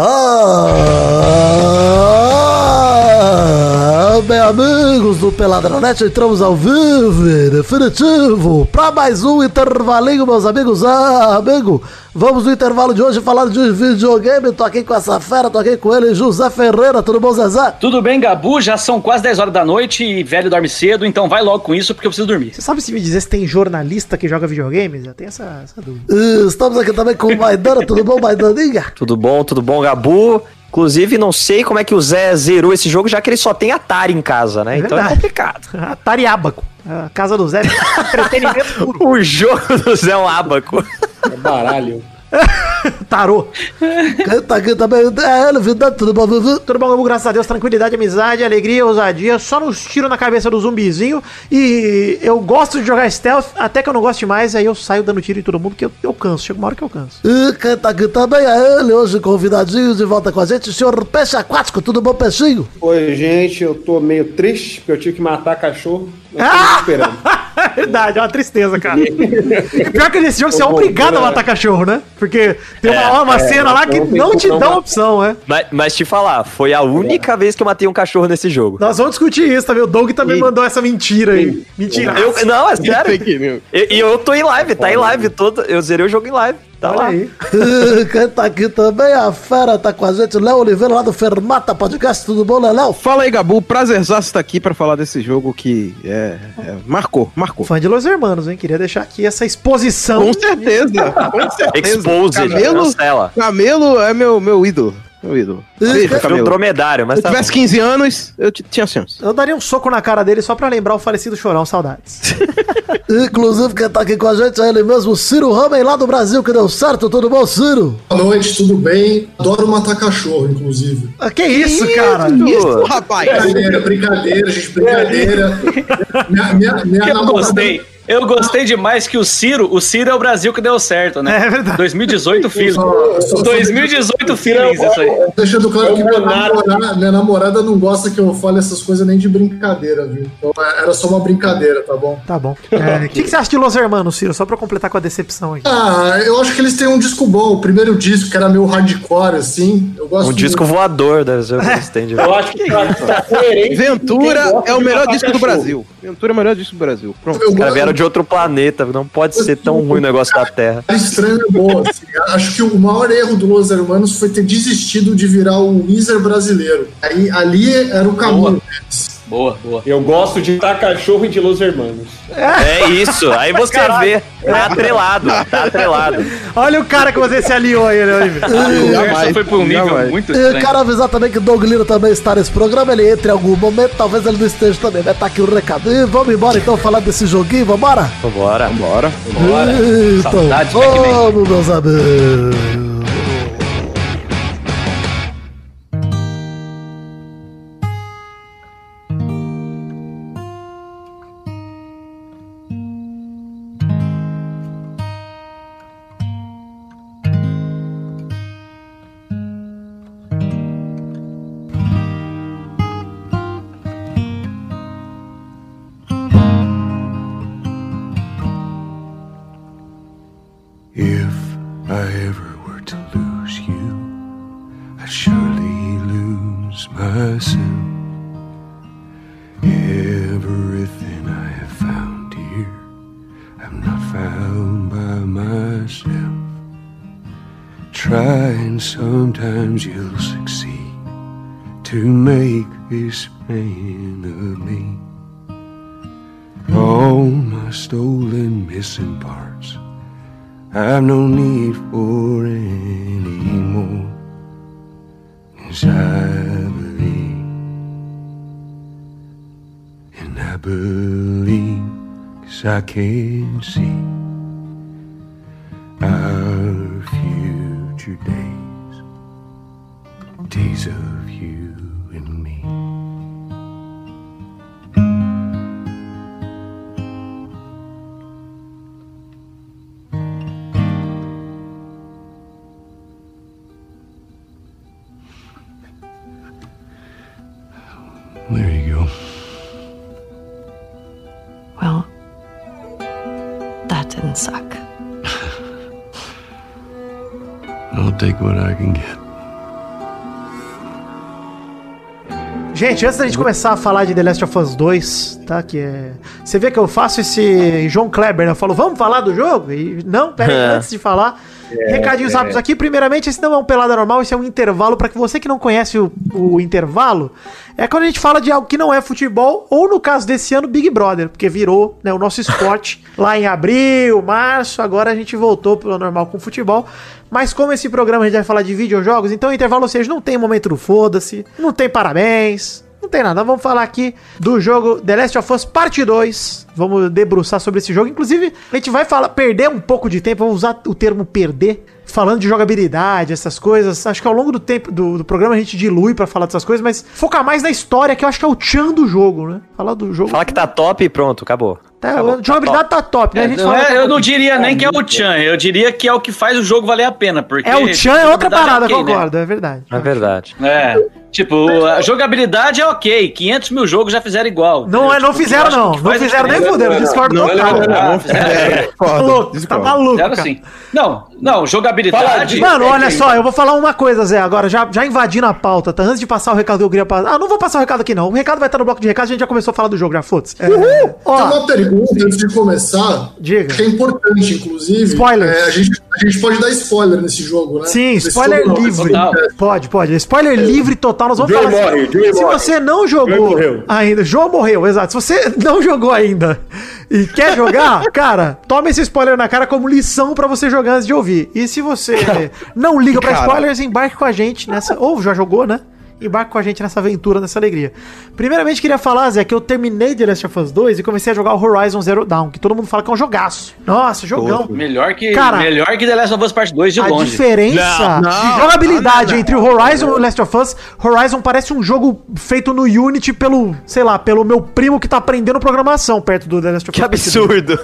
Ah, bem, amigos do Peladronete, entramos ao vivo, definitivo, para mais um intervalinho, meus amigos. Ah, amigo, vamos no intervalo de hoje falar de videogame. Tô aqui com essa fera, tô aqui com ele, José Ferreira. Tudo bom, Zezé? Tudo bem, Gabu? Já são quase 10 horas da noite e velho dorme cedo, então vai logo com isso porque eu preciso dormir. Você sabe se me dizer se tem jornalista que joga videogames? Eu tenho essa, essa dúvida. Estamos aqui também com o Maidana. Tudo bom, Maidaninha? Tudo bom, tudo bom, Gabu? Inclusive, não sei como é que o Zé zerou esse jogo, já que ele só tem Atari em casa, né? É então é verdade. complicado. Atari Abaco. A casa do Zé. Entretenimento puro. O jogo do Zé é um abaco. É baralho. Tarô. Tá aqui também é. Tudo bom? Tudo bom? Graças a Deus. Tranquilidade, amizade, alegria, ousadia. Só nos tiro na cabeça do zumbizinho. E eu gosto de jogar stealth, até que eu não goste mais. Aí eu saio dando tiro em todo mundo, que eu, eu canso. Chega uma hora que eu canso. E tá aqui também é ele, hoje convidadinho de volta com a gente, o senhor Peixe Aquático. Tudo bom, Peixinho? Oi, gente, eu tô meio triste porque eu tive que matar cachorro. Tô Ah! esperando. É verdade, é uma tristeza, cara. Pior que nesse jogo você é obrigado a é. matar cachorro, né? Porque tem uma, uma é, cena lá que não te dá opção, né? mas, mas te falar, foi a única vez que eu matei um cachorro nesse jogo. Nós vamos discutir isso, tá vendo? O Doug também Ih. mandou essa mentira aí. Mentira. Eu, não, é sério. E e eu tô em live, tá em live todo. Eu zerei o jogo em live. Tá Olha lá. aí. Quem tá aqui também, a fera tá com a gente, Léo Oliveira, lá do Fermata Podcast. Tudo bom, né, Léo? Fala aí, Gabu. Prazerzaço estar aqui pra falar desse jogo que é, é, marcou, marcou. Fã de Los Hermanos, hein? Queria deixar aqui essa exposição. Com certeza, com certeza. Exposed, Camelo, cancela. Camelo é meu, meu ídolo. Meu ídolo. Foi um Camelo. dromedário, mas Se eu tá tivesse bom. 15 anos, eu tinha chance. Eu daria um soco na cara dele só pra lembrar o falecido Chorão, saudades. Inclusive, quem tá aqui com a gente é ele mesmo, Ciro Ramen, lá do Brasil, que deu certo. Tudo bom, Ciro? Boa noite, tudo bem? Adoro matar cachorro, inclusive. Ah, que isso, cara? Isso, rapaz. Brincadeira, brincadeira, gente, brincadeira. Minha, minha, minha Eu namorada- gostei. Eu gostei demais que o Ciro, o Ciro é o Brasil que deu certo, né? É verdade. 2018 feelings. só- só- 2018 feelings, isso aí. Deixando claro É que minha namorada, minha namorada não gosta que eu fale essas coisas nem de brincadeira, viu? Então é, era só uma brincadeira, tá bom? Tá bom. É, O que, que você acha de Los Hermanos, Ciro? Só pra completar com a decepção aqui. Ah, eu acho que eles têm um disco bom. O primeiro disco, que era meio hardcore, assim. Eu gosto Um disco muito. voador deve ser o que eles têm de Eu acho que tá, coerente. Ventura é o de melhor disco do. Brasil. Ventura é o melhor disco do Brasil. Pronto. Eu Os caras gosto- vieram de outro planeta, não pode ser tão ruim o negócio da Terra. Estranho é bom. assim. Acho que o maior erro do Los Hermanos foi ter desistido de virar o Weezer brasileiro. Aí, ali era o caminho deles. Boa, boa. Eu gosto de matar cachorro e de Los Hermanos. É isso, aí você vê, tá atrelado, tá atrelado. Olha o cara que você se aliou aí, né, Oliveira? A conversa Jamais, foi pra um nível jamais. muito E estranho. quero avisar também que o Doug Lino também está nesse programa. Ele entra em algum momento, talvez ele não esteja também. Vai estar aqui o recado. E vamos embora então falar desse joguinho, vambora? Vambora. Bora. Bora. Então, Saudades, Pac-Man. vamos, meus amigos. And sometimes you'll succeed to make this man of me. All my stolen missing parts. I've no need for any more. Cause I believe, and I believe, cause I can see Gente, antes da gente começar a falar de The Last of Us 2, tá? Que é. Você vê que eu faço esse João Kleber, né? Eu falo, vamos falar do jogo? E não, pera aí, É. antes de falar. Recadinhos rápidos aqui. Primeiramente, esse não é um pelada normal, esse é um intervalo. Pra que você que não conhece o, o intervalo, é quando a gente fala de algo que não é futebol, ou no caso desse ano, Big Brother, porque virou né, o nosso esporte lá em abril, março. Agora a gente voltou pro normal com futebol. Mas como esse programa a gente vai falar de videojogos, então o intervalo, ou seja, não tem momento do foda-se, não tem parabéns, não tem nada. Vamos falar aqui do jogo The Last of Us Parte 2. Vamos debruçar sobre esse jogo. Inclusive, a gente vai falar, perder um pouco de tempo, vamos usar o termo perder. Falando de jogabilidade, essas coisas. Acho que ao longo do tempo do, do programa a gente dilui pra falar dessas coisas, mas focar mais na história, que eu acho que é o tchan do jogo, né? Falar do jogo. Fala que tá top e pronto, acabou. Tá, Acabou. a jogabilidade tá top, né? A gente Não fala é- daqui a eu não diria nem que é o Chan, eu diria que é o que faz o jogo valer a pena. Porque É o tchan, é outra parada, né? concordo, é verdade. É verdade. É, tipo, a jogabilidade é ok, 500 mil jogos já fizeram igual. Não, é, entendeu? não Tipo, fizeram, não. Não fizeram nem fuderam, discordo Não, total. não, não, não. fizeram. É, Tá discordo, louco, tá discordo. maluco, Fizeram. Não, não, jogabilidade. Mano, olha só, eu vou falar uma coisa, Zé, agora, já, já invadindo a pauta, tá? Antes de passar o recado que eu queria passar. Ah, não vou passar o recado aqui, não. O recado vai estar no bloco de recado, a gente já começou a falar do jogo, já foda-se. É, Tem ó, uma pergunta antes de começar, Diga. que é importante, inclusive. Spoilers. É, a, gente, a gente pode dar spoiler nesse jogo, né? sim, Nesse spoiler jogo não, livre. total. Pode, pode. Spoiler livre total, nós vamos Joey falar. morre, assim, se morre. você não jogou Joey morreu. ainda, João morreu, exato. Se você não jogou ainda e quer jogar, cara, tome esse spoiler na cara como lição pra você jogar antes de ouvir. E se você não liga pra Cara. spoilers, embarque com a gente nessa. Ou já jogou, né? Embarque com a gente nessa aventura, nessa alegria. Primeiramente, queria falar, Zé, que eu terminei The Last of Us 2 e comecei a jogar o Horizon Zero Dawn, que todo mundo fala que é um jogaço. Nossa, jogão. Melhor que, Cara, melhor que The Last of Us Part 2 de A longe. diferença Não, não, de jogabilidade não, entre o Horizon e o Last of Us, Horizon parece um jogo feito no Unity pelo, sei lá, pelo meu primo que tá aprendendo programação perto do The Last of Que Us. absurdo.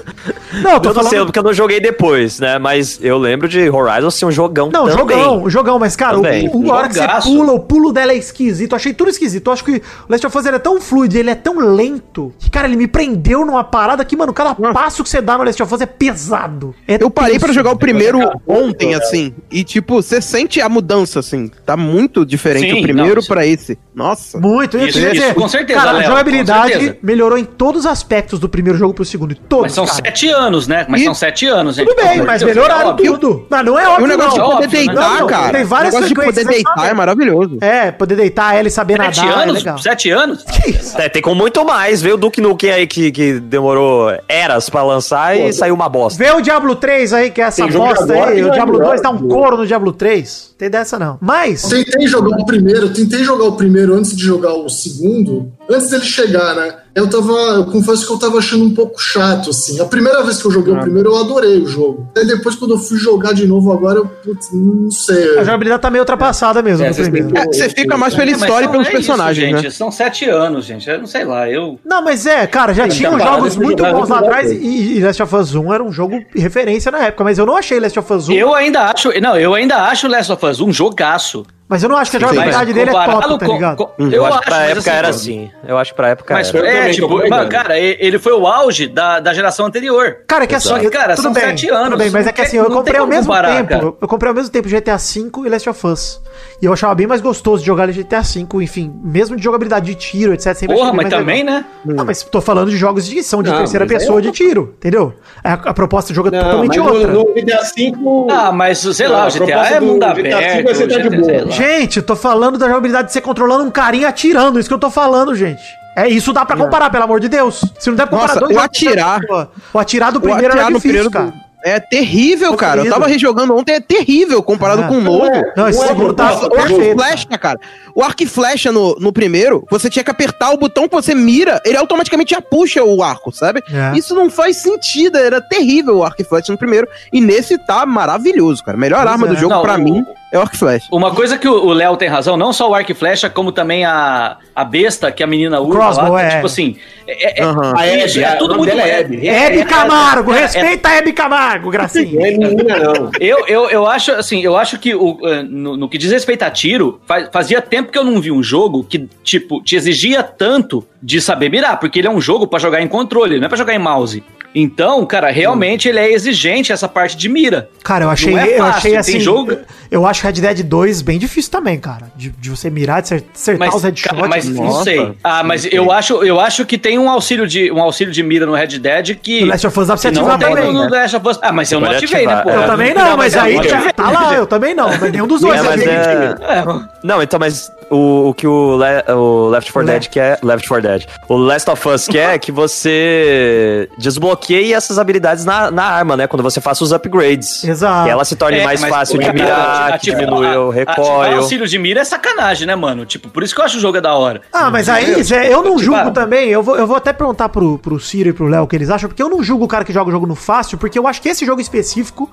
Não, eu tô Eu não sei, falando... porque eu não joguei depois, né? Mas eu lembro de Horizon ser um jogão Não, também. jogão, jogão, mas cara, o, Também. o, a hora que você pula, o pulo dela é esquisito. Eu achei tudo esquisito. Eu acho que o Last of Us ele é tão fluido, ele é tão lento, que, cara, ele me prendeu numa parada que, mano, cada passo que você dá no Last of Us é pesado. É Eu parei pra jogar o primeiro ontem, assim, e tipo, você sente a mudança, assim. Tá muito diferente Sim, o primeiro pra esse. Nossa. Muito, Isso, isso, com certeza, Cara, a Léo, jogabilidade com certeza. melhorou em todos os aspectos do primeiro jogo pro segundo. E todos, Mas são cara. sete anos, né? Mas E- são sete anos, gente. Tudo bem, mas de Deus, melhoraram é óbvio. tudo. Mas não é E óbvio, o negócio de não. poder óbvio, né? deitar, Não, cara. tem várias o negócio de poder deitar sabe? é maravilhoso. É, poder deitar ela e saber Sete nadar é anos? legal. Sete anos? Que isso? É, tem com muito mais. Veio o Duke Nukem aí que, que demorou eras pra lançar e saiu uma bosta. Vê o Diablo 3 aí, que é essa bosta agora aí. O Diablo durar, 2 dá um pô. couro no Diablo 3. Tem dessa não. Mas. Tentei jogar o primeiro, tentei jogar o primeiro antes de jogar o segundo, antes dele chegar, né? Eu tava, eu confesso que eu tava achando um pouco chato, assim. A primeira vez que eu joguei o primeiro, eu adorei o jogo. Aí depois, quando eu fui jogar de novo agora, eu putz, não sei. A jogabilidade tá meio ultrapassada mesmo É, no primeiro. É, você fica mais pela É, história e pelos é isso, personagens, gente, né? São sete anos, gente. Eu não sei lá, eu. Não, mas é, cara, já tinham jogos muito bons lá atrás e, e Last of Us 1 era um jogo referência na época, mas eu não achei Last of Us 1. Eu ainda acho. Não, eu ainda acho Last of Us um jogaço. Mas eu não acho que a Sim, jogabilidade dele é top, tá ligado? com- Eu, acho que pra época era assim, assim. Eu acho que pra época Mas era. é, tipo, mano, cara, e- ele foi o auge da, da geração anterior. Cara, é que assim, Só que, cara, tudo são bem, sete anos, Tudo bem, mas é que assim, eu comprei ao mesmo comparar, tempo. cara. Eu comprei ao mesmo tempo GTA V e Last of Us. E eu achava bem mais gostoso de jogar GTA V, enfim, mesmo de jogabilidade de tiro, etc. Sempre Porra, mas também, legal. né? Não, mas tô falando de jogos de são de Não, terceira aí pessoa é de tiro, entendeu? A, a proposta do jogo é Não, totalmente mas outra. no, no GTA V. Ah, mas sei lá, o GTA é do mundo GTA V aberto. você tá de boa. Gente, eu tô falando da jogabilidade de você controlando um carinha atirando, isso que eu tô falando, gente. É, isso dá pra comparar, pelo amor de Deus. Se não der pra comparar Nossa, o jogos, atirar- pô, O atirar do O primeiro atirar era difícil, primeiro cara. É terrível, cara. Eu Sofrido. tava rejogando ontem, é terrível comparado Ah. com o novo. Não, esse Não é segundo tá O arco e flecha, cara. O arco e flecha no, no primeiro, você tinha que apertar o botão que você mira, ele automaticamente já puxa o arco, sabe? É. Isso não faz sentido, era terrível o arco e flecha no primeiro. E nesse tá maravilhoso, cara. Melhor Pois arma é. do jogo Não, pra o- mim é o arco e flecha. Uma coisa que o Léo tem razão, não só o arco e flecha, como também a, a besta que a menina usa crossbow, lá, que, é. tipo assim, é, é- Aham. A Hebe, é a- tudo muito... é Hebe. Hebe é- Camargo, é- é- respeita a Hebe Camargo, Não gracinha. é menina, não. Eu, eu, eu acho, assim, eu acho que o, eh, no, no que diz respeito a tiro, faz- fazia tempo que eu não vi um jogo que, tipo, te exigia tanto de saber mirar, porque ele é um jogo pra jogar em controle, não é pra jogar em mouse. Então, cara, realmente ele é exigente essa parte de mira. Cara, eu achei, Não é eu fácil, achei tem assim. jogo- Eu acho Red Dead 2 bem difícil também, cara. De, de você mirar, de acer- acertar Mas, os headshots. cara, mas não sei. Ah, mas eu acho, eu acho que tem um auxílio de um auxílio de mira no Red Dead que No Last of Us dá pra você não ativar também, no, né? no Last of Us. Ah, mas eu não ativei, né, ativar, pô? Eu É, também não, mas aí eu já, ativei. tá lá, eu também não. Mas nenhum dos dois É, mas é- É, Não, então, mas o, o que o, Le- o Left 4 O Dead quer. Left 4 Dead. O Last of Us quer que você desbloqueie essas habilidades na, na arma, né? Quando você faça os upgrades. Exato. Que ela se torne É, mais fácil de mirar, que ativar- diminui o Ativar recoil. auxílio de mira é sacanagem, né, mano? Tipo, por isso que eu acho o jogo é da hora. Ah, mas aí, Zé, eu não Tipo, julgo ah, também. Eu vou, eu vou até perguntar pro, pro Ciro e pro Léo o que eles acham, porque eu não julgo o cara que joga o jogo no fácil, porque eu acho que esse jogo específico,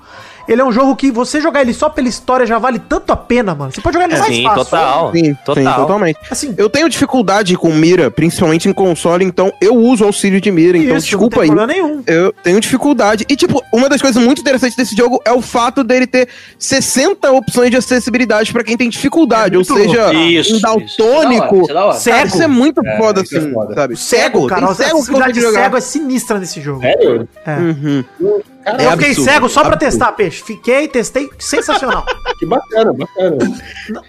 ele é um jogo que você jogar ele só pela história já vale tanto a pena, mano. Você pode jogar ele mais Sim, fácil. total. Sim, total. sim, totalmente. Assim, Eu tenho dificuldade com mira, principalmente em console, então eu uso auxílio de mira, então Isso, desculpa não aí. tem problema nenhum. Eu tenho dificuldade. E, tipo, uma das coisas muito interessantes desse jogo é o fato dele ter 60 opções de acessibilidade pra quem tem dificuldade. É ou seja. Isso, um daltônico. Isso é da hora, isso é hora. Cara, isso é muito foda, isso é assim, foda. sabe? Cego, cara. tem A cego que acessibilidade de cego é sinistra nesse jogo. Sério? É. Uhum. Cara, eu É fiquei absurdo. cego só pra Absurdo. testar, peixe. Fiquei, testei, sensacional. que bacana, bacana.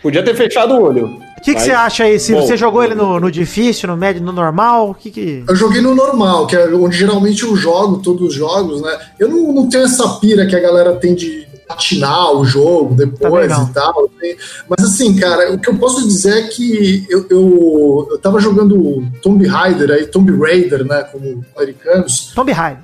Podia ter fechado o olho. O que, que Mas- você acha aí, Ciro? Bom, Você jogou ele no, no difícil, no médio, no normal? O que que... Eu joguei no normal, que é onde geralmente eu jogo todos os jogos, né? Eu não, não tenho essa pira que a galera tem de atinar o jogo depois e tal. né? Mas assim, cara, o que eu posso dizer é que eu, eu, eu tava jogando Tomb Raider aí, Tomb Raider, né? Como americanos. Tomb Raider.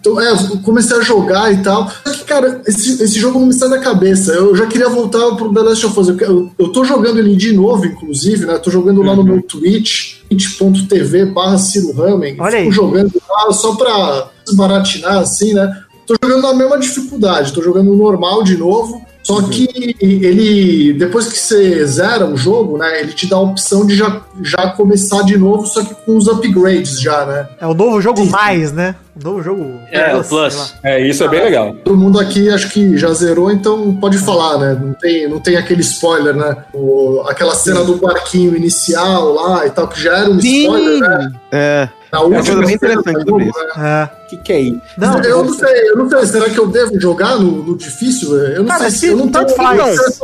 Então, é, comecei a jogar e tal. Só que, cara, esse, esse jogo não me sai da cabeça. Eu já queria voltar pro The Last of Us. Eu, eu, eu tô jogando ele de novo, inclusive, né? Tô jogando lá no meu Twitch, twitch.tv barra Ciro Ramen. Olha Fico aí. jogando lá só pra desbaratinar, assim, né? Tô jogando na mesma dificuldade. Tô jogando normal de novo. Só que ele, depois que você zera o jogo, né? Ele te dá a opção de já, já começar de novo, só que com os upgrades já, né? É o novo jogo mais, né? O novo jogo... É, o. Plus. É, isso é bem legal. Todo mundo aqui acho que já zerou, então pode falar, né? Não tem, não tem aquele spoiler, né? O- aquela cena do barquinho inicial lá e tal, que já era um spoiler, né? É. Na uma coisa bem interessante jogo, né? É. Que, que é isso? Não, eu não sei, eu não sei. Será que eu devo jogar no, no difícil? Eu não Cara, sei se- eu não tanto tenho faz.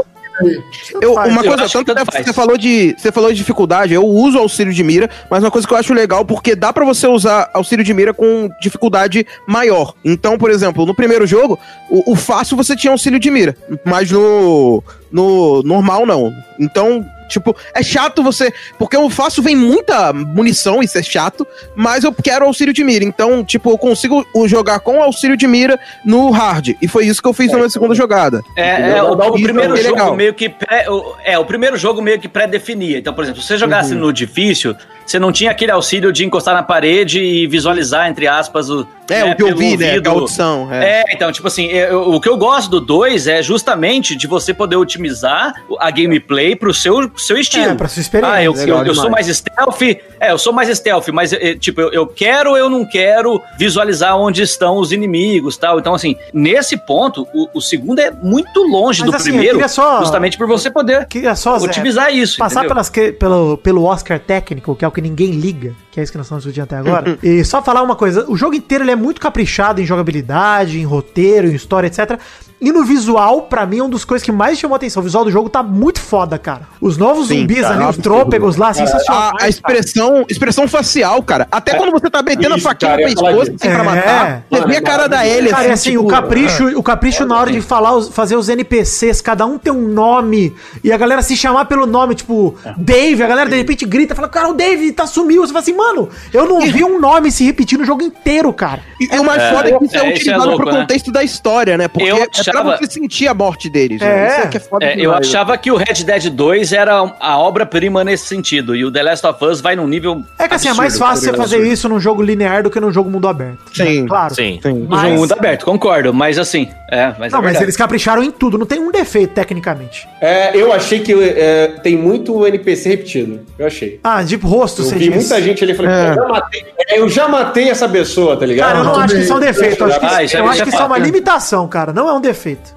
Eu, uma Eu coisa, acho que tanto tanto que você falou, de, você falou de dificuldade, eu uso auxílio de mira, mas uma coisa que eu acho legal, porque dá pra você usar auxílio de mira com dificuldade maior. Então, por exemplo, no primeiro jogo, o, o fácil você tinha auxílio de mira, mas no, no normal não. Então, tipo, é chato você. Porque o fácil vem muita munição, isso é chato, mas eu quero auxílio de mira. Então, tipo, eu consigo jogar com auxílio de mira no hard. E foi isso que eu fiz na minha segunda jogada. É, é, o, o primeiro bem jogo legal. meio que pré, o- é o primeiro jogo meio que pré-definia. Então, por exemplo, se você jogasse Uhum. no difícil, você não tinha aquele auxílio de encostar na parede e visualizar entre aspas o É, o que eu vi, né? A audição. É. É, então, tipo assim, eu- o que eu gosto do 2 é justamente de você poder otimizar a gameplay pro seu, seu estilo. É, pra sua experiência. Ah, eu, Legal eu, eu sou mais stealth, é, eu sou mais stealth, mas eh, tipo, eu, eu quero ou eu não quero visualizar onde estão os inimigos tal. Então, assim, nesse ponto, o, o segundo é muito longe Mas, do assim, primeiro, só- justamente por você poder só, Zé, otimizar isso. passar entendeu? pelas que- pelo, pelo Oscar técnico, que é o que ninguém liga, que é isso que nós estamos discutindo até agora. e só falar uma coisa: o jogo inteiro ele é muito caprichado em jogabilidade, em roteiro, em história, etc. E no visual, pra mim, é uma das coisas que mais chamou atenção. O visual do jogo tá muito foda, cara. Os novos Sim, zumbis cara, ali, é os trôpegos lá, sensacional. A, a expressão, expressão facial, cara. Até quando você tá metendo a faquinha cara, falar pescoço disso. assim, pra É. matar, você vê a cara da Ellie, Cara, e assim, tipo, o capricho, o capricho na hora de falar, os- fazer os NPCs, cada um tem um nome, e a galera se chamar pelo nome, tipo, Dave, a galera de repente grita, fala, cara, o Dave tá sumiu. Você fala assim, mano, eu não vi um nome se repetir no jogo inteiro, cara. E, e o mais foda é que isso é, É, é utilizado louco, pro né? contexto da história, né? Porque Eu é pra achava- você sentir a morte deles. É. né? Isso é que é foda É, eu achava que o Red Dead 2 era a obra-prima nesse sentido, e o The Last of Us vai num nível. É que assim, é mais fácil você fazer isso num jogo linear do que num jogo mundo aberto. Sim, Claro. Sim. Sim. No jogo mundo aberto, concordo, mas assim, É, mas Não, é mas eles capricharam em tudo, não tem um defeito tecnicamente. É, eu achei que é, tem muito NPC repetido. Eu achei. Ah, tipo rosto, Eu você vi muita gente ali falando, É. eu, já matei, é, eu já matei essa pessoa, tá ligado? Cara, eu não Eu acho que isso é um defeito. Eu acho que, Ah, isso é- eu acho é que isso é uma fato. limitação, cara. Não é um defeito.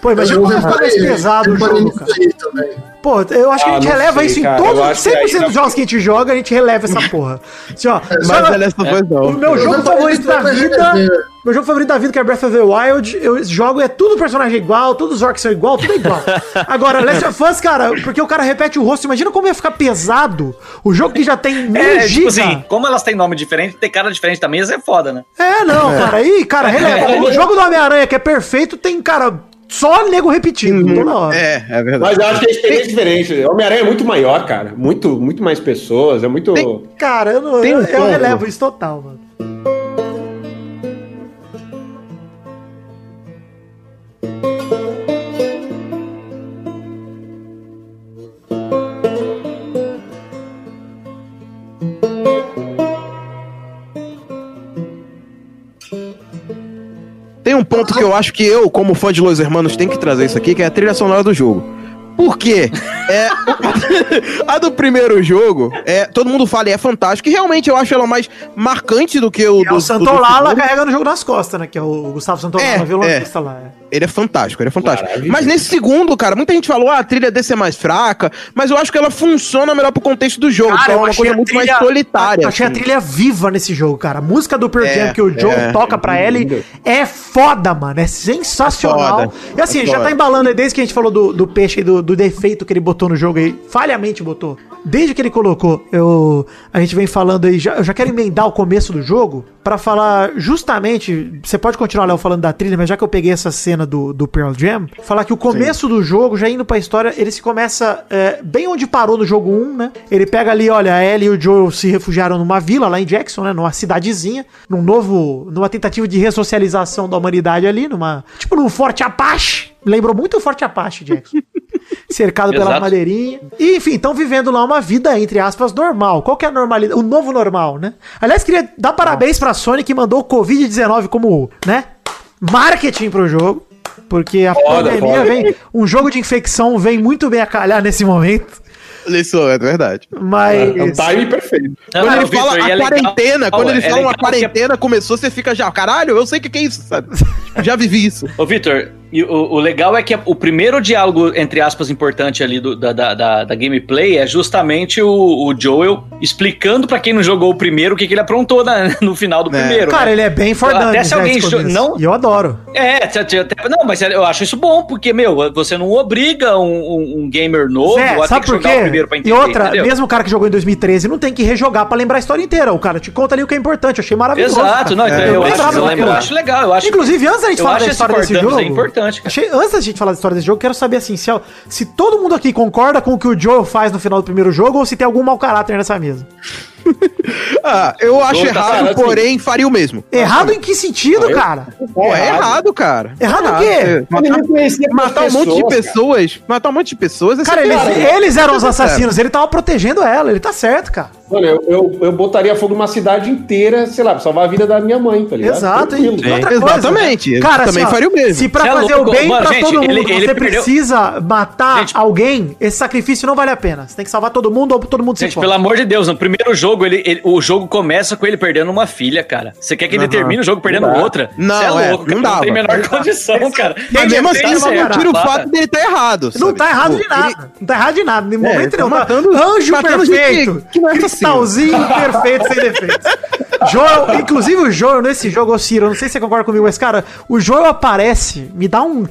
Pô, imagina como fica mais pesado o jogo, cara. também. Pô, eu acho que a Ah, gente releva sei, isso em cara. todos os acho que 100% aí dos jogos que a gente joga, a gente releva essa porra. Assim, ó, Mas só- The Last of Us não. o meu Eu jogo favorito da vida. Meu jogo favorito da vida, que é Breath of the Wild, eu jogo e é tudo personagem igual, todos os orcs são igual, tudo é igual. Agora, Last of Us, cara, porque o cara repete o rosto, imagina como ia ficar pesado o jogo que já tem mil É, tipo giga. assim, como elas têm nome diferente, tem cara diferente também, isso é foda, né? É, não, cara, aí, cara, releva. O jogo do Homem-Aranha, que é perfeito, tem, cara, só nego repetindo toda hora. É, é verdade. Mas eu acho que a experiência é diferente. Homem-Aranha é muito maior, cara. Muito, muito mais pessoas. É muito. Tem- Cara, eu, não, Tem eu, um eu relevo isso total, mano. Ponto que eu acho que eu, como fã de Los Hermanos, tenho que trazer isso aqui, que é a trilha sonora do jogo. Por quê? É, a do primeiro jogo, é, todo mundo fala e é fantástico, e realmente eu acho ela mais marcante do que o E é do, o do- Santolala do- carregando o jogo nas costas, né? Que é o Gustavo Santolala, É, violonista lá. é. Ele é fantástico, ele é fantástico. Maravilhoso. Mas nesse segundo, cara, muita gente falou, ah, a trilha desse é mais fraca, mas eu acho que ela funciona melhor pro contexto do jogo, Cara, então é eu uma achei coisa a muito trilha- mais solitária. Achei a assim. trilha viva nesse jogo, cara. A música do Pearl É, Jam que o Joe é. toca pra Ellie é foda, mano. É sensacional. É foda. E assim, É já tá embalando desde que a gente falou do, do peixe e do, do defeito que ele botou no jogo aí. Falhamente botou. Desde que ele colocou, eu, a gente vem falando aí, já, eu já quero emendar o começo do jogo pra falar justamente. Você pode continuar, Léo, falando da trilha, mas já que eu peguei essa cena do, do Pearl Jam, falar que o começo do jogo, já indo pra história, ele se começa é, bem onde parou no jogo 1, né? Ele pega ali, olha, a Ellie e o Joel se refugiaram numa vila lá em Jackson, né? Numa cidadezinha, num novo. numa tentativa de ressocialização da humanidade ali, numa. Tipo num Forte Apache. Lembrou muito Forte Apache, Jackson. cercado pela Exato. madeirinha. E, enfim, estão vivendo lá uma vida, entre aspas, normal. Qual que é a normalidade? O novo normal, né? Aliás, queria dar parabéns pra Sony que mandou o Covid-19 como, né? Marketing pro jogo. Porque a Foda, pandemia foda. vem. Um jogo de infecção vem muito bem a calhar nesse momento. Isso é verdade. Mas. É um time perfeito. Quando Não, ele Victor, fala a é legal- quarentena, quando ele é fala uma que- quarentena começou, você fica já, caralho, eu sei o que, que é isso, sabe? já vivi isso. Ô, Vitor, o, o legal é que o primeiro diálogo, entre aspas, importante ali do- da, da, da, da gameplay é justamente o, o Joel explicando pra quem não jogou o primeiro o que, que ele aprontou na- no final do É. primeiro. Cara, né? ele é bem for Até se alguém não- E eu adoro. É, t- não, mas eu acho isso bom, porque, meu, você não obriga um, um- um gamer novo Zé, a ter sabe que por jogar o primeiro pra entender, E outra, entendeu? mesmo o cara que jogou em 2013 não tem que rejogar pra lembrar a história inteira. O cara te conta ali o que é importante. Eu achei maravilhoso. Exato, cara. não, então É, eu, eu acho, eu, eu acho legal, eu acho Inclusive, antes da gente falar da história desse dummies jogo. é importante, cara. Achei, antes da gente falar da história desse jogo, quero saber assim, se, se todo mundo aqui concorda com o que o Joel faz no final do primeiro jogo ou se tem algum mau caráter nessa mesa. Ah, eu acho tá errado, falando porém faria o mesmo. Errado em que sentido, eu- cara? Pô, é errado, cara. Errado o quê? É, Matar, matar um monte de pessoas, cara. pessoas, matar um monte de pessoas, é Cara, eles, eles eram os assassinos, ele tava protegendo ela, ele tá certo, cara. Mano, eu, eu, eu botaria fogo numa cidade inteira, sei lá, pra salvar a vida da minha mãe, tá ligado? Exato, e outra exatamente, eu também faria o mesmo. Se pra é fazer louco. o bem Mano, pra gente, todo mundo ele- ele você perdeu- precisa matar Gente- alguém, esse sacrifício não vale a pena. Você tem que salvar todo mundo ou todo mundo se Gente, pelo amor de Deus, no primeiro jogo, ele, ele- o jogo começa com ele perdendo uma filha, cara. Você quer que ele Aham. termine o jogo perdendo Não outra? Não, Cê é, louco, não cara, dava. tem a menor condição, cara. Mas mesmo assim, não certo, tira o fato dele tá errado. Não tá errado de Tipo, nada. Não tá errado de nada. Em ele momento tá nenhum. matando- Anjo matando gente perfeito. que não é Cristalzinho perfeito, sem defeitos. Joel, inclusive o Joel nesse jogo, Ciro, não sei se você concorda comigo, mas cara, o Joel aparece, me dá um.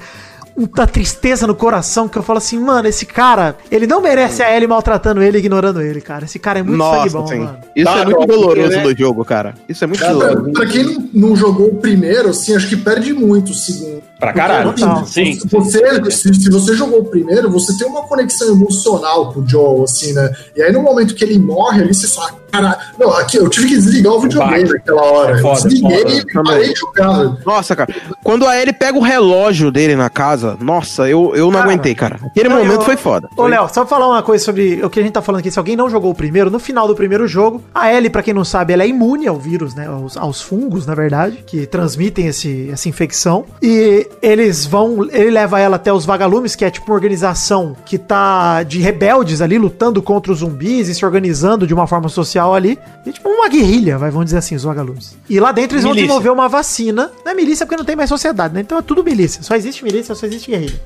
Uma tristeza no coração que eu falo assim, mano, esse cara, ele não merece a Ellie maltratando ele e ignorando ele, cara. Esse cara é muito sangue Nossa, bom, sim. mano. Isso Tá, é muito não, doloroso né? no jogo, cara. Isso é muito Pra, doloroso. pra quem não, não jogou o primeiro, assim, acho que perde muito o segundo. Pra caralho. Porque, Total. Sim. Se você, se, se você jogou o primeiro, você tem uma conexão emocional com o Joel, assim, né? E aí no momento que ele morre ali, você fala, caralho. Não, aqui eu tive que desligar o videogame Vai. naquela hora. É foda, desliguei foda. e parei de jogar. velho. Nossa, cara. Quando a Ellie pega o relógio dele na casa, casa, nossa, eu, eu não Cara, aguentei, cara. Aquele não, momento eu- foi foda. Ô, Léo, só pra falar uma coisa sobre o que a gente tá falando aqui. Se alguém não jogou o primeiro, no final do primeiro jogo, a Ellie, pra quem não sabe, ela é imune ao vírus, né? Aos, aos fungos, na verdade, que transmitem esse, essa infecção. E eles vão. Ele leva ela até os vagalumes, que é tipo uma organização que tá de rebeldes ali, lutando contra os zumbis e se organizando de uma forma social ali. E tipo uma guerrilha, vai, vamos dizer assim, os vagalumes. E lá dentro eles vão Milícia. desenvolver uma vacina. Não é milícia porque não tem mais sociedade, né? Então é tudo milícia. Só existe milícia, só existe guerrilha.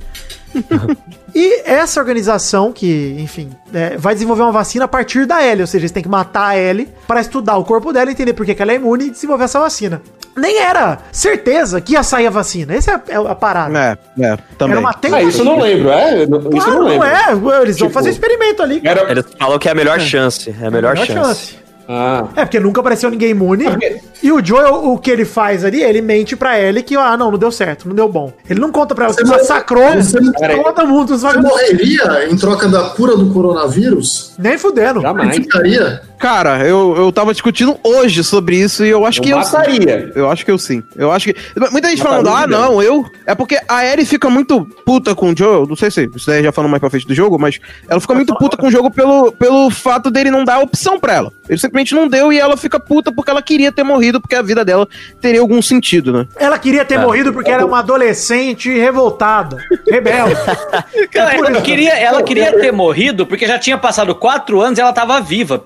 E essa organização, que, enfim, é, vai desenvolver uma vacina a partir da Ellie, ou seja, eles têm que matar a Ellie para estudar o corpo dela, entender por que que ela é imune e desenvolver essa vacina. Nem era certeza que ia sair a vacina. Essa é a, é a parada. É, é, também. Era uma Ah, isso eu não lembro, é? Isso eu Claro, não não, lembro. é. Eles vão Tipo, fazer experimento ali. cara. Era... Eles falam que é a melhor chance. É a melhor, chance. Ah, É, porque nunca apareceu ninguém imune. porque- E o Joel, o que ele faz ali, ele mente pra Ellie que, ah, não, não deu certo, não deu bom. Ele não conta pra ela que Você massacrou você não- todo mundo Você morreria em troca da cura do coronavírus? Nem fudendo. jamais. Ficaria? Cara, eu, eu tava discutindo hoje sobre isso e eu acho Eu que eu sim. mataria. Eu acho que eu sim. Eu acho que. Muita gente Mataria falando, ah, não, eu. É porque a Ellie fica muito puta com o Joel. Não sei se isso daí já falando mais pra frente do jogo, mas ela fica muito puta com o jogo pelo, pelo fato dele não dar opção pra ela. Ele simplesmente não deu e ela fica puta porque ela queria ter morrido, porque a vida dela teria algum sentido, né? Ela queria ter morrido porque era uma adolescente revoltada, rebelde. Cara, ela queria, ela queria ter morrido porque já tinha passado quatro anos e ela tava viva.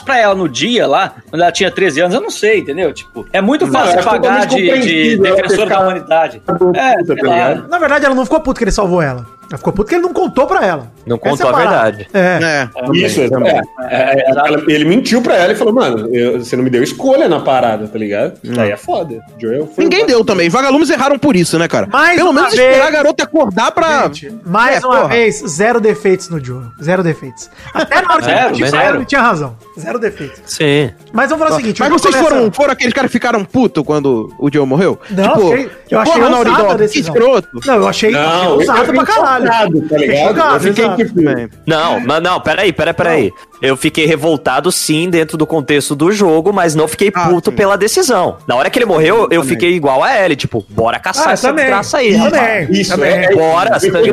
Perguntasse pra ela no dia lá, quando ela tinha 13 anos, eu não sei, entendeu? Tipo, é muito Não, fácil é pagar de, de defensor da humanidade. É, puta, tá? Na verdade, ela não ficou puta que ele salvou ela. Ela ficou puta que ele não contou pra ela. Não contou é a verdade. É. É. Isso, também. é, é, é, ela- ele mentiu pra ela e falou, mano, eu- você não me deu escolha na parada, tá ligado? Aí é foda. Joel foi Ninguém deu também. Vagalumes erraram por isso, né, cara? Mais Pelo menos vez- esperar a garota acordar pra. Gente, mais É, uma porra. vez, zero defeitos no Joel. Zero defeitos. Até na hora que Zero, ele tinha- zero. tinha razão. Zero defeitos. Sim. Mas vamos falar o seguinte. Mas vocês começa- foram, foram aqueles caras que ficaram putos quando o Joe morreu? Não, tipo, achei- eu achei porra, Naughty ousada a Dog, que escroto. Não, eu achei, achei Não, eu ousado fiquei pra caralho. Chocado, tá ligado? Eu fiquei exato. tipo. Não, mas não, peraí, peraí, peraí. Eu fiquei revoltado sim dentro do contexto do jogo, mas não fiquei Ah, puto sim. pela decisão. Na hora que ele morreu, eu também. fiquei igual a Ellie, tipo, bora caçar Ah, essa desgraça aí, Também. rapaz. Isso, Também. é, Bora, sangue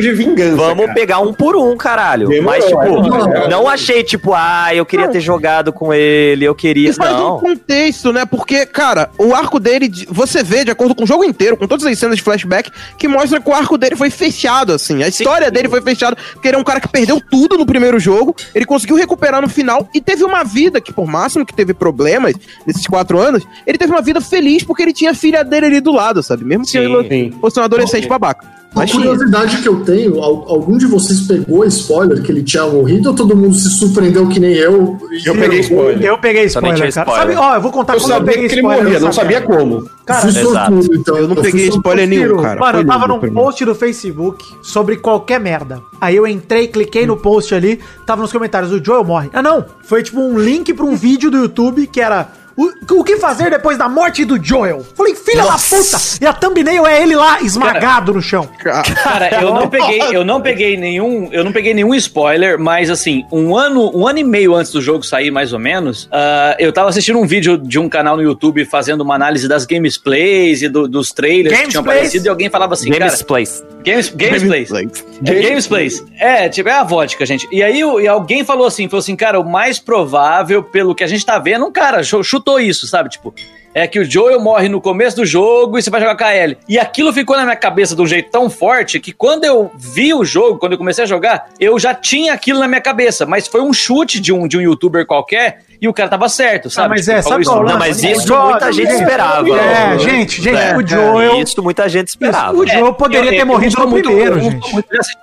de vingança. Vamos cara. pegar um por um, caralho. Demorou, mas, tipo, é, é. não achei, tipo, ah, eu queria ter jogado com ele, eu queria. Isso faz um Não. contexto, né? Porque, cara, o arco dele, de- você vê, de acordo com o jogo inteiro, com todas as cenas de flashback, que mostra que o arco dele foi fechado, assim. A história dele foi fechada, porque ele é um cara que perdeu tudo no primeiro jogo, ele conseguiu recuperar no final e teve uma vida que, por máximo que teve problemas nesses quatro anos, ele teve uma vida feliz porque ele tinha a filha dele ali do lado, sabe? Mesmo que Sim. ele Sim. fosse um adolescente babaca. Uma curiosidade que eu tenho, al- algum de vocês pegou spoiler que ele tinha morrido ou todo mundo se surpreendeu que nem eu? e- Eu peguei spoiler. Eu peguei spoiler, cara. spoiler. Sabe, ó, eu vou contar Eu como sabia que ele spoiler morria, não sabia como. Cara, fui sortudo, então. Eu não fui peguei spoiler nenhum, cara. Mano, eu tava num post do Facebook sobre qualquer merda. Aí eu entrei, cliquei no post ali, tava nos comentários, o Joel morre. Ah, não. Foi tipo um link pra um vídeo do YouTube que era. O, o que fazer depois da morte do Joel? Falei, filha da puta! E a thumbnail é ele lá, esmagado no chão. Cara, eu não peguei, eu não peguei nenhum, eu não peguei nenhum spoiler, mas assim, um ano, um ano e meio antes do jogo sair, mais ou menos, ah, eu tava assistindo um vídeo de um canal no YouTube fazendo uma análise das gameplays e do- dos trailers que tinham Gamesplays? aparecido e alguém falava assim, Games cara, Place. games, gamesplays. É, Gamesplays. É, tipo, é a vodka, gente. E aí e alguém falou assim, falou assim, cara, o mais provável, pelo que a gente tá vendo, um cara chu- chutou isso, sabe? Tipo, é que o Joel morre no começo do jogo e você vai jogar com a Ellie. E aquilo ficou na minha cabeça de um jeito tão forte que quando eu vi o jogo, quando eu comecei a jogar, eu já tinha aquilo na minha cabeça. Mas foi um chute de um, de um youtuber qualquer e o cara tava certo, sabe? Ah, mas Tipo, é, sabe qual é. Não, lance? mas isso Joel- muita gente esperava. É, gente, gente, É, o Joel. Isso muita gente esperava. O Joel poderia ter morrido no muito- primeiro, gente. muito assistir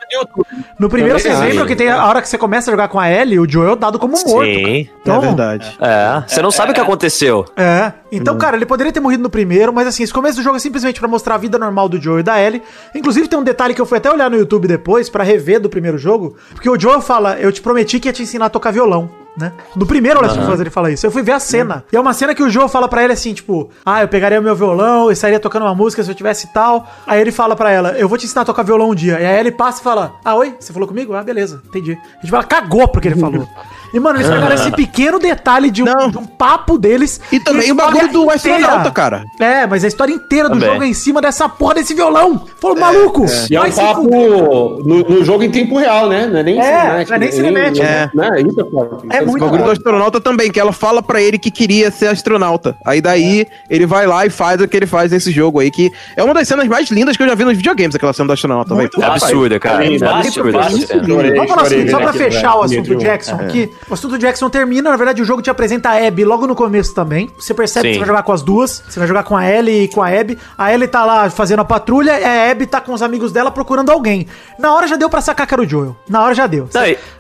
no primeiro, vocês lembram que tem a hora que você começa a jogar com a Ellie, o Joel é dado como morto. Sim. Então, é verdade. É, você não sabe o que aconteceu. É. Então, cara, ele poderia ter morrido no primeiro, mas assim, esse começo do jogo é simplesmente pra mostrar a vida normal do Joel e da Ellie. Inclusive, tem um detalhe que eu fui até olhar no YouTube depois pra rever do primeiro jogo, porque o Joel fala: Eu te prometi que ia te ensinar a tocar violão. né? No primeiro Last of Us ele fala isso. Eu fui ver a cena. E é uma cena que o Joe fala pra ele assim, tipo, ah, eu pegaria o meu violão e sairia tocando uma música se eu tivesse tal. Aí ele fala pra ela, eu vou te ensinar a tocar violão um dia. E aí ele passa e fala, ah, oi, você falou comigo? Ah, beleza, entendi. A gente fala, cagou porque ele falou. E, mano, eles pegaram esse pequeno detalhe de um, de um papo deles. E também o bagulho história do astronauta, cara. É, mas a história inteira do Também. jogo é em cima dessa porra desse violão. Falou, maluco, E é um papo no, no jogo em tempo real, né? Não é nem É, não é nem cinemático. É. Né? Isso é. É Isso muito O bagulho do astronauta também, que ela fala pra ele que queria ser astronauta. Aí daí ele vai lá e faz o que ele faz nesse jogo aí, que é uma das cenas mais lindas que eu já vi nos videogames, aquela cena do astronauta. É absurda, cara. É absurda Vamos falar seguinte, só pra aquilo, fechar o assunto do. Jackson aqui. O assunto do Jackson termina, na verdade o jogo te apresenta a Abby logo no começo também. Você percebe que Sim. você vai jogar com as duas. Você vai jogar com a Ellie e com a Abby. A Ellie tá lá fazendo a patrulha e a Abby tá com os amigos dela procurando alguém. Na hora já deu pra sacar que era o Joel. Na hora já deu.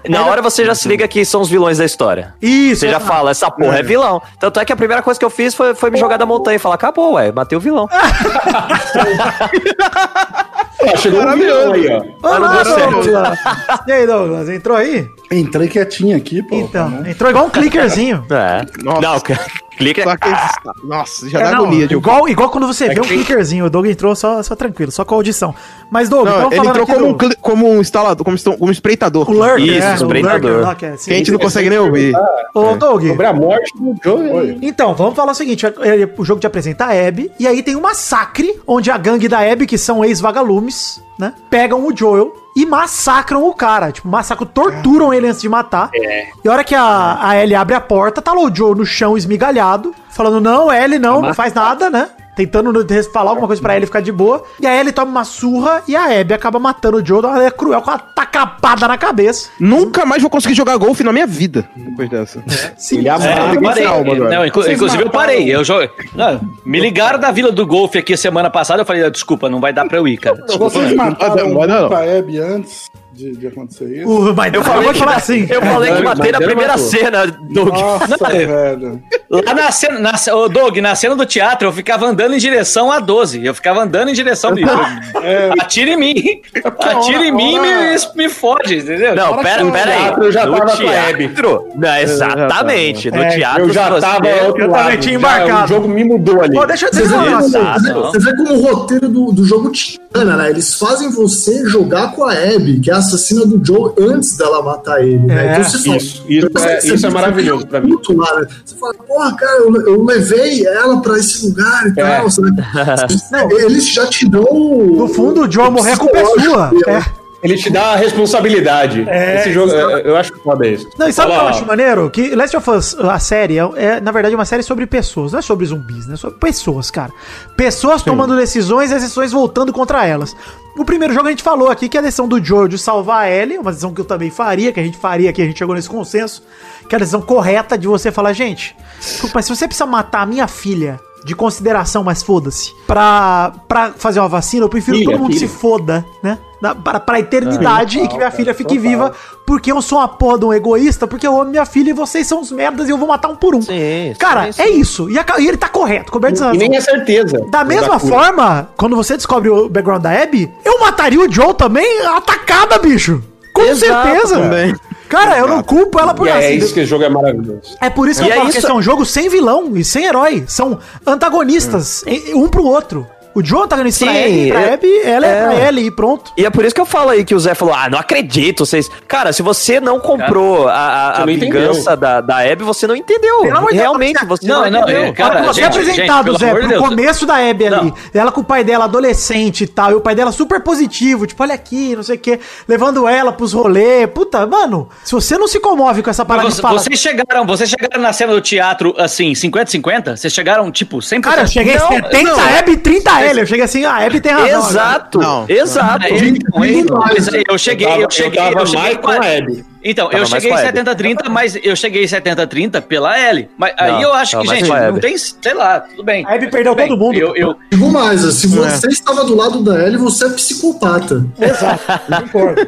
Não, na hora você já se liga que são os vilões da história. Isso. Você já fala, essa porra é vilão. Tanto é que a primeira coisa que eu fiz foi, foi me jogar da montanha e falar, acabou, ué, matei o vilão. Ó, chegou um vilão aí, ó. Olá, Douglas. E aí, Douglas? Entrou aí? Entrei quietinho aqui, pô. Então, né? entrou igual um clickerzinho. É. Nossa. Não, clica. Só que- Nossa, já É, dá não, agonia de igual, igual quando você vê um clickerzinho. O Doug entrou só, só tranquilo, só com a audição. Mas, Doug, Não, ele entrou como um, do- cli- como um instalador, como, como espreitador. O Lurker, Isso, é, o espreitador. Lurker é assim. Que a gente não consegue nem ouvir. Ô, Doug, Sobre a morte do Joe. Então, vamos falar o seguinte: o jogo te apresenta a Abby, e aí tem um massacre, onde a gangue da Abby, que são ex-vagalumes, né? Pegam o Joel e massacram o cara. Tipo, massacram, torturam ele antes de matar. E a hora que a, a Ellie abre a porta, tá lá o Joel no chão esmigalhado, falando: não, Ellie, não, não faz nada, né? Tentando falar alguma coisa pra Ellie ficar de boa. E a Ellie toma uma surra e a Abby acaba matando o Joel. Ela é cruel com uma tacapada na cabeça. Nunca mais vou conseguir jogar golfe na minha vida depois dessa. Ele É, amarra. eu parei. calma. Não, inclu- inclusive eu parei. Eu não, me ligaram da Vila do Golfe aqui semana passada. Eu falei, "Ah, desculpa, não vai dar pra eu ir, cara. Vocês mataram não, não. um pra Hebe antes de, de acontecer isso? O, mas Eu falei vou falar assim. eu falei que Mas matei na primeira matou. cena, Doug. Nossa, velho. Lá na cena, na, ô, Doug, na cena do teatro, eu ficava andando em direção a 12. Eu ficava andando em direção disso. Atira em mim. Atira em mim e hora- me, me fode, entendeu? Não, pera, pera aí. teatro eu já no tava a teatro. Não, exatamente. No É, teatro. Eu já você- tava ao outro eu lado. também tinha Já, embarcado. O jogo me mudou ali. Pô, deixa eu Você dizer um negócio. como, você vê- não. você vê como o roteiro do, do jogo te engana, né? Eles fazem você jogar com a Abby, que é a assassina do Joe, antes dela matar ele, né? É, Então você fala, isso- isso é- isso é maravilhoso pra mim. Lá, né? Você fala, porra, cara, eu, eu levei ela pra esse lugar e É. tal. sabe? Eles já te dão. No fundo, o Joe morrer, a culpa é sua. É. Ele te dá a responsabilidade. É, Esse jogo, eu, eu acho foda isso. Não, e sabe o que eu acho maneiro? Que Last of Us, a série, é, é, na verdade uma série sobre pessoas, não é sobre zumbis, né? É sobre pessoas, cara. Pessoas tomando decisões e as decisões voltando contra elas. No primeiro jogo a gente falou aqui que a decisão do Joel de salvar a Ellie, uma decisão que eu também faria, que a gente faria, que a gente chegou nesse consenso, que é a decisão correta de você falar, gente, mas se você precisa matar a minha filha de consideração, mas foda-se, pra, pra fazer uma vacina, eu prefiro Filha, todo mundo filha. se foda, né? Na, para, pra eternidade e que minha filha fique total. viva, porque eu sou uma porra de um egoísta, porque eu amo minha filha e vocês são os merdas e eu vou matar um por um. Sim, Cara, sim, sim. é isso. E, a e ele tá correto, coberto E nem é certeza. Da mesma cura. forma, quando você descobre o background da Abby, eu mataria o Joe também atacada, bicho. Com Exato, certeza. também. Cara, eu não culpo ela por E é assim, isso que esse jogo é maravilhoso. é por isso que E eu é falo que isso- esse é um jogo sem vilão e sem herói. São antagonistas, e- um pro outro. O Joe é antagonista pra Sim, Abby, pra é- Abby, ela é, é. pra Ellie e pronto. E é por isso que eu falo aí que o Zé falou: ah, não acredito, vocês. Cara, se você não comprou a, a, Você a não vingança da, da Abby, você não entendeu. Pelo amor de Deus, Realmente, cara, você não, não, não, entendeu. é, cara, Cara, você é gente, apresentado, gente, Zé, pro de Deus. começo da Abby ali, Não. ela com o pai dela adolescente e tal, e o pai dela super positivo, tipo, olha aqui, não sei o quê, levando ela pros rolês. Puta, mano, se você não se comove com essa parada Mas de você- fala. vocês chegaram, vocês chegaram na cena do teatro assim, 50-50? Vocês chegaram, tipo, 100%? Cara, eu cheguei Não, 70 não. Abby e 30 L. Eu cheguei assim, ah, a Abby tem razão. Exato, Não. exato. Aí, aí, mas aí eu cheguei, Eu cheguei, eu tava eu cheguei mais com a Abby. Então, Tava eu cheguei com em a Abby. 70-30, mas eu cheguei em 70-30 pela L. Mas aí Não, eu acho que, gente, não tem, sei lá, tudo bem. A Abby perdeu Tudo todo bem. mundo. Eu, eu, Digo mais, se você estava do lado da Ellie, você é psicopata. Exato, concordo.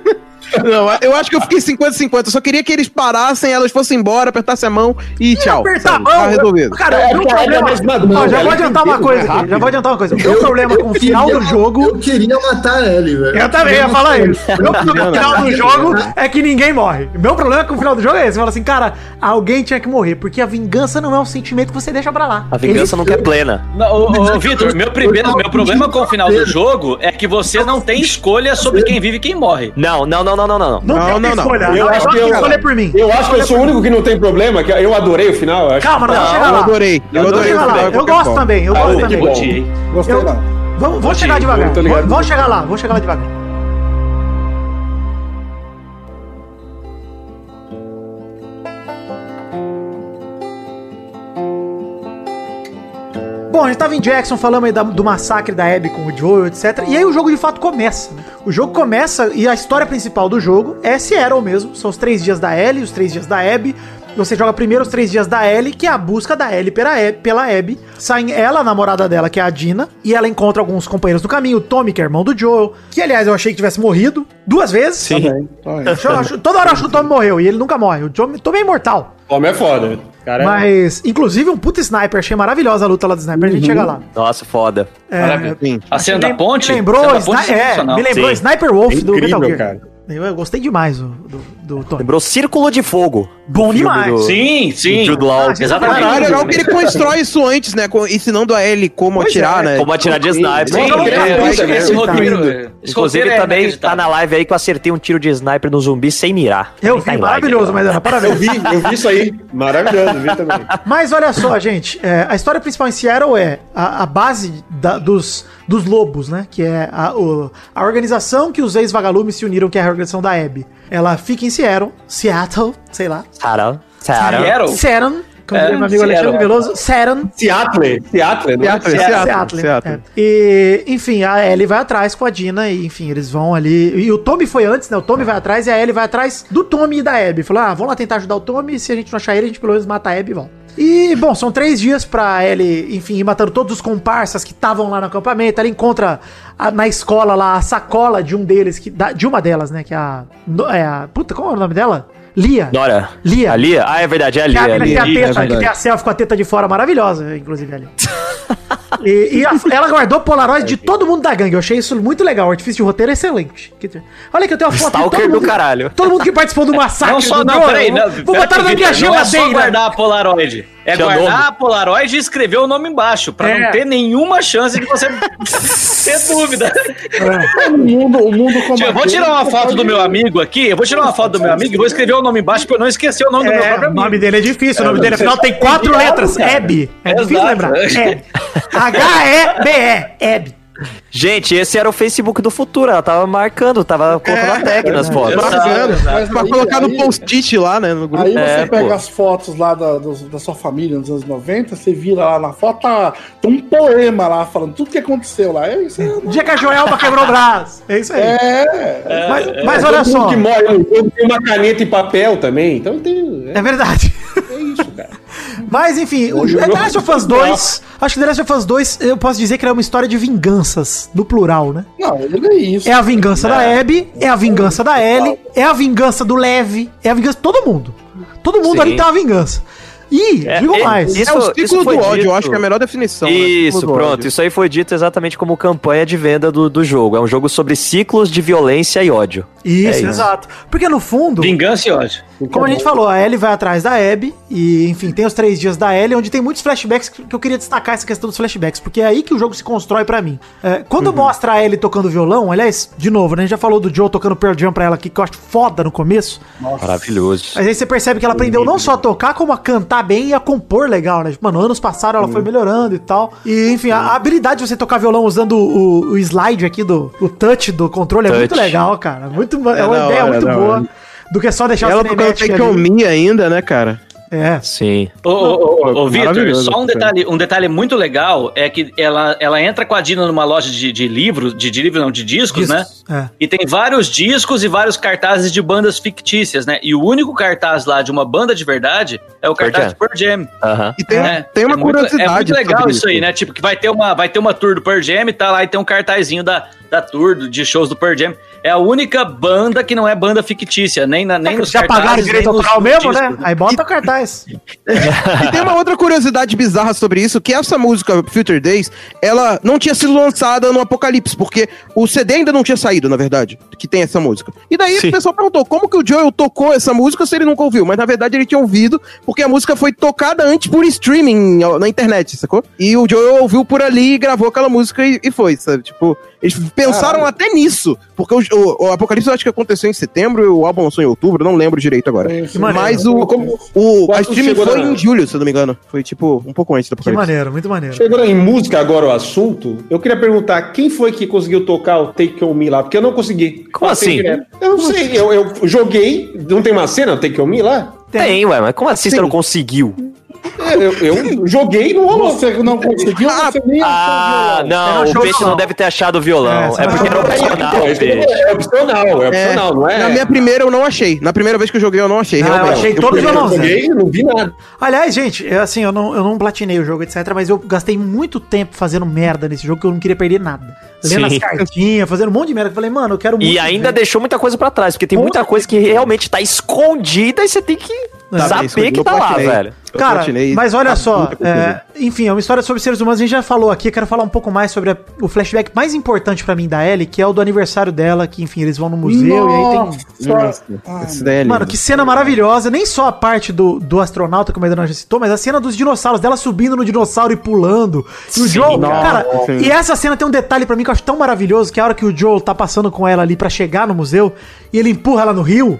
Não, eu acho que eu fiquei 50-50. Eu só queria que eles parassem, elas fossem embora, apertassem a mão e tchau. Apertar a mão. Tá resolvido. Cara, É, meu cara, é problema. Ó, já vou adiantar uma coisa aqui. Já vou adiantar uma coisa. O meu problema com o final do jogo. Eu queria matar a Ellie, velho. Eu também ia falar isso. Meu problema com o final do jogo é que ninguém morre. Meu problema com o final do jogo é esse. Você fala assim, cara, alguém tinha que morrer. Porque a vingança não é um sentimento que você deixa pra lá. A vingança nunca é plena. Não, ô, ô, Vitor, meu, primeiro, meu problema com o final do jogo é que você não tem escolha sobre quem vive e quem morre. Não, não, não, não, não, não. Não, Não, tem não, que não. escolher. Eu Não, acho que eu- escolher por mim. Eu acho que eu sou o único que não tem problema, que eu adorei o final. eu acho. Calma, não, chegar Eu lá. adorei. Eu adorei lá. final. de Eu gosto também, eu gosto também. Gostei Eu- não. Vamos, chegar devagar. vamos chegar lá, vamos chegar lá devagar. Bom, a gente tava em Jackson, falamos aí da- do massacre da Abby com o Joel, etc. E aí o jogo de fato começa. né? O jogo começa e a história principal do jogo é Seattle mesmo. São os três dias da Ellie, os três dias da Abby. Você joga primeiro os três dias da Ellie, que é a busca da Ellie pela Abby. Pela Abby. Saem ela, a namorada dela, que é a Dina, e ela encontra alguns companheiros no caminho. O Tommy, que é irmão do Joel, que aliás eu achei que tivesse morrido duas vezes. Também, também. Eu acho- toda hora eu acho que o Tommy morreu e ele nunca morre. O Tommy, Tommy é imortal. Homem é foda. Cara, Mas, inclusive, um puta sniper. Achei maravilhosa a luta lá do sniper. A gente chega lá. Nossa, foda. É, Maravilha. Sim. A cena da ponte? Me lembrou, ponte Sni- é, sensacional. me lembrou Sim. Sniper Wolf É do incrível, Metal Gear. cara. Eu, eu gostei demais do, do, do Tony. Lembrou Círculo de Fogo. Bom demais. do- Sim, sim. Jude Law. Ah, Exatamente. Caralho, é legal que ele constrói isso antes, né? Ensinando a ele como Pois atirar, é, né? Como atirar de sniper. Sim, não, é, não, esse- roteiro. esse Inclusive, é também tá na live aí que eu acertei um tiro de sniper no zumbi sem mirar. Eu tá vi, maravilhoso, aí, mas era Eu parabéns. vi, eu vi isso aí. Maravilhoso, vi também. Mas olha só, gente, é, a história principal em Seattle é a, a base da- dos, dos lobos, né? Que é a, o- a organização que os ex-vagalumes se uniram, que é a organização da Abby. Ela fica em Seattle, Seattle, sei lá. Sarah. Seattle? Seattle, como É, meu amigo Alexandre. Veloso. Seattle. Seattle. Seattle? Seattle, Seattle. Seattle, Seattle. é. E, enfim, a Ellie vai atrás com a Dina e, enfim, eles vão ali. E o Tommy foi antes, né? O Tommy vai atrás e a Ellie vai atrás do Tommy e da Abby. Falou, ah, vamos lá tentar ajudar o Tommy. Se a gente não achar ele, a gente pelo menos mata a Abby e volta. E, bom, são três dias pra Ellie, enfim, ir matando todos os comparsas que estavam lá no acampamento. Ela encontra a- na escola lá a sacola de um deles, que, da- de uma delas, né? Que é a, é a. Puta, qual é o nome dela? Lia. Dora. Lia. A Lia? Ah, é verdade, é a Que é a Lia. mina que tem a Lia. teta, que tem a selfie com a teta de fora maravilhosa, inclusive ali. E, e a- ela guardou Polaroid de todo mundo da gangue. Eu achei isso muito legal. O artifício de roteiro é excelente. Que- Olha que eu tenho uma foto de Stalker todo do mundo, caralho. todo mundo que participou do massacre. Não só, do não, peraí. Não, Vou botar na minha Vitor, não é só geladeira. guardar a Polaroid. É Tinha guardar nome. a Polaroid e escrever o nome embaixo, pra É. não ter nenhuma chance de você ter dúvida. O mundo, o mundo como eu vou tirar uma foto pode- do meu amigo aqui, eu vou tirar uma foto do meu amigo e vou escrever o nome embaixo pra eu não esquecer o nome do meu É, próprio o amigo. nome dele é difícil. O nome dele, afinal, tem quatro diabo, letras. Hebe. É difícil lembrar. Hebe. H-E-B-E. Gente, esse era o Facebook do futuro. Ela tava marcando, tava colocando a tag nas fotos. Bacana. Mas Pra aí- colocar no aí- post-it lá, né? No grupo. Aí você É, pega pô. as fotos lá da, da sua família nos anos 90, você vira lá na foto, tá, tem um poema lá falando tudo que aconteceu lá. É isso aí. Dia que a Joelma quebrou o braço. É isso aí. É. Mas, mas É, olha todo só. que morre no jogo tem uma caneta e papel também. Então tem. É verdade. É, é isso, cara. Mas enfim, o The Last of Us 2, acho que The Last of Us 2, eu posso dizer que é uma história de vinganças, no plural, né? Não, ele é isso. É a vingança da Abby, é a vingança da Ellie, é a vingança do Lev, é a vingança de todo mundo. Todo mundo Sim. ali tem uma vingança. E, É, digo é, mais, É o Isso- ciclo isso do foi ódio, dito. eu acho que é a melhor definição. né? Isso, do pronto. Isso aí foi dito exatamente como campanha de venda do, do jogo. É um jogo sobre ciclos de violência e ódio. isso, é isso. exato. Porque no fundo, Vingança e ódio. como a gente falou, a Ellie vai atrás da Abby, e enfim, tem os três dias da Ellie, onde tem muitos flashbacks que eu queria destacar essa questão dos flashbacks, porque é aí que o jogo se constrói pra mim. É, quando Uhum. mostra a Ellie tocando violão, aliás, de novo, né, a gente já falou do Joe tocando Pearl Jam pra ela aqui, que eu acho foda no começo, Maravilhoso. Mas aí você percebe que ela aprendeu não só a tocar, como a cantar bem e a compor legal, né? Tipo, Mano, anos passaram, ela foi melhorando e tal. E, enfim, a, a habilidade de você tocar violão usando o, o slide aqui, do, o touch do controle, é Touch. muito legal, cara. Muito, é uma da ideia hora, muito boa. hora. Do que só deixar Ela o tocando cinemática Take On. Me ainda, né, cara? É. Sim. Ô, ô, ô, ô, Vitor, só um detalhe, um detalhe muito legal é que ela, ela entra com a Dina numa loja de, de livros, de, de livros não, de discos, né? É. E tem vários discos e vários cartazes de bandas fictícias, né? E o único cartaz lá de uma banda de verdade é o cartaz Jam. do Pearl Jam. Aham. E tem, É, tem uma é muito- curiosidade. É muito legal isso aí, né? Tipo, que vai ter uma, vai ter uma tour do Pearl Jam e tá lá e tem um cartazinho da, da tour, do- de shows do Pearl Jam. É a única banda que não é banda fictícia, nem, na, nem nos Já pagaram cartazes, direito autoral mesmo, discos. né? Aí bota o cartaz. E tem uma outra curiosidade bizarra sobre isso, que essa música, Future Days, ela não tinha sido lançada no Apocalipse, porque o CD ainda não tinha saído, na verdade, que tem essa música. E daí Sim. o pessoal perguntou, como que o Joel tocou essa música se ele nunca ouviu? Mas na verdade ele tinha ouvido, porque a música foi tocada antes por streaming na internet, sacou? E o Joel ouviu por ali, gravou aquela música e, e foi, sabe? Tipo, eles pensaram até nisso, porque o, o- o Apocalipse eu acho que aconteceu em setembro e o álbum lançou em outubro, não lembro direito agora. Que maneiro. Mas o, Como- o, a Quando streaming foi na- em julho, se eu não me engano. Foi tipo um pouco antes do Que Apocalipse. maneiro, muito maneiro. Chegou em música agora o assunto, eu queria perguntar quem foi que conseguiu tocar o Take On Me lá, porque eu não consegui. Como assim? direto. Eu não sei, eu, eu joguei, não tem uma cena Take On Me lá? Tem, ué, mas como assim você não conseguiu? É, Eu, eu joguei não rolou. Você não conseguiu, você nem Ah, não, não o Peixe não. não deve ter achado o violão. É, É, porque era opcional, isso Peixe. é opcional, é opcional, não é? Na minha primeira eu não achei. Na primeira vez que eu joguei eu não achei. Ah, eu realmente. achei todo Eu violãozinho. joguei e não vi nada. Aliás, gente, é assim, eu não, eu não platinei o jogo, etc, mas eu gastei muito tempo fazendo merda nesse jogo que eu não queria perder nada. Lendo Sim. as cartinhas, fazendo um monte de merda. Eu falei, mano, eu quero muito. E ainda ver. deixou muita coisa pra trás, porque tem muita coisa que realmente tá escondida e você tem que Tá, saber isso aí que tá lá, velho. Cara, platinei, mas olha tá só, é, enfim, é uma história sobre seres humanos, a gente já falou aqui, eu quero falar um pouco mais sobre a- o flashback mais importante pra mim da Ellie, que é o do aniversário dela, que enfim, eles vão no museu e aí tem... Nossa. É. Mano, que cena maravilhosa, nem só a parte do, do astronauta, como a Edna já citou, mas a cena dos dinossauros, dela subindo no dinossauro e pulando. E o Joel, cara, sim. e essa cena tem um detalhe pra mim que eu acho tão maravilhoso, que é a hora que o Joel tá passando com ela ali pra chegar no museu, e ele empurra ela no rio,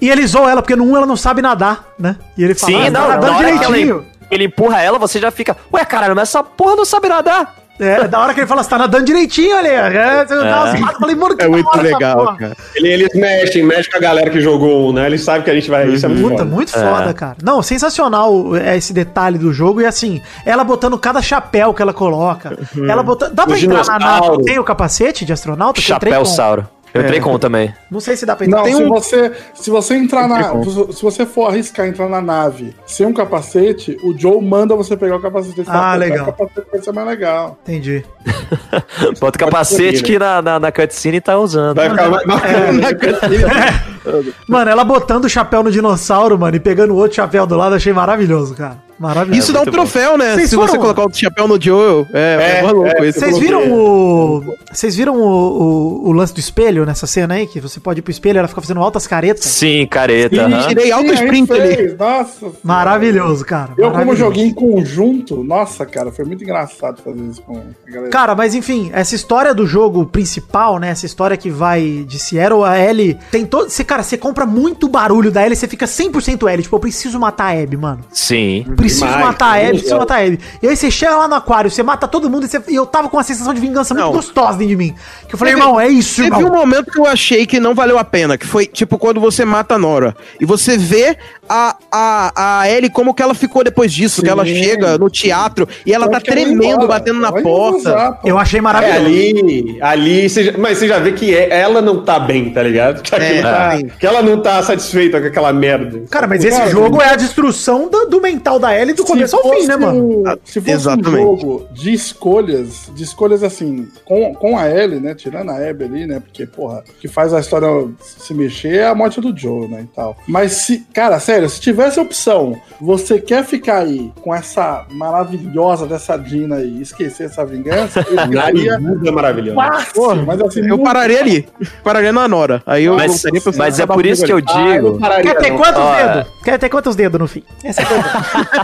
e ele zoa ela, porque no 1 ela não sabe nadar, né? E ele fala, Sim, "Ah, não, tá direitinho. ele, ele empurra ela, você já fica, ué, caralho, mas essa porra não sabe nadar. É, da hora que ele fala, você tá nadando direitinho ali. É, você dá umas patas, eu falei, mano, que É muito legal, cara. Ele- Eles mexem, mexem com a galera que jogou um, né? Eles sabem que a gente vai. Isso é muito Puta, foda. muito foda, cara. Não, sensacional é, esse detalhe do jogo. E assim, ela botando cada chapéu que ela coloca. Ela botando. Dá pra Os entrar na nave? Tem o capacete de astronauta? Chapéu com. Sauro. Eu entrei com um também. Não sei se dá pra entrar. Não, Tem se, um- você, se você entrar na. Se você for arriscar entrar na nave sem um capacete, o Joe manda você pegar o capacete. Ele Ah, "Pô, legal. O capacete vai ser mais legal. Entendi. Bota o capacete que na, na, na cutscene tá usando. Vai ficar mais Mano, ela botando o chapéu no dinossauro, mano, e pegando outro chapéu do lado, achei maravilhoso, cara. Maravilhoso. Isso dá um troféu, né? Vocês Se você foram- colocar o chapéu no Joel, é, é, É, maluco é, isso. Vocês viram o. Vocês viram o, o, o lance do espelho nessa cena aí? Que você pode ir pro espelho e ela fica fazendo altas caretas? Sim, careta. Ih, aham. tirei alto Sim, sprint ali. Nossa. Maravilhoso, cara. Eu, como maravilhoso. joguei em conjunto, nossa, cara, foi muito engraçado fazer isso com a galera. Cara, mas enfim, essa história do jogo principal, né? Essa história que vai de Seattle a Ellie, tem todo. Você, cara, você compra muito barulho da Ellie, você fica 100% Ellie. Tipo, eu preciso matar a Abby, mano. Sim. Preciso Demais, matar a Abby, preciso matar a Abby. E aí você chega lá no aquário, você mata todo mundo e, você- e eu tava com uma sensação de vingança muito Não. gostosa dentro de mim. Que eu falei, Teve- irmão, é isso, Teve irmão. um momento que eu achei que não valeu a pena, que foi tipo quando você mata a Nora. E você vê a, a, a Ellie como que ela ficou depois disso, que ela Sim. chega no teatro e ela tá Pode ir tremendo, batendo na Vai porta. usar. Eu achei É, maravilhoso. ali, ali, você já- mas você já vê que é- ela não tá bem, tá ligado? Que, É, tá- sim. que ela não tá satisfeita com aquela merda. Cara, mas esse Cara, jogo é a destruição do, do mental da Ellie do começo ao fim, né, mano? um- Se fosse Exatamente. um jogo de escolhas, de escolhas assim, com, com a Ellie, né? Tirando a Abby ali, né? Porque, porra, o que faz a história se mexer é a morte do Joe, né? E tal. Mas se, cara, sério, se tivesse a opção, você quer ficar aí com essa maravilhosa dessa Dina aí, esquecer essa vingança, eu ficaria Nariguda maravilhosa. fácil, mas assim, Eu muito pararia ali. Pararia na Nora. Aí eu Mas, pra mas é por isso que eu comigo ali. Ah, eu digo. pararia, Quer ter não. quantos Ó, dedos? Quer ter quantos dedos no fim? Essa é a.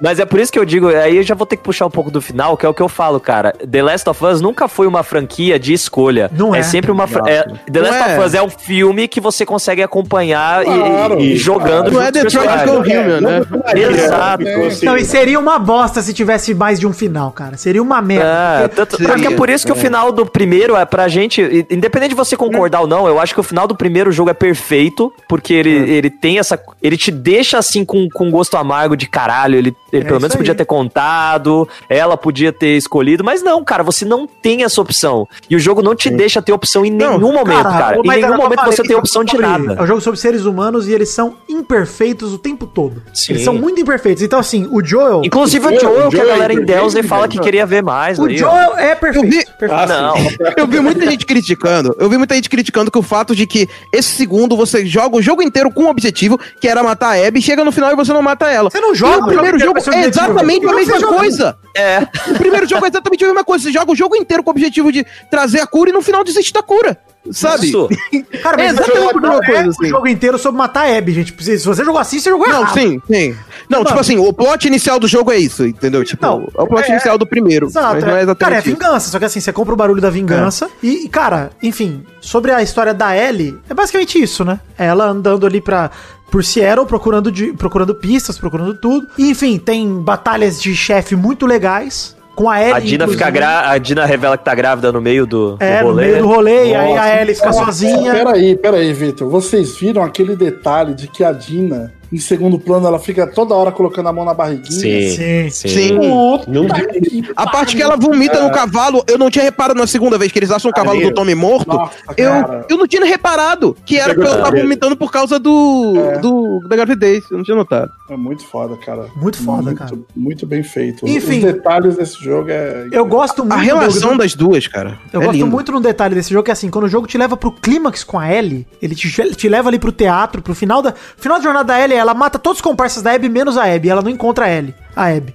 Mas é por isso que eu digo, aí eu já vou ter que puxar um pouco do final, que é o que eu falo, cara. The Last of Us nunca foi uma franquia de escolha. Não é. sempre uma. fra- é- The Last é. of Us é um filme que você consegue acompanhar e- Claro. e, e jogando. Não é Detroit personagens. Become Human, né? Exato. Assim, Não, e seria uma bosta se tivesse mais de um final, cara. Seria uma merda. É, tanto, Seria, porque é por isso que o final do primeiro é pra gente, independente de você concordar ou não, eu acho que o final do primeiro jogo é perfeito, porque ele, ele tem essa. Ele te deixa assim com, com gosto amargo cargo de caralho, ele, ele É pelo menos podia aí. ter contado, ela podia ter escolhido, mas não, cara, você não tem essa opção. E o jogo não te deixa ter opção em Não, nenhum momento, cara. Em mas nenhum momento falar, você tem é opção de sobre- nada. É um jogo sobre seres humanos e eles são imperfeitos o tempo todo. Sim. Eles são muito imperfeitos. Então, assim, o Joel. Inclusive o O Joel- Joel, o que a Joel é galera em imperfeito, Deus e fala que né? queria ver mais. O aí, ó. Joel é perfeito. Eu vi- perfeito. Ah, Não. Eu vi muita gente criticando. Eu vi muita gente criticando que o fato de que esse segundo você joga o jogo inteiro com um objetivo, que era matar a Abby, chega no final e você não mata ela. Não E o primeiro o jogo é exatamente a Não, mesma coisa. É. O primeiro jogo é exatamente a mesma coisa. Você joga o jogo inteiro com o objetivo de trazer a cura e no final desiste da cura. Sabe? Isso. Cara, mas É exatamente o jogo a mesma não coisa, é o assim. jogo inteiro sobre matar a Abby, gente. Se você jogou assim, você jogou Não, errado. sim, sim. Não, tipo assim, o plot inicial do jogo é isso, entendeu? Tipo, Não, é o plot é- inicial do primeiro. Exato. mas não é é. Cara, é vingança. Só que assim, você compra o barulho da vingança. E, cara, enfim, sobre a história da Ellie, é basicamente isso, né? É Ela andando ali pra. Por Seattle, procurando, de, procurando pistas, procurando tudo. E, enfim, tem batalhas de chefe muito legais. Com a Ellie. A Dina, fica gra... a Dina revela que tá grávida no meio do, do É, no rolê. meio do rolê, e aí a Ellie fica nossa, sozinha. Peraí, peraí, Vitor. Vocês viram aquele detalhe de que a Dina, em segundo plano, ela fica toda hora colocando a mão na barriguinha? Sim, Sim. Sim. Puta Não que A parte que ela vomita no cavalo, eu não tinha reparado na segunda vez que eles acham o cavalo do. Tommy morto. Nossa, eu, eu não tinha reparado que era porque ela tava vomitando por causa do, É. do da gravidez. Eu não tinha notado. É muito foda, cara. Muito foda, muito, cara. Muito bem feito. Enfim. Os detalhes desse jogo é. Eu gosto muito A do- relação das duas, cara. Eu é gosto lindo. muito de um detalhe desse jogo, que é assim, quando o jogo te leva pro clímax com a Ellie, ele te, te leva ali pro teatro, pro final da. Final da jornada da Ellie, ela mata todos os comparsas da Abby, menos a Abby. Ela não encontra a Ellie, a Abby.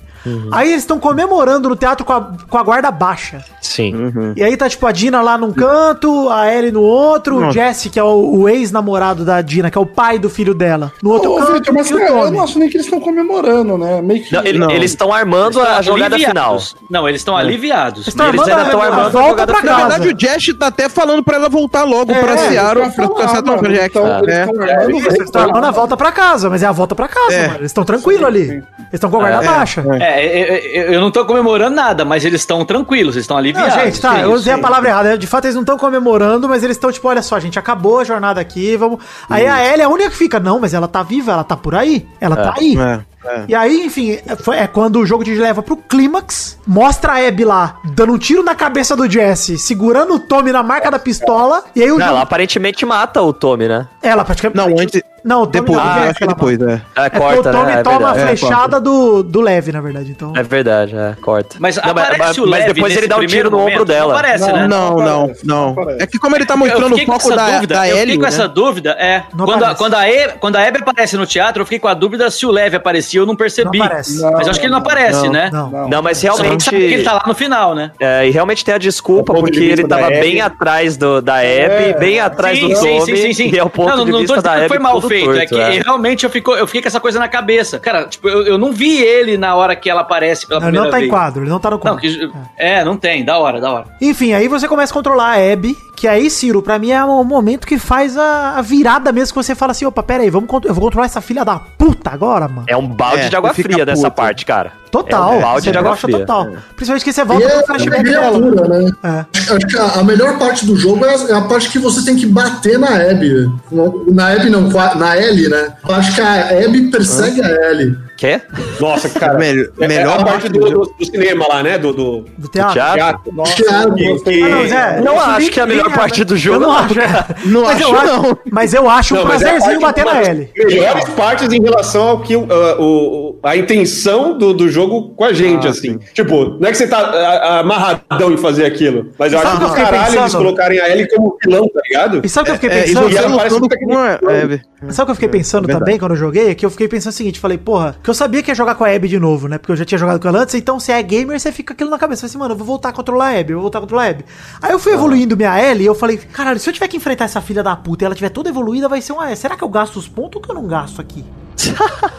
Aí eles estão comemorando no teatro com a, com a guarda baixa. Sim. E aí tá, tipo, a Dina lá num canto, a Ellie no outro, o. Jesse, que é o, o ex-namorado da Dina, que é o pai do filho dela, no outro Ô, canto. Vitor, mas cara, eu Tommy. não acho nem que eles estão comemorando, né? Meio que. Não, ele- Não. Eles estão armando a jogada final. aliviados. Não, eles estão aliviados. Eles estão Eles armando ainda tão a, a armando a volta jogada pra Na casa. verdade, o Jess tá até falando pra ela voltar logo É, pra é, Seattle, Pra ficar então, eles É. estão armando Eles estão armando a volta pra casa, mas é a volta pra casa, É. mano. Eles estão tranquilos ali. Eles estão com a guarda É. baixa. É, eu, eu- eu não tô comemorando nada, mas eles estão tranquilos, eles estão Não, aliviados. gente, tá, Sim, eu usei a sim. palavra errada. De fato, eles não estão comemorando, mas eles estão tipo, olha só, gente, acabou a jornada aqui, vamos. Aí a Ellie é a única que fica, não, mas ela tá viva, ela tá por aí, ela tá aí. É, é. E aí, enfim, é, é quando o jogo te leva pro clímax, mostra a Abby lá, dando um tiro na cabeça do Jesse, segurando o Tommy na marca da pistola, e aí o Não, jogo... ela aparentemente mata o Tommy, né? Ela praticamente... Não, antes. Não, o Tommy Depois, não, Jesse acho que ela depois, é. É, É porque corta, o Tommy né? É toma a flechada do, do Leve, na verdade, então... É verdade, é, corta. Mas Não, aparece mas, o mas Lev depois ele dá um tiro no ombro dela. Não aparece, Não, né? Não, não, aparece, não. É que como ele tá mostrando o foco da, dúvida, da eu fiquei Ellie, com né? essa dúvida, é. Quando a, quando, a quando a Abby aparece no teatro, eu fiquei com a dúvida se o Leve aparecia, eu não percebi. Não aparece. Não, Mas eu acho que ele não aparece, não, né? Não. Não, mas Só realmente. sabe que ele tá lá no final, né? É, e realmente tem a desculpa, de porque ele tava bem atrás do, da Abby, É. bem atrás sim, do sim, Tommy, sim, sim, sim. e é o ponto não, de não, vista não tô da Abby foi mal feito, torto, é que é. realmente eu, fico, eu fiquei com essa coisa na cabeça. Cara, tipo, eu, eu não vi ele na hora que ela aparece pela Não, ele primeira não tá em vez. quadro, ele não tá no Não, quadro. que, é, não tem, da hora, da hora. Enfim, aí você começa a controlar a Abby, que aí, Ciro, pra mim é o momento que faz a, a virada mesmo, que você fala assim, opa, pera aí, vamos, eu vou controlar essa filha da puta agora, mano. É um balde É, de água fria nessa parte, cara. Total, É um balde de água fria. total. Principalmente que você E volta é pro flashback meia dela. pura, né? É. Acho que a, a melhor parte do jogo é a, é a parte que você tem que bater na Abby. Não- Na Abby não, na Ellie, né? Eu acho que a Abby persegue a Ellie. Quer? Nossa, cara. Melhor- é- é melhor a parte do, do- do cinema lá, né? Do, do Do teatro. teatro? teatro. Nossa, eu gostei. que- Ah, não, Zé, Não acho nem- que é a melhor parte do Eu jogo, não não, acho, é. Não mas acho, eu acho, não. Mas eu acho um Não, mas é prazerzinho parte- bater na Ellie. Melhores partes em relação ao que o, uh, o- a intenção do, do jogo com a gente, Ah, assim. Tipo, não é que você tá ah, amarradão em fazer aquilo, mas eu acho que do eu fiquei caralho eles colocarem a Ellie como vilão, tá ligado? E sabe o que eu fiquei É, e pensando? e ela parece Abby. Sabe o que eu fiquei pensando verdade. também quando eu joguei? É que eu fiquei pensando o seguinte, falei, porra, que eu sabia que ia jogar com a Abby de novo, né? Porque eu já tinha jogado com ela antes, então se é gamer, você fica aquilo na cabeça. Falei assim, mano, eu vou voltar a controlar a Abby, eu vou voltar a controlar a Abby. Aí eu fui evoluindo minha Ellie e eu falei, caralho, se eu tiver que enfrentar essa filha da puta e ela tiver toda evoluída, vai ser uma. Será que eu gasto os pontos ou que eu não gasto aqui?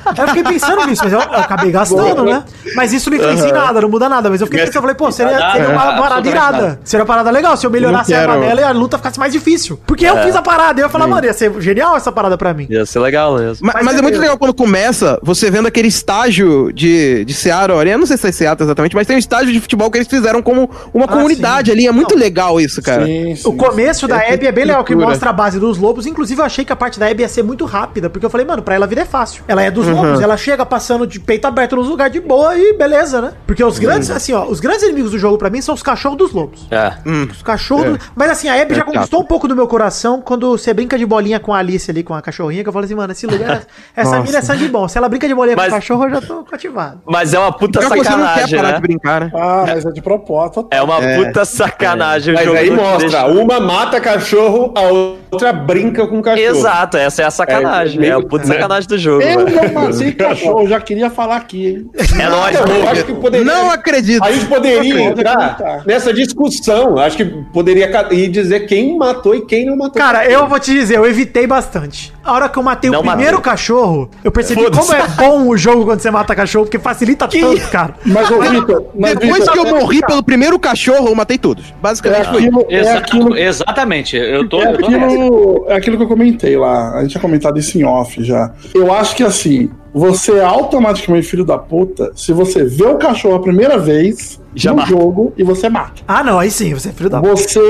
Aí eu fiquei pensando nisso, mas eu, eu acabei gastando, né? Mas isso não influencia em nada, não muda nada. Mas eu fiquei pensando, eu falei, pô, seria, Nada, seria uma parada irada. nada. Seria uma parada legal se eu melhorasse a dela e a luta ficasse mais difícil. Porque eu fiz a parada, e eu ia falar, mano, ia ser genial essa parada pra mim. Ia ser legal mesmo. Mas, Mas mas é é muito legal quando começa, você vendo aquele estágio de, de Seattle ali. Eu não sei se é Seattle exatamente, mas tem um estágio de futebol que eles fizeram como uma Ah, comunidade sim. ali. É muito Não. legal isso, cara. Sim, sim, O começo da É Abby é bem legal, que mostra a base dos lobos. Inclusive, eu achei que a parte da Abby ia ser muito rápida, porque eu falei, mano, pra ela a vida é fácil. Fácil. Ela é dos lobos, ela chega passando de peito aberto nos lugares de boa e beleza, né? Porque os grandes, assim, ó, os grandes inimigos do jogo pra mim são os cachorros dos lobos. É. Os cachorros. do- Mas assim, a Abby já chato. conquistou um pouco do meu coração quando você brinca de bolinha com a Alice ali, com a cachorrinha, que eu falo assim, mano, esse lugar. Essa mina é sangue bom. Se ela brinca de bolinha Mas- com o cachorro, eu já tô cativado. Mas é uma puta Pior que você não quer sacanagem, parar né? de brincar, né? Ah, mas é de propósito. É uma É. puta sacanagem o Mas jogo aí mostra, deixa- uma mata cachorro, a outra brinca com cachorro. Exato, essa é a sacanagem. É, É, a puta sacanagem do jogo, Eu velho. não matei cachorro, já queria falar aqui, hein? É eu pô. acho que poderia... Não acredito. A gente poderia Pode entrar nessa discussão. Acho que poderia ir dizer quem matou e quem não matou. Cara, eu vou te dizer, eu evitei bastante. A hora que eu matei Não o primeiro matei. cachorro, eu percebi como é bom o jogo quando você mata cachorro, porque facilita tanto, cara. Mas, ô, Vitor, mas, Depois que eu morri pelo primeiro cachorro, eu matei todos. é Basicamente foi. aquilo, é Exato, aquilo Exatamente, eu tô, É eu tô aquilo, é aquilo que eu comentei lá. A gente tinha comentado isso em off já. Eu acho que assim, você é automaticamente filho da puta se você vê o cachorro a primeira vez Já no mata. jogo e você mata. Ah, não, aí sim, você é filho da Você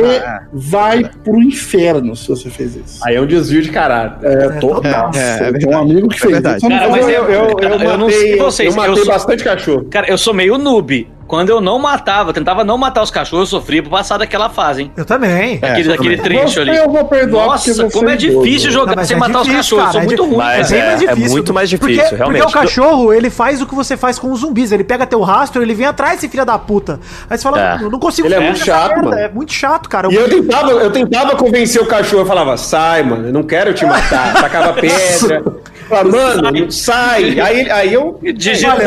vai pro inferno se você fez isso. Aí é um desvio de caráter. É, total. é, é Tem um amigo que É fez isso. eu não Cara, mas eu, eu, eu, Eu não matei, sei vocês, eu matei eu sou- bastante cachorro. Cara, eu sou meio noob. Quando eu não matava, tentava não matar os cachorros, eu sofria por passar daquela fase, hein? Eu também. Daquele, daquele trecho Você ali. eu vou perdoar porque Nossa, como é difícil jogar Não, sem é matar os difícil, cachorros. cara, eu sou é muito ruim. Mas cara. mais é, difícil. é muito mais Porque, difícil, realmente. porque o cachorro, ele faz o que você faz com os zumbis. Ele pega teu rastro, ele vem atrás desse filho da puta. Aí você fala, É. "Mano, eu não consigo Ele é muito chato, merda." mano. É muito chato, cara. E eu tentava, eu tentava convencer o cachorro, eu falava, sai, mano, eu não quero te matar. Tacava pedra. Mano, sai. Aí, aí eu. Digitava,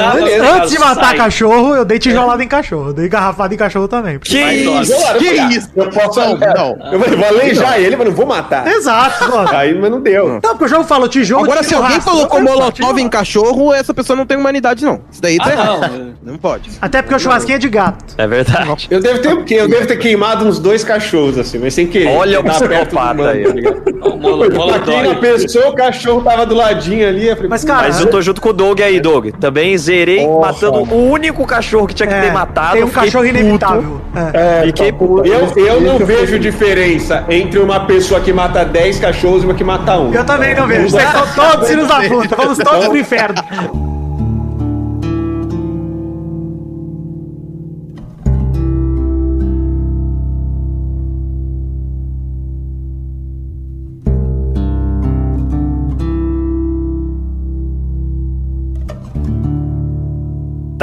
antes, de matar sai. cachorro, eu dei tijolada em cachorro. Dei garrafada em cachorro também. Que Vai, isso? Eu, Que eu, isso? Eu posso. Não, é, não. Eu falei, vou aleijar ele, mas não vou matar. Exato, mano. Aí, mas não deu. Não, porque o jogo falou tijolo. Agora, se alguém colocou Eu falei, molotov em cachorro, essa pessoa não tem humanidade, não. Isso daí tá Ah, errado. não. Não pode. Até porque o churrasquinho é de gato. É verdade. Eu devo ter o quê? Eu devo ter queimado uns dois cachorros, assim, mas sem querer. Olha o do psicopata aí. tá ligado? O molo- Eu taquei na molotov. pessoa, o cachorro tava do ladinho ali. Eu falei, Mas, cara, Mas eu tô junto com o Doug aí, Doug. Também zerei Porra. matando o único cachorro que tinha que É, ter matado. tem um cachorro puto. inevitável. É. É, Fiquei tá, puto. Eu, eu não Isso vejo diferença entre uma pessoa que mata 10 cachorros e uma que mata um. Eu também não vejo. Vocês são todos filhos da puta. Vamos todos pro inferno.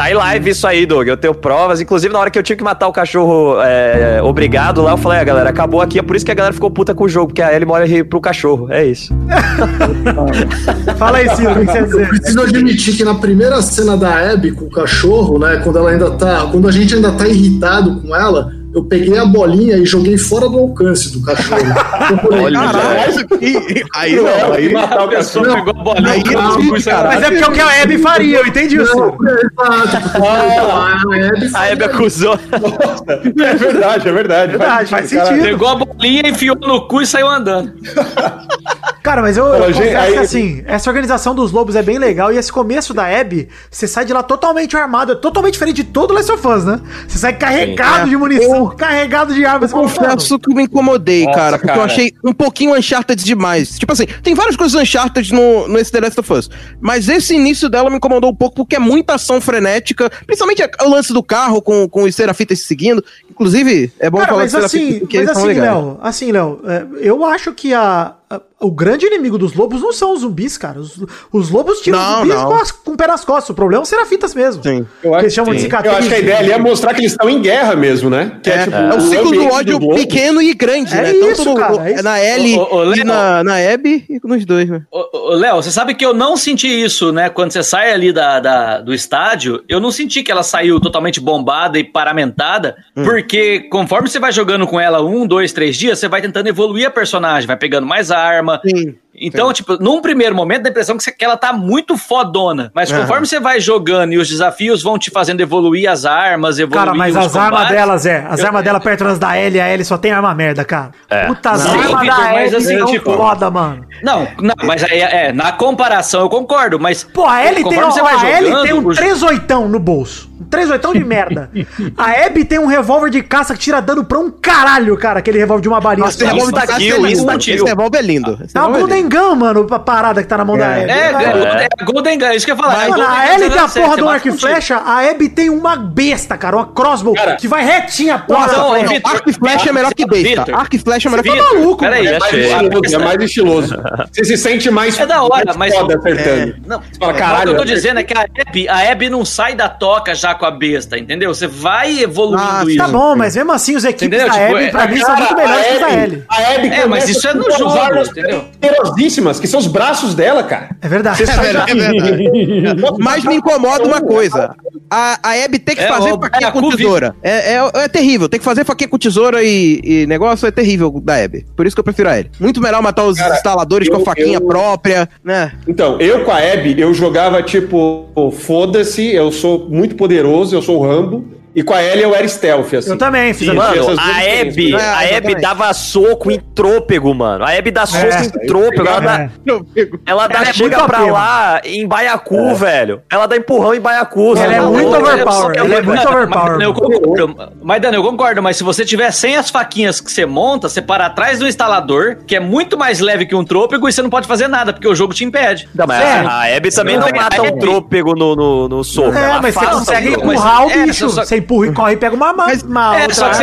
Tá em live isso aí, Doug. Eu tenho provas. Inclusive, na hora que eu tive que matar o cachorro é, obrigado lá, eu falei, ah, galera, acabou aqui. É por isso que a galera ficou puta com o jogo, porque a Ellie morre pro cachorro. É isso. Fala aí, Ciro, o que você quer dizer? Preciso admitir que na primeira cena da Abby com o cachorro, né, quando ela ainda tá, quando a gente ainda tá irritado com ela, eu peguei a bolinha e joguei fora do alcance do cachorro. Olha, Caralho, e- aí Não, aí matar o cachorro. pegou a bolinha Aí e isso. Mas é porque é o que a Abby faria, eu entendi isso. Não, é exato. porque a Abby acusou. É verdade, é verdade. Verdade, faz Cara, sentido. Pegou a bolinha, enfiou no cu e saiu andando. Cara, mas eu, eu confesso gente, aí- que assim, essa organização dos lobos é bem legal e esse começo da Abby, você sai de lá totalmente armado, é totalmente diferente de todo Last of Us, né? Você sai carregado É. de munição, carregado de armas. Eu confesso que eu me incomodei, Nossa, cara, porque eu cara. achei um pouquinho Uncharted demais. Tipo assim, tem várias coisas Uncharted no, nesse The Last of Us, mas esse início dela me incomodou um pouco porque é muita ação frenética, principalmente o lance do carro com, com os serafitas se seguindo. Inclusive, é bom Cara, falar mas dos assim, porque mas eles assim. Léo, assim, Léo, é, eu acho que a, a- o grande inimigo dos lobos não são os zumbis, cara. Os, os lobos tiram Não, zumbis não. Com, as- com o pé nas costas. O problema são serafitas mesmo. Sim. Eu Que acho, eles chamam de sim. cicatriz. eu acho que a ideia ali é mostrar que eles estão em guerra mesmo, né? Que É, tipo, é o ciclo do ódio globo. pequeno e grande, É né? isso, Tanto no- cara, é isso. na L ô, ô, e na, na Abby e nos dois, né? Léo, você sabe que eu não senti isso, né? Quando você sai ali da, da- do estádio, eu não senti que ela saiu totalmente bombada e paramentada, Hum. porque conforme você vai jogando com ela um, dois, três dias, você vai tentando evoluir a personagem, vai pegando mais arma. Sim. Então, tipo, num primeiro momento dá a impressão que, você- que ela tá muito fodona. Mas conforme você vai jogando e os desafios vão te fazendo evoluir as armas, evoluir Cara, mas os as armas delas é. As eu- armas dela perto das da L, a L só tem arma merda, cara. É. Puta, as Não, armas da mas L assim, tipo- foda, mano. Não, não, mas aí, é, na comparação eu concordo, mas. Pô, a Ellie tem, ó, a jogando, tem um o- 38 no bolso. Um 38 de merda. A Abby tem um revólver de caça que tira dano pra um caralho, cara. Aquele revólver de uma barinha. Nossa, esse revólver caça kill, é Esse revólver é lindo. Esse É uma revólver é Gun, mano, a parada que tá na mão da Abby. É, é, é Golden Gun, é isso que eu ia falar. é Mano, Golden a Ellie tem a 007, porra do arco e flecha, a Abby tem uma besta, cara, uma crossbow, Cara, que vai retinha a porra. não. Vitor, Arco e flecha é melhor que besta. Arco e flecha é melhor que Vitor, maluco, Peraí, É mais achei. estiloso, é mais estiloso. Você se sente mais. É da hora, mais mas- foda acertando. Não, Você fala, é, caralho. o que eu tô dizendo é que a Abby, a Abby não sai da toca já com a besta, entendeu? Você vai evoluindo Ah, isso. Tá bom, mas mesmo assim, os equipes Entendeu? da Tipo, Abby, é- pra mim, são muito melhores que os da Ellie. A Abby É, mas isso é no jogo, entendeu? Poderosíssimas, que são os braços dela, cara. É verdade. Você sai verdade, é Mas me incomoda uma coisa. A, a Abby tem que É, fazer faquinha é, com tesoura. É, é, é terrível. Tem que fazer faquinha com tesoura e, e negócio é terrível da Abby. Por isso que eu prefiro a ele. Muito melhor matar os Cara, instaladores com a eu- faquinha eu- própria, né? Então, eu com a Abby, eu jogava tipo, foda-se, eu sou muito poderoso, eu sou o Rambo. E com a Ellie eu era stealth, assim. Eu também fiz Mano, a. Abby, É, a Abby exatamente. dava soco em trôpego, mano. A Abby dá soco em trôpego. Ela dá, É. ela dá Ela é chega muito pra apelo. lá em Baiacu, velho. Ela dá empurrão em Baiacu. Ela você é muito overpower, ela é muito overpower. Mas, eu concordo, mas, Dani, eu concordo, mas se você tiver sem as faquinhas que você monta, você para atrás do instalador, que é muito mais leve que um trôpego, e você não pode fazer nada, porque o jogo te impede. Não, mas É. a Abby também Não, mata um Abby- trôpego no, no, no soco. É, Ela mas você consegue empurrar o é, bicho. Você empurra e corre e pega uma, uma É, só que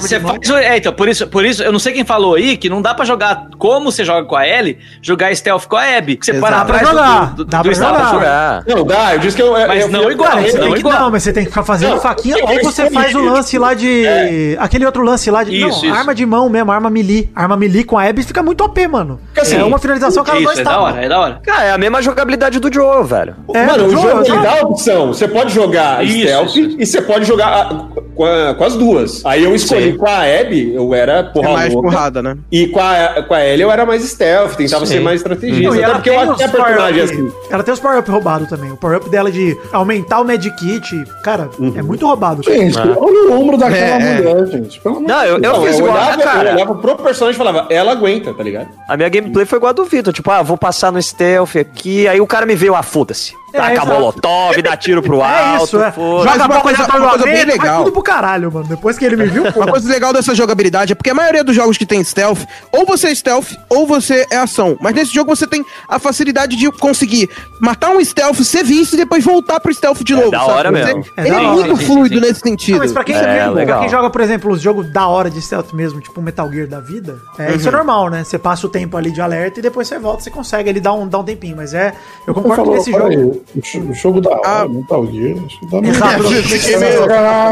você, mão. faz. É, então, por isso, por isso, eu não sei quem falou aí que não dá pra jogar como você joga com a Ellie, jogar stealth com a Abby. Que você para Dá pra jogar, do, do, dá do pra instalador. jogar. Não, dá, eu disse que eu. Mas eu, não eu, igual, Cara, não igual. não, mas você tem que ficar fazendo Não, faquinha. Ou você faz o lance lá de. Aquele outro lance lá de. Isso, não, isso. arma de mão mesmo, arma melee. Arma melee com a Abby fica muito OP, mano. Assim, é uma finalização que ela Isso, dois é da hora, é da hora. Cara, é a mesma jogabilidade do Joe, velho. É, Mano, o jogo dá a opção. Você pode jogar stealth e você pode jogar ah, com, a- com as duas. Aí eu escolhi Sim. com a Abby, eu era É porra mais louca. porrada, né? E com a, com a Ellie eu era mais stealth, tentava Sim. ser mais estrategista. Não, Até ela porque tem eu acho que a os personagem é power-up. assim. Ela tem os power-up roubados também. O power-up dela de aumentar o medkit. Cara, é muito roubado. Gente, olha o ombro daquela É, é. mulher, gente. Pelo Não, eu, eu Não, fiz eu, igual, olhava, cara. eu olhava pro personagem e falava, ela aguenta, tá ligado? A minha gameplay foi igual a do Vitor. Tipo, ah, vou passar no stealth aqui. Aí o cara me veio, ah, foda-se. É, Taca a exato. molotov, dá tiro pro alto. É isso, é. foda-se. Joga uma coisa- uma coisa bem legal. Tudo pro caralho, mano. Depois que ele me viu, pô. Uma coisa legal dessa jogabilidade é porque a maioria dos jogos que tem stealth, ou você é stealth, ou você é ação. Mas nesse jogo você tem a facilidade de conseguir matar um stealth, ser visto e depois voltar pro stealth de novo. da sabe? hora Você- mesmo. É Ele é hora, muito sim, fluido sim, sim. nesse sentido. Não, mas pra quem, É, pra legal. quem joga, por exemplo, os jogos da hora de stealth mesmo, tipo Metal Gear da vida, é, isso é normal, né? Você passa o tempo ali de alerta e depois você volta, você consegue ali dar um, dar um tempinho. Mas é. Eu concordo falou, que esse fala jogo. aí, o jo- o jogo da hora, Ah. Metal Gear. acho que dá meio- Exato. Fiquei meio,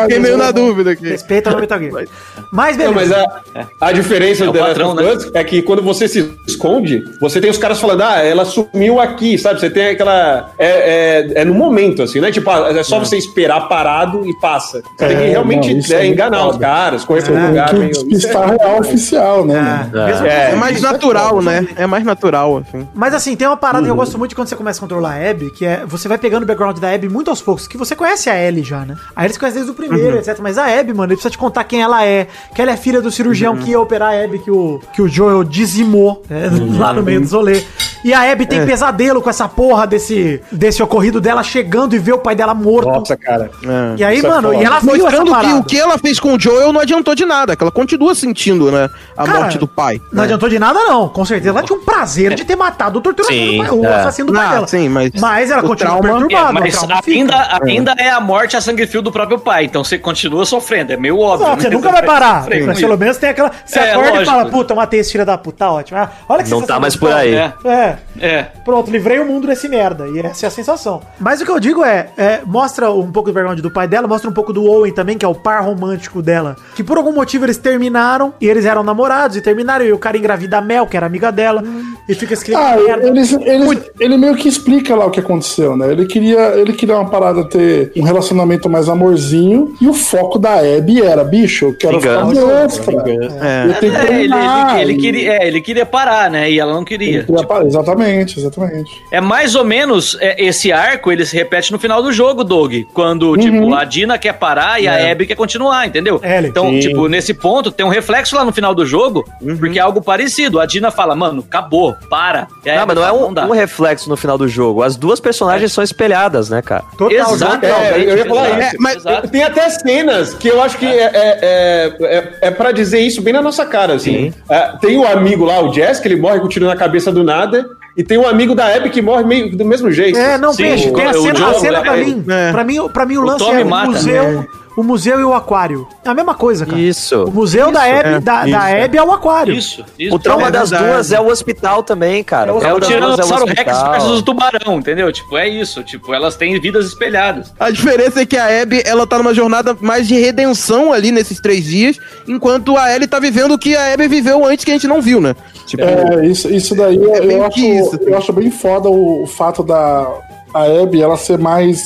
fiquei meio na dúvida aqui. Respeita o Metal Gear. Mas Não, mas beleza. a, a diferença É do patrão, Us é que quando você se esconde, você tem os caras falando, ah, ela sumiu aqui, sabe? Você tem aquela. É, é, é no momento, assim, né? Tipo, ah, é só você esperar parado e passa. Você tem que É, realmente não, isso é, é enganar os caras, correr pro Tem lugar que meio. despistar real oficial, né? É, mesmo É. É mais natural, né? É mais natural, assim. Mas assim, tem uma parada que eu Uhum. gosto muito de quando você começa a controlar a Abby, que é você vai pegando o background da Abby muito aos poucos, que você conhece a Ellie já, né? A Ellie você conhece desde o primeiro, Uhum. etc. Mas a Abby, mano, ele precisa te contar quem ela é, que ela é filha do cirurgião Uhum. que ia operar a Abby, que o, que o Joel dizimou né, Uhum. lá no meio do rolê. E a Abby É. tem pesadelo com essa porra desse, desse ocorrido dela chegando e ver o pai dela morto. Nossa, cara. E aí, é mano, foda. e ela viu essa Mostrando que o que ela fez com o Joel não adiantou de nada, que ela continua sentindo, né? A Cara, morte do pai. Não né? adiantou de nada, não. Com certeza ela tinha um prazer de ter matado o torturador Sim, do pai, o é. assassino do pai Ah, dela. sim, mas ela o continua trauma- perturbada. É, o mas ainda, ainda é a morte a sangue frio do próprio pai, então você continua sofrendo, é meio óbvio. Não, você né? nunca vai parar. Mas pelo menos tem aquela. Você É, acorda e lógico. fala, puta, eu matei esse filho da puta, tá ótimo. Ah, Olha que Não tá mais por aí. É, É. é. Pronto, livrei o mundo desse merda. E essa é a sensação. Mas o que eu digo é, é, mostra um pouco do background do pai dela, mostra um pouco do Owen também, que é o par romântico dela. Que por algum motivo eles terminaram, e eles eram namorados, e terminaram, e o cara engravida a Mel, que era amiga dela, e fica clima Ah, de merda. eles, eles, ele meio que explica lá o que aconteceu, né? Ele queria, ele queria uma parada ter um relacionamento mais amorzinho e o foco da Abby era, bicho, eu quero ficar Vingança. monstra. É. Eu tenho que É, ele, ele- ele queria, é, ele queria parar, né? E ela não queria. Ele queria parar, Tipo, Exatamente, exatamente. É mais ou menos é, esse arco, ele se repete no final do jogo, Doug. Quando, tipo, a Dina quer parar e a Abby quer continuar, entendeu? É, ele- então, Sim. tipo, nesse ponto, tem um reflexo lá no final do jogo, porque é algo parecido. A Dina fala, mano, acabou, para. E Não, mas não é um, dá. um reflexo no final do jogo. As duas personagens são espelhadas, né, cara? Total, Exatamente. É, eu ia falar isso. mas exato. Tem até cenas que eu acho que é, é, é, é, é pra dizer isso bem na nossa cara, assim. É, tem o amigo lá, o Jess, que ele morre com um tiro na cabeça do nada, e tem um amigo da Abby que morre meio do mesmo jeito. É, não, Sim, peixe. Tem a o cena, a Joe, cena né, pra é. mim. É. Pra mim, pra mim o O lance Tommy é o mata. museu, o museu e o aquário. É a mesma coisa, cara. Isso. O museu da Abby, é, da, isso, da é. Abby é o aquário. Isso, isso. O trauma É das duas é o hospital também, cara. É o Tiranossauro Rex versus o tubarão, entendeu? Tipo, é isso. Tipo, elas têm vidas espelhadas. A diferença é que a Abby, ela tá numa jornada mais de redenção ali nesses três dias, enquanto a Ellie tá vivendo o que a Abby viveu antes que a gente não viu, né? Tipo, É, isso, isso daí É eu, acho, que isso, assim. eu acho bem foda o, o fato da a Abby ela ser mais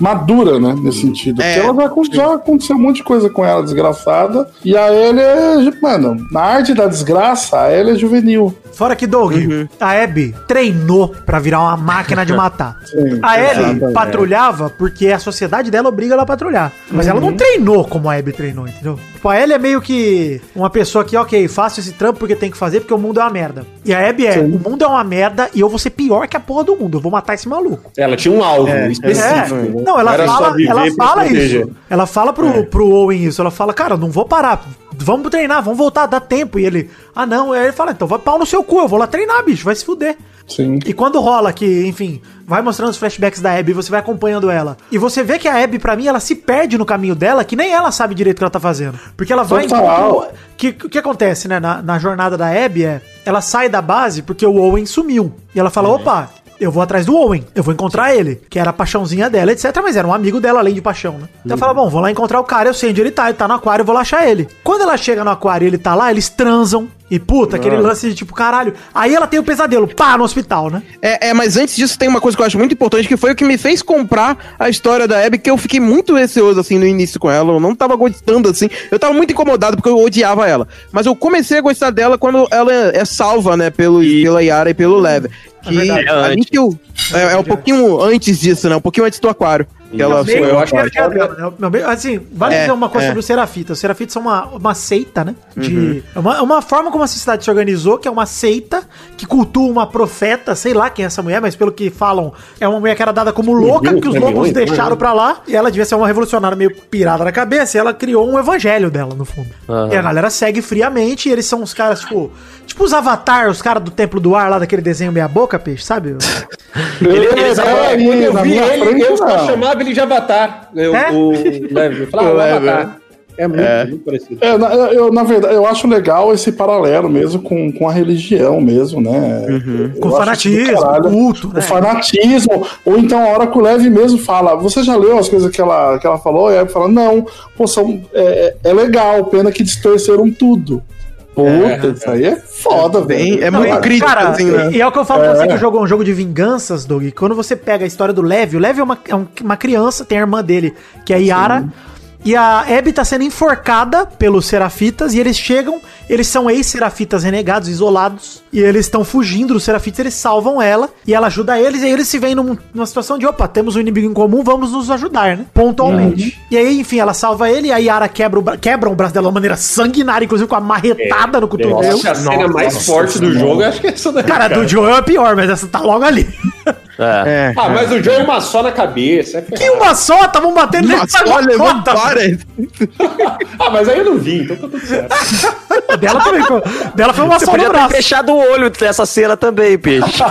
madura, né, nesse sentido. É, Porque ela já, já aconteceu um monte de coisa com ela, desgraçada. E a Ellie é, mano, na arte da desgraça, a Ellie é juvenil. Fora que, Doug, Uhum. a Abby treinou pra virar uma máquina de matar. Sim, A Ellie exatamente. patrulhava porque a sociedade dela obriga ela a patrulhar. Mas ela Uhum. não treinou como a Abby treinou, entendeu? Tipo, a Ellie é meio que uma pessoa que, ok, faço esse trampo porque tem que fazer porque o mundo é uma merda. E a Abby é, o mundo é uma merda e eu vou ser pior que a porra do mundo. Eu vou matar esse maluco. Ela tinha um alvo É, específico. né? Não, ela Era fala, ela fala isso. Ela fala pro, pro Owen isso. Ela fala, cara, não vou parar. Vamos treinar, vamos voltar, dá tempo. E ele, ah não. Aí ele fala, então vai pau no seu cu, eu vou lá treinar, bicho, vai se fuder. Sim. E quando rola que, enfim, vai mostrando os flashbacks da Abby, você vai acompanhando ela. E você vê que a Abby, pra mim, ela se perde no caminho dela, que nem ela sabe direito o que ela tá fazendo. Porque ela vai encontrar- que O que acontece, né, na, na jornada da Abby é, ela sai da base porque o Owen sumiu. E ela fala, opa, eu vou atrás do Owen, eu vou encontrar ele, que era a paixãozinha dela, etc. Mas era um amigo dela, além de paixão, né? Então ela fala, bom, vou lá encontrar o cara, eu sei onde ele tá, ele tá no aquário, eu vou lá achar ele. Quando ela chega no aquário e ele tá lá, eles transam. E puta, aquele lance de tipo, caralho. Aí ela tem o pesadelo, pá, no hospital, né? É, é, mas antes disso tem uma coisa que eu acho muito importante, que foi o que me fez comprar a história da Abby, que eu fiquei muito receoso, assim, no início com ela, eu não tava gostando, assim, eu tava muito incomodado porque eu odiava ela, mas eu comecei a gostar dela quando ela é salva, né, pelo, pela Yara e pelo Lev, que verdade. ali que eu, é, é um pouquinho antes disso, né, um pouquinho antes do aquário, que ela Meio- eu acho que dela, né? Assim, vale É, dizer uma coisa é. sobre os Serafitas. Os Serafitas são uma, uma seita, né? De, Uhum. é uma, é uma forma como a sociedade se organizou, que é uma seita que cultua uma profeta, sei lá quem é essa mulher, mas pelo que falam, é uma mulher que era dada como louca, que os lobos deixaram pra lá, e ela devia ser uma revolucionária meio pirada na cabeça, e ela criou um evangelho dela, no fundo. Aham. E a galera segue friamente, e eles são os caras, tipo, tipo os Avatar, os caras do Templo do Ar, lá daquele desenho meia boca, peixe, sabe? Ele, É, ele, é, quando eu vi ele, frente, eu só chamava ele de Avatar. Eu, É? O Leve. Eu falava, O Avatar. É muito, muito parecido. É, na, eu, na verdade, eu acho legal esse paralelo mesmo com, com a religião mesmo, né? Eu Com fanatismo, caralho. culto, né? O fanatismo. Ou então a hora que o Leve mesmo fala, você já leu as coisas que ela, que ela falou? E aí fala, não, pô, são, é, é legal, pena que distorceram tudo. Puta, isso aí é foda, Bem, velho. é Não, muito crítico, cara, assim, né? e, é o que eu falo pra É. você que o jogo é um jogo de vinganças, Doug. Quando você pega a história do Levi, o Levi é uma, é um- uma criança, tem a irmã dele, que é a Yara. E a Abby tá sendo enforcada pelos Serafitas e eles chegam, eles são ex-Serafitas renegados, isolados, e eles estão fugindo dos Serafitas, eles salvam ela, e ela ajuda eles, e aí eles se veem num- numa situação de, opa, temos um inimigo em comum, vamos nos ajudar, né? Pontualmente. E aí, enfim, ela salva ele, e a Yara quebra o, bra- quebra o braço dela de uma maneira sanguinária, inclusive com a marretada no cotovelo. Que a cena mais forte do jogo, eu acho que é essa daí. Cara, do Joel é pior, mas essa tá logo ali. É. É. Ah, mas o Joe é uma só na cabeça. É Que uma só, estavam batendo Nossa, olha, vamos cota. Ah, mas aí eu não vi, então tá tudo certo. Dela também foi. Dela foi uma Você só no braço. fechado o olho nessa cena também, peixe.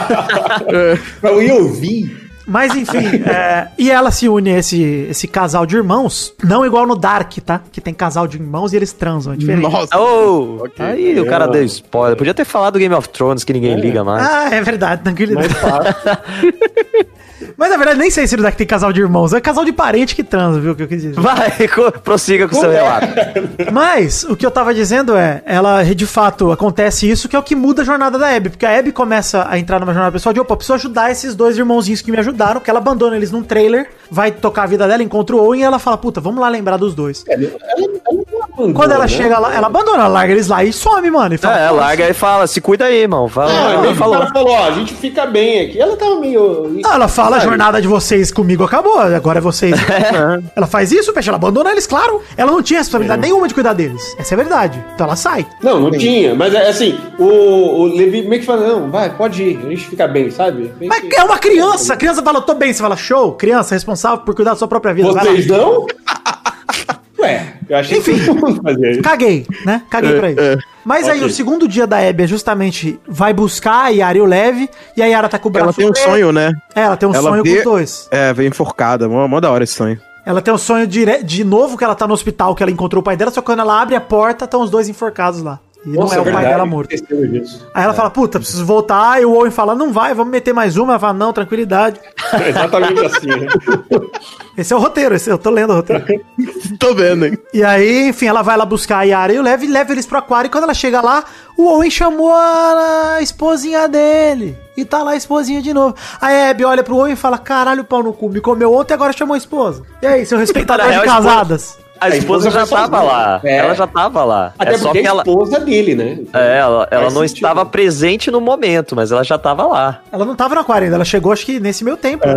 Eu ia ouvir. Mas enfim, é, e ela se une a esse, esse casal de irmãos, não igual no Dark, tá? Que tem casal de irmãos e eles transam, é diferente. Nossa. Oh, aí o cara deu spoiler. Podia ter falado do Game of Thrones que ninguém liga mais. Ah, é verdade, tranquilidade. Fácil. Mas na verdade, nem sei se ele daqui tem casal de irmãos. É casal de parente que transa, viu? o Que eu quis dizer. Vai, co- prossiga com o seu relato. Mas o que eu tava dizendo é, ela de fato acontece isso, que é o que muda a jornada da Abby, porque a Abby começa a entrar numa jornada pessoal de opa, preciso ajudar esses dois irmãozinhos que me ajudaram, porque ela abandona eles num trailer, vai tocar a vida dela, encontra o Owen e ela fala, puta, vamos lá lembrar dos dois. Quando ela chega lá, ela abandona, ela larga eles lá e some, mano. E fala, É, "Pô, larga e fala, se cuida aí, irmão. Fala, Ah, Ela que falou. falou, ó, a gente fica bem aqui. Ela tava meio. Não, ela fala, a jornada de vocês comigo acabou, agora é vocês. ela faz isso, fecha, ela abandona eles, claro. Ela não tinha responsabilidade nenhuma de cuidar deles. Essa é a verdade. Então ela sai. Não, não tinha, mas é assim, o, o Levi meio que fala, não, vai, pode ir, a gente fica bem, sabe? Meio Mas que- é uma criança. A criança fala, eu tô bem. Você fala, show, criança responsável por cuidar da sua própria vida. Vocês não? Ué, eu achei Enfim. que fazia isso. Caguei, né? Caguei pra isso. Mas aí, Ok. o segundo dia da Abby é justamente vai buscar a Yara e o Leve, e a Yara tá com o braço Ela tem um sonho, né? É, ela tem um Ela sonho vê- com os dois. É, veio enforcada. Mó, mó da hora esse sonho. Ela tem um sonho de, de novo que ela tá no hospital, que ela encontrou o pai dela, só que quando ela abre a porta, estão os dois enforcados lá. E não é o pai dela morto. Aí ela fala, puta, preciso voltar. E o Owen fala, não vai, vamos meter mais uma. Ela fala, não, tranquilidade. É exatamente assim, né? Esse é o roteiro, esse, eu tô lendo o roteiro. Tô vendo, hein? E aí, enfim, ela vai lá buscar a Yara e o Lev e leva eles pro aquário. E quando ela chega lá, o Owen chamou a, a esposinha dele. E tá lá a esposinha de novo. A Abby olha pro Owen e fala: Caralho, pau no cu, me comeu ontem agora chamou a esposa. E aí, seu respeitador de real, a esposa-? A esposa já vai tava sozinha. lá. É. Ela já tava lá. Até é só porque que é a ela. esposa dele, né? É, ela, ela Faz não sentido. estava presente no momento, mas ela já tava lá. Ela não tava no aquário ainda, ela chegou acho que nesse meio tempo. né?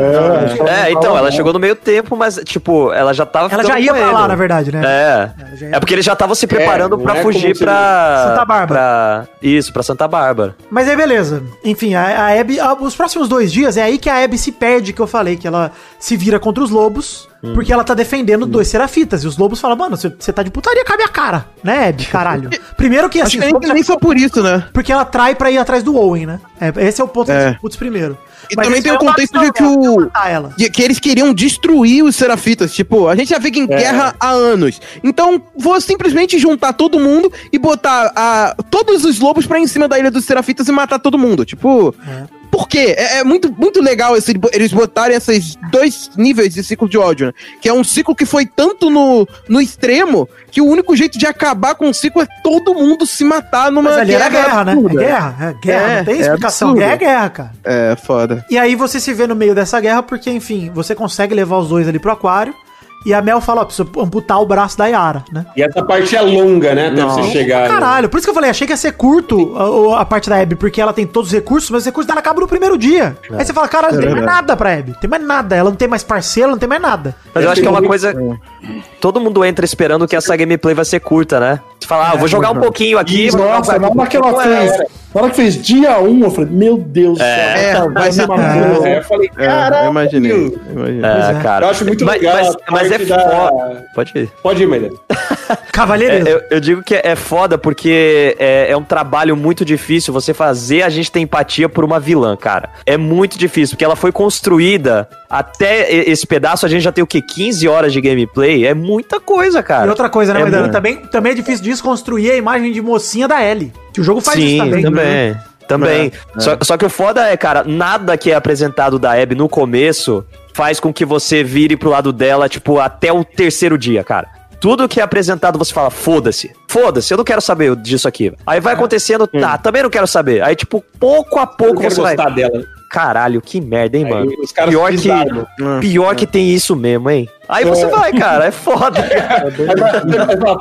É, então, ela chegou no meio tempo, mas, tipo, ela já tava Ela já ia pra lá, na verdade, né? É. É porque eles já estavam se preparando não pra é fugir como se- pra. Santa Bárbara. Pra... Isso, pra Santa Bárbara. Mas aí, beleza. Enfim, a, a Abby, a- os próximos dois dias é aí que a Abby se perde, que eu falei, que ela se vira contra os lobos, Hum. porque ela tá defendendo dois serafitas. E os lobos falam, mano, você você tá de putaria com a cara, né, Abby? Caralho. Primeiro que Acho assim, que os nem, lobos nem só por isso, né? porque ela trai pra ir atrás do Owen, né? É, esse é o ponto É. dos primeiro. E Mas também tem é o contexto de que o-. De- que eles queriam destruir os Serafitas. Tipo, a gente já fica em guerra há anos. Então, vou simplesmente juntar todo mundo e botar a, todos os lobos pra em cima da Ilha dos Serafitas e matar todo mundo. Tipo, por quê? É, é muito, muito legal esse- eles botarem esses dois níveis de ciclo de ódio, né? Que é um ciclo que foi tanto no, no extremo que o único jeito de acabar com o ciclo é todo mundo se matar numa Mas ali era guerra, né? É absurda. guerra, é guerra, É, não tem é explicação. guerra é guerra, cara. É, foda. E aí você se vê no meio dessa guerra porque, enfim, você consegue levar os dois ali pro aquário. E a Mel fala, ó, preciso amputar o braço da Yara, né? E essa parte é longa, né? Até você chegar. né? Caralho, por isso que eu falei, achei que ia ser curto a, a parte da Abby, porque ela tem todos os recursos, mas os recursos dela acabam no primeiro dia. Aí você fala, caralho, não tem mais nada pra Abby. Tem mais nada. Ela não tem mais parceiro, não tem mais nada. Mas eu acho que é uma coisa. Todo mundo entra esperando que essa gameplay vai ser curta, né? Você fala, ah, eu vou jogar um pouquinho aqui. Isso, nossa, na hora que é. Na hora que fez dia 1, eu falei, meu Deus do É, céu. vai ser uma coisa. É, eu falei, É, caralho. eu imaginei. eu imaginei. É, é. cara. Eu acho muito mas, legal Mas, a mas é parte da- foda. Pode ir. Pode ir, Maida. Cavalheirismo. É, eu, eu digo que é foda porque é, é um trabalho muito difícil você fazer a gente ter empatia por uma vilã, cara. É muito difícil, porque ela foi construída até esse pedaço, a gente já tem o quê? 15 horas de gameplay? É muita coisa, cara. E outra coisa, né, É Maidana? Também, também é difícil desconstruir a imagem de mocinha da Ellie. Que o jogo faz Sim, isso também. também. Também. Só, só que o foda é, cara, nada que é apresentado da Abby no começo faz com que você vire pro lado dela, tipo, até o terceiro dia, cara. Tudo que é apresentado você fala, foda-se. Foda-se, eu não quero saber disso aqui. Aí vai acontecendo, tá, também não quero saber. Aí, tipo, pouco a Eu pouco quero você vai. gostar dela. Caralho, que merda, hein, Aí mano. os caras Pior que, pior que tem isso mesmo, hein? Aí você vai, cara, é foda.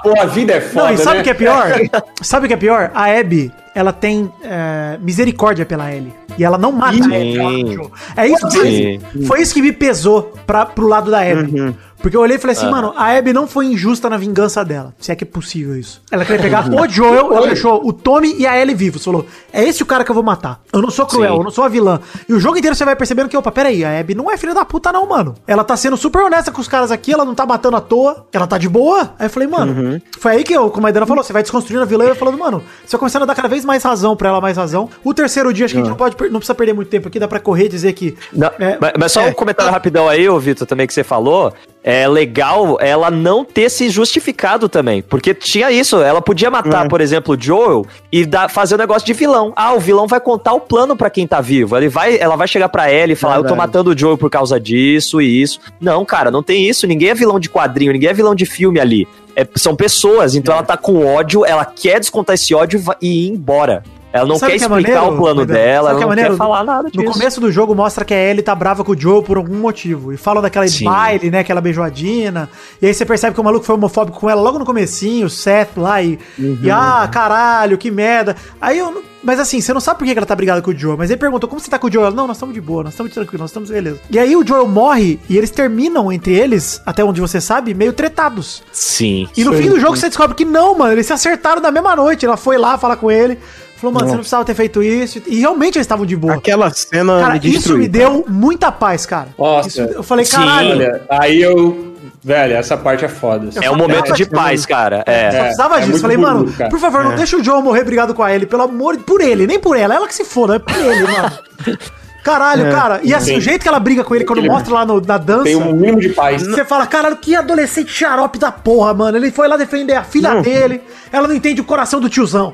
Pô, a vida é foda, Não, e sabe o né? que é pior? sabe o que é pior? A Abby, ela tem é, misericórdia pela Ellie. E ela não mata a Abby. Sim. É isso que Sim. foi isso que me pesou pra, pro lado da Abby. Porque eu olhei e falei assim, mano, a Abby não foi injusta na vingança dela. Se é que é possível isso. Ela queria pegar o Joel, ela deixou o Tommy e a Ellie vivos. Falou, é esse o cara que eu vou matar. Eu não sou cruel, Sim. eu não sou a vilã. E o jogo inteiro você vai percebendo que, opa, peraí, a Abby não é filha da puta não, mano. Ela tá sendo super honesta com os caras aqui, ela não tá matando à toa, ela tá de boa. Aí eu falei, mano, foi aí que eu, como a falou, você vai desconstruindo a vilã e vai falando, mano, você vai começando a dar cada vez mais razão pra ela, mais razão. O terceiro dia, acho que a gente não pode, não precisa perder muito tempo aqui, dá pra correr e dizer que... Não, é, mas, mas só um comentário rapidão aí, ô Vitor, também que você falou. É legal ela não ter se justificado também. Porque tinha isso, ela podia matar, É. por exemplo, o Joel e dar, fazer o negócio de vilão. Ah, o vilão vai contar o plano pra quem tá vivo. Ele vai, ela vai chegar pra ela e falar: Eu tô matando o Joel por causa disso e isso. Não, cara, não tem isso. Ninguém é vilão de quadrinho, ninguém é vilão de filme ali. É, são pessoas, então ela tá com ódio, ela quer descontar esse ódio e ir embora. Ela não Sabe quer é explicar maneiro, o plano dela, Sabe ela que é não maneiro? quer falar nada disso. No começo do jogo mostra que a Ellie tá brava com o Joe por algum motivo. E falam daquela Sim. baile, né? Aquela beijoadina. E aí você percebe que o maluco foi homofóbico com ela logo no comecinho, o Seth lá. E, e ah, caralho, que merda. Aí eu. Mas assim, você não sabe por que que ela tá brigada com o Joe. Mas ele perguntou, como você tá com o Joe? Ela, não, nós estamos de boa, nós estamos tranquilos, nós estamos beleza. E aí o Joel morre e eles terminam entre eles, até onde você sabe, meio tretados. Sim. E no fim do jogo você descobre que não, mano. Eles se acertaram na mesma noite. Ela foi lá falar com ele. Falou, mano, você não precisava ter feito isso. E realmente eles estavam de boa. Aquela cena Cara, me isso me deu muita paz, cara. Nossa. Isso- eu falei, Sim. caralho. Olha, aí eu. Velho, essa parte é foda. assim. É um momento de paz, cara. É. Só precisava é disso. muito Falei, bonito, mano, cara. por favor, não deixa o Joe morrer brigado com a Ellie, pelo amor de... Por ele, nem por ela. Ela que se foda, é por ele, mano. Caralho, cara. E assim, Sim. o jeito que ela briga com ele quando Ele- mostra lá no- na dança. Tem um mínimo de paz. Você fala, caralho, que adolescente xarope da porra, mano. Ele foi lá defender a filha dele. Ela não entende o coração do tiozão.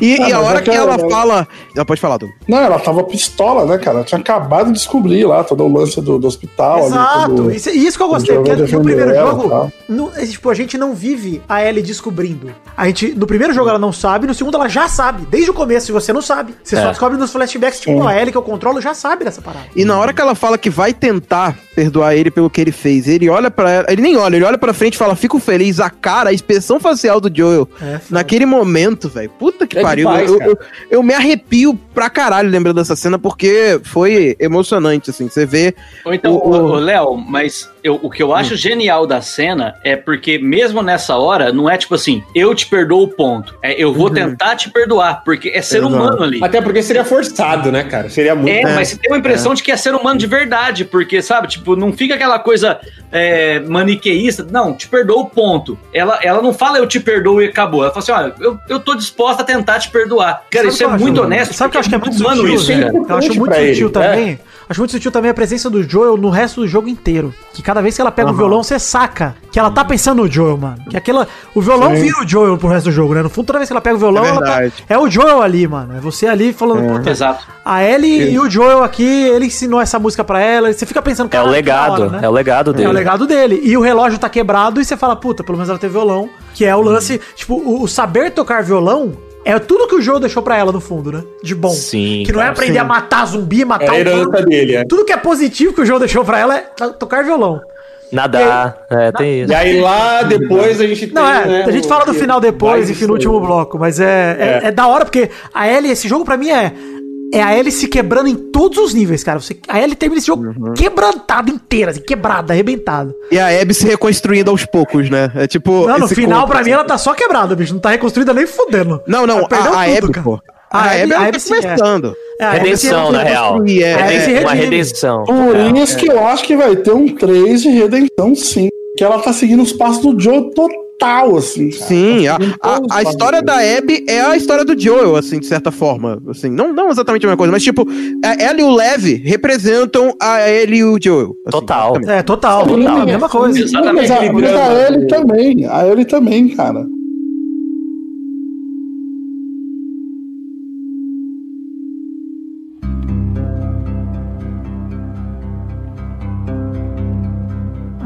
E, Ah, e a hora é que que ela ela- fala. Ela pode falar, Douglas. Não, ela tava pistola, né, cara? Ela tinha acabado de descobrir lá todo o lance do, do hospital. Exato. tudo. Isso, isso que eu gostei, o porque no primeiro ela, jogo, tá? no- é, tipo, a gente não vive a Ellie descobrindo. A gente, no primeiro jogo ela não sabe, no segundo ela já sabe. Desde o começo, se você não sabe. Você só É. descobre nos flashbacks, tipo, a Ellie que eu controlo já sabe dessa parada. E na hora que ela fala que vai tentar perdoar ele pelo que ele fez, ele olha pra ela, ele nem olha, ele olha pra frente e fala, fico feliz, a cara, a expressão facial do Joel, É, naquele momento, velho, puta que É pariu, demais, eu, eu, eu me arrepio pra caralho lembrando dessa cena, porque foi emocionante, assim, você vê, Ou então, O- o- Léo, mas eu- o que eu acho genial da cena é porque mesmo nessa hora, não é tipo assim, eu te perdoo, ponto. É, eu vou tentar te perdoar, porque é ser Exato. humano ali. Até porque seria forçado, né, cara? Seria muito. É, mas você tem uma impressão de que é ser humano de verdade, porque, sabe, tipo, não fica aquela coisa é, maniqueísta. Não, te perdoo, ponto. Ela, ela não fala eu te perdoo e acabou. Ela fala assim: olha, eu, eu tô disposta a tentar te perdoar. Cara, Sabe isso é acho- muito honesto. Sabe o que eu acho que é muito sutil, isso, né? Eu acho muito sutil ele, também. Acho muito sutil também a presença do Joel no resto do jogo inteiro. Que cada vez que ela pega o violão, você saca que ela tá pensando no Joel, mano. Que aquela. O violão Sim. vira o Joel pro resto do jogo, né? No fundo, toda vez que ela pega o violão, É ela tá- verdade. é o Joel ali, mano. É você ali falando, puta, Exato. a Ellie e o Joel aqui, ele ensinou essa música pra ela. e Você fica pensando, É o "Caralho, que legado, hora, né?" é o legado É dele. o legado dele. E o relógio tá quebrado e você fala, puta, pelo menos ela tem violão. Que é o lance. Tipo, o, o saber tocar violão é tudo que o jogo deixou pra ela, no fundo, né? De bom. Sim, Que não é cara, aprender sim. a matar zumbi, É matar a o herança dele, é. Tudo que é positivo que o jogo deixou pra ela é to- tocar violão. Nadar, é, tem isso. E aí lá depois a gente tem. Não, é, né, a gente fala do final depois, enfim, no último aí. bloco, mas é, é, é da hora porque a Ellie, esse jogo pra mim é. É a Ellie se quebrando em todos os níveis, cara. Você, a Ellie termina esse jogo Uhum. quebrantada inteira, assim, quebrada, arrebentada. e a Abby se reconstruindo aos poucos, né, é tipo... Não, no final, conto, pra mim, assim. ela tá só quebrada, bicho. Não tá reconstruída nem fudendo. Não, não, Ela a, a tudo, Abby, pô. A A, Abby- Abby, a Abby tá se- é. começando. É, a Ellie Redenção, na real. É- É uma redenção. Por É. isso que eu acho que vai ter um 3 de redenção, sim. Que ela tá seguindo os passos do Joe total, assim. cara. Sim, Tá a, a, a história da Abby é a história do Joel, assim, de certa forma. Assim, não, não exatamente a mesma coisa, mas tipo, ela e o Lev representam a ele e o Joel. assim, Total. É, total, total, a mesma coisa. Exatamente. Mas a, mas a do- também. A Ellie também, cara.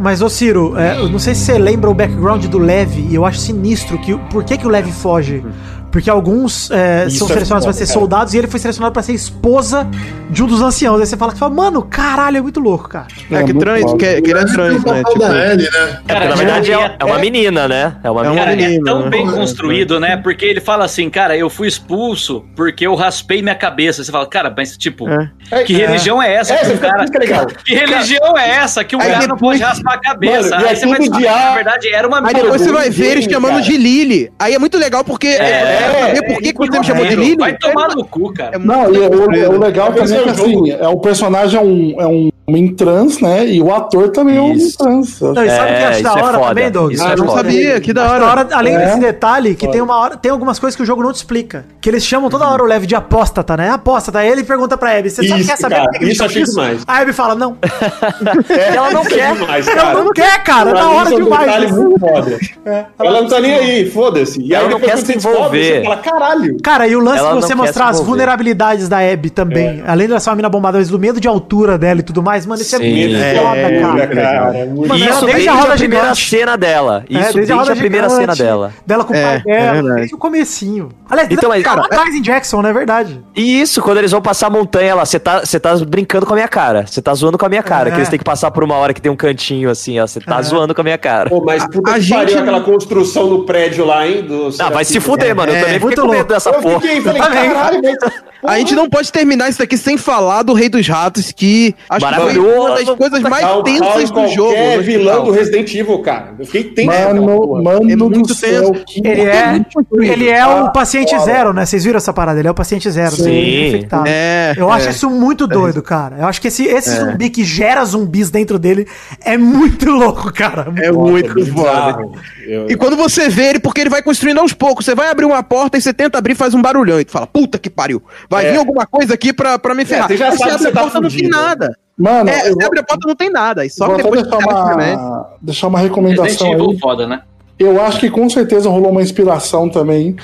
Mas, ô Ciro, é, eu não sei se você lembra o background do Lev, e eu acho sinistro que por que, que o Lev foge? Porque alguns é, são é selecionados pra foda, ser cara. soldados e ele foi selecionado pra ser esposa de um dos anciãos. Aí você fala, fala mano, caralho, é muito louco, cara. É, que muito trans, que, é- que ele é Esse trans, né? Tipo, Ellie, né? É, porque, na verdade é- é, é uma menina, né? É uma É menina. Cara, é tão né? bem construído, né? Porque ele fala assim, cara, eu fui expulso porque eu raspei minha cabeça. Você fala, cara, mas tipo, É. que religião é essa? É, que cara... fica legal. Que religião é essa que o Aí cara não pode raspar a cabeça? Mano, aí é você vai descobrir de que, na verdade, era uma Aí menina. depois você vai ver eles chamando de Lily. Aí é muito legal porque. É, É, saber por que, que você me chamou de Lily? Vai tomar no cu, cara. É Não, e o, legal É também é que o jogo. assim, é, o personagem é um, é um homem trans, né? E o ator também é um homem Isso. trans. Não, e sabe o que eu É, acho da isso é hora foda. também, Doug? Isso Ah, é eu não foda. sabia, que da da hora. hora, além É. desse detalhe, que tem uma hora, tem algumas coisas que o jogo não te explica. Que eles chamam toda hora o Leve de apóstata, né? Apóstata. Aí ele pergunta pra Abby, você só Isso, quer saber cara, que que isso eu achei chamam demais. A Abby fala, não. Ela não Isso é quer. demais, Ela cara. não quer, cara. Na mim, hora isso é demais. detalhe isso. muito foda. É. Ela não tá nem aí, foda-se. E aí depois quando se você descobre. Você fala, caralho. Cara, e o lance de você mostrar as vulnerabilidades da Abby também, além dela ser uma mina bombada, mas do medo de altura dela e tudo mais, mano, isso é muito É, foda, Cara, cara. cara, é muito- Mano, Isso desde desde a a, roda primeira gigante. cena dela. É, Isso desde desde, a, primeira gigante, cena dela. Dela com o É, pai é dela, verdade. desde o comecinho. Aliás, Então, mas, cara, cara, atrás em Jackson, não é verdade? E isso, quando eles vão passar a montanha lá, você tá, você tá brincando com a minha cara. Você tá zoando com a minha cara. É. Que eles têm que passar por uma hora que tem um cantinho assim, ó. Você tá É. zoando com a minha cara. Pô, mas puta A que gente- pariu aquela construção no prédio lá, hein? Do Ah, vai se fuder, mano. Eu É, também fiquei muito com medo dessa porra. mas... A gente não pode terminar isso aqui sem falar do Rei dos Ratos, que acho que foi uma das coisas mais tensas do jogo. no vilão do Resident Evil, cara. Eu fiquei tenso. Mano, mano É muito do céu. Ele é, ele é o Ah, paciente zero, né? Vocês viram essa parada? Ele é o paciente zero. Sim. né? Infectado. É, Eu acho é. isso muito doido, cara. Eu acho que esse, esse zumbi que gera zumbis dentro dele é muito louco, cara. É muito foda. E quando você vê ele, porque ele vai construindo aos poucos, você vai abrir uma porta e você tenta abrir e faz um barulhão. E tu fala, puta que pariu. Vai É. vir alguma coisa aqui pra, pra me ferrar. você já Aí sabe que você a tá porta não tem nada. Mano, É, eu abre a porta não tem nada. E só vou depois deixar uma, deixar uma recomendação aí. foda, né? Eu acho que com certeza rolou uma inspiração também.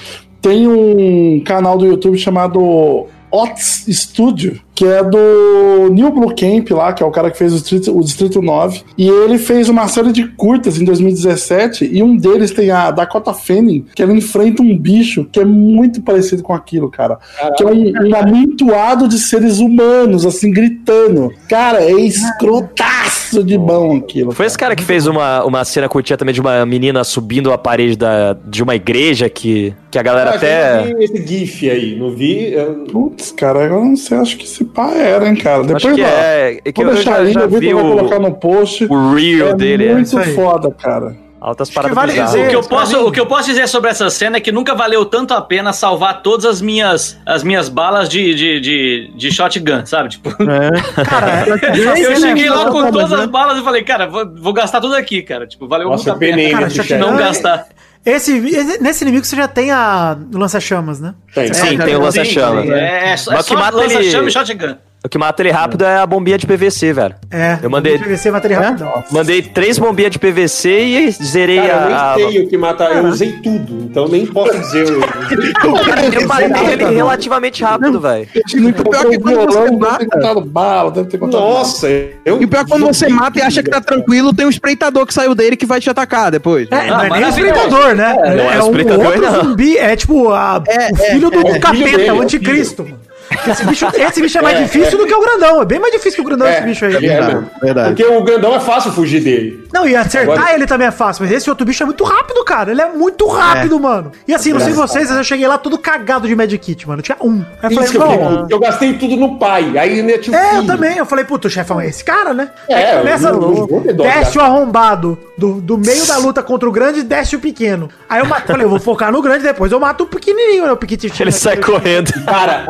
Tem um canal do YouTube chamado Ots Studio, que é do Neil Blue Camp lá, que é o cara que fez o Distrito, o Distrito 9. E ele fez uma série de curtas em 2017, e um deles tem a Dakota Fanning, que ela enfrenta um bicho que é muito parecido com aquilo, cara. Que é um, um amontoado de seres humanos, assim, gritando. Cara, é escrotaço de bom aquilo. Foi esse cara que fez uma, uma cena curtinha também de uma menina subindo a parede da, de uma igreja que, que a galera Eu até. vi esse GIF aí, não vi? Eu- Putz, cara, eu não sei, acho que esse pá era, hein, cara. Depois Acho que ó, é. é que Vou eu deixar já, aí, já o vi Vitor vai o, colocar no post. o reel é dele. é. muito isso aí. foda, cara. Altas que paradas vale dizer- O que, eu posso, o que eu posso dizer sobre essa cena é que nunca valeu tanto a pena salvar todas as minhas, as minhas balas de, de, de, de shotgun, sabe? Tipo, Cara, eu cheguei é lá com todas as balas e falei, cara, vou, vou gastar tudo aqui, cara. Tipo, valeu Nossa, muito a pena. Cara, não é- gastar. Esse, esse- nesse inimigo você já tem a o lança-chamas, né? Tem. Sim, tem o lança-chama. Sim, É, é só, é Mas o que só mata lança-chama ele- e shotgun. O que mata ele rápido é a bombinha de PVC, velho. É. Eu mandei- PVC mata ele rapidão. Mandei três bombinhas de PVC e zerei Cara, eu a. nem sei o que mata. Eu usei tudo, então nem posso dizer. eu- Eu matei ele relativamente rápido, velho. O pior é que quando você mata. bala, deve ter Nossa, eu. E o pior é que quando você mata e acha que tá tranquilo, tem um espreitador que saiu dele que vai te atacar depois. É, não é nem espreitador, né? É, não é o um espreitador, outro não. zumbi, é tipo a- É, o filho do, é, do é capeta, é o anticristo. mano. Esse bicho, esse bicho é mais difícil do que o grandão. É bem mais difícil que o grandão, É, esse bicho aí. é mesmo. verdade. Porque o grandão é fácil fugir dele. Não, e acertar Agora- ele também é fácil, mas esse outro bicho é muito rápido, cara. Ele é muito rápido, mano. E assim, não sei vocês, mas eu cheguei lá todo cagado de Medkit, mano. Tinha um. Aí eu Isso que eu, falei, fiquei- não. eu gastei tudo no pai. Aí né, tinha o É, eu filho. também. Eu falei, puta, o chefão é esse cara, né? É, Aí começa, eu ter dó, desce o arrombado do, do meio da luta contra o grande e desce o pequeno. Aí eu mato, falei, eu vou focar no grande, depois eu mato o pequenininho, né? O pequitinho. Ele sai correndo. Cara,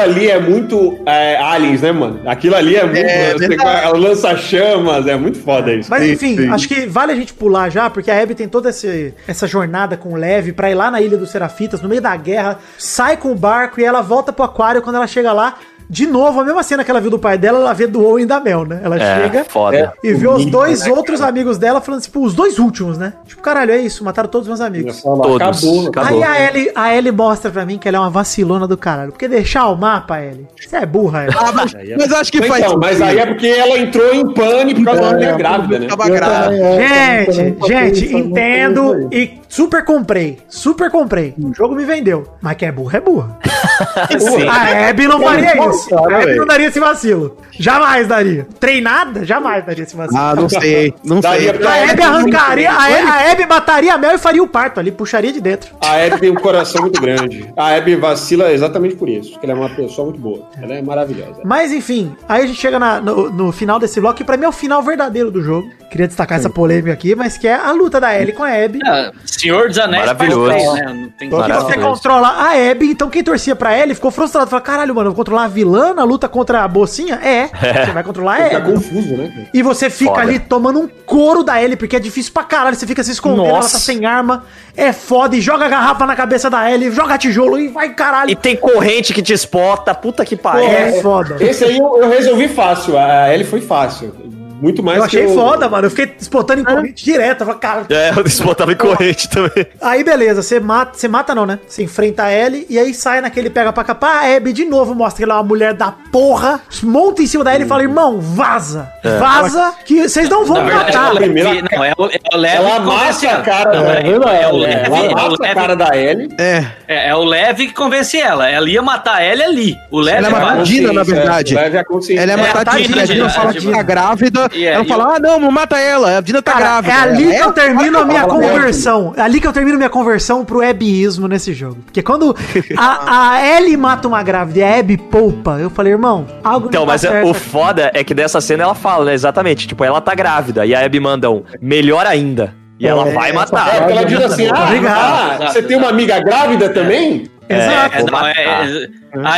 aquilo ali é muito é, aliens, né, mano? Aquilo ali é muito. É, você verdade. lança chamas, é muito foda isso. Mas Sim, enfim, sim. acho que vale a gente pular já, porque a Abby tem toda esse- essa jornada com o Leve pra ir lá na Ilha dos Serafitas, no meio da guerra, sai com o barco e ela volta pro aquário. Quando ela chega lá, de novo, a mesma cena que ela viu do pai dela, ela vê do Owen e da Mel, né? Ela É, chega foda. e vê os dois né, outros amigos dela falando, tipo, os dois últimos, né? Tipo, caralho, é isso, mataram todos os meus amigos. Todos. Acabou. Acabou. Aí a Ellie, a Ellie mostra pra mim que ela é uma vacilona do caralho. Porque deixar o mapa, Ellie, você é burra, Ellie. Ah, mas, mas acho que faz. Então, mas aí é porque ela entrou em pânico por causa da mulher grávida, né? Tava é, também, Gente, gente, entendo e super comprei. Super comprei. O jogo me vendeu. Mas que é burra, é burra. Sim. A Abby não faria isso. cara, A Abby não daria esse vacilo. Jamais daria. Treinada, jamais daria esse vacilo. Ah, não sei. Não Daria sei. A Abby arrancaria, a, a Abby mataria a Mel e faria o parto ali, puxaria de dentro. A Abby tem um coração muito grande. A Abby vacila exatamente por isso, porque ela é uma pessoa muito boa. Ela é maravilhosa. Mas enfim, aí a gente chega na- no, no final desse bloco, que pra mim é o final verdadeiro do jogo. Queria destacar essa polêmica aqui, mas que é a luta da Ellie com a Abby. Ah, Senhor dos Anéis Maravilhoso. né? Não tem Que você controla a Abby, então quem torcia pra Ellie ficou frustrado. Falou, caralho, mano, eu vou controlar a vilã na luta contra a mocinha? É, você vai controlar a Fica Abby. confuso, né? E você fica Foda. ali tomando um couro da Ellie, porque é difícil pra caralho. Você fica se escondendo, ela Nossa. tá sem arma. É foda, e joga a garrafa na cabeça da Ellie, joga tijolo e vai caralho. E tem corrente que te espota, puta que pariu. É foda. Esse aí eu, eu resolvi fácil. A Ellie foi fácil. Muito mais Eu achei que foda, mano. Eu fiquei espotando em corrente direto. Eu falei, cara. É, eu espotava em corrente também. Aí beleza, você mata, você mata não, né? Você enfrenta a Ellie e aí sai naquele pega pra capar. A Abby de novo mostra que ela é uma mulher da porra, monta em cima da Ellie e fala: irmão, vaza. Vaza, que vocês não vão verdade, matar. é o primeira- Leve, não, é o, é o Leve Ela que convence amassa a cara Não, é, Ellie. é o É, Leve, Ela é a cara da Ellie. É. é, é o Leve que convence ela. Ela ia matar ela ali. O Leve Ela é vai. uma Dina, na verdade. Leve a consciência. Ela é É, matar a a Dina, a a fala que tá grávida. É, ela e fala, ah, não, não mata ela, a Dina tá Cara, grávida. é ali que Ela- eu termino a minha ela- conversão. É ali que eu termino minha conversão pro Abbyismo nesse jogo. Porque quando a, a Ellie mata uma grávida e a Abby poupa, eu falei, irmão, algo Então, tá mas é- certo o foda é que dessa cena ela fala, né? Exatamente. Tipo, ela tá grávida. E a Abby manda um melhor ainda. E ela vai É, matar. porque ela diz assim: ah, ah, você tem uma amiga grávida também? Exato. É, não, é-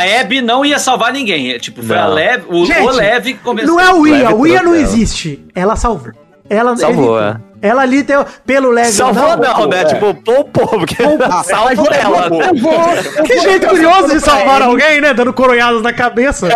é- a Abby não ia salvar ninguém. É, tipo, foi Não. a Leve, o, Gente, o Leve que convenceu. Não é o Ia, o Ia não existe. Ela salvou. Ela Salvou, ele- é. Ela ali deu pelo Leve. Salvou não, né? é. Tipo, poupou, porque salvou ela. Que jeito curioso de salvar alguém, né? Dando coronhadas na cabeça.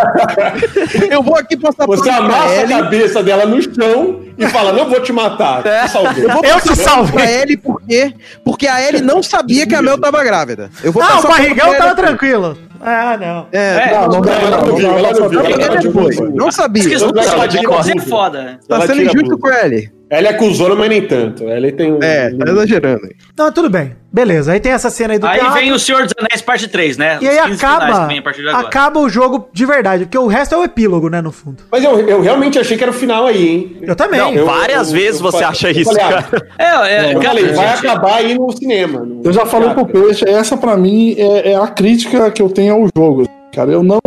Eu vou aqui passar Você amassa a cabeça dela no chão e fala: Não vou te matar. Te salvei. Eu vou Eu te salvei. pra Ellie porque, porque a Ellie não sabia que a Mel tava grávida. Eu vou Ah, o barrigão tava tranquilo. Ah, não. É, É, Não, não não, não viu, ela não, não viu. não, ela não viu. Não sabia. A você é foda. né? Tá sendo injusto com a Ellie. Ela é cuzona, mas nem tanto. Ela tem um. É, tá exagerando. Não, tudo bem. Beleza. Aí tem essa cena aí do Aí teatro. vem o Senhor dos Anéis parte 3, né? E aí Os 15 finais acaba, que vem a partir de agora. acaba o jogo de verdade, porque o resto é o epílogo, né, no fundo. Mas eu, eu realmente achei que era o final aí, hein? Eu também. Não, Eu- várias eu- vezes eu você falei- acha isso, falei, ah, cara. É, é, Eu cara, falei, vai acabar aí no cinema. no Eu já falei pro. Peixe, essa pra mim é, é a crítica que eu tenho ao jogo. Cara, eu não,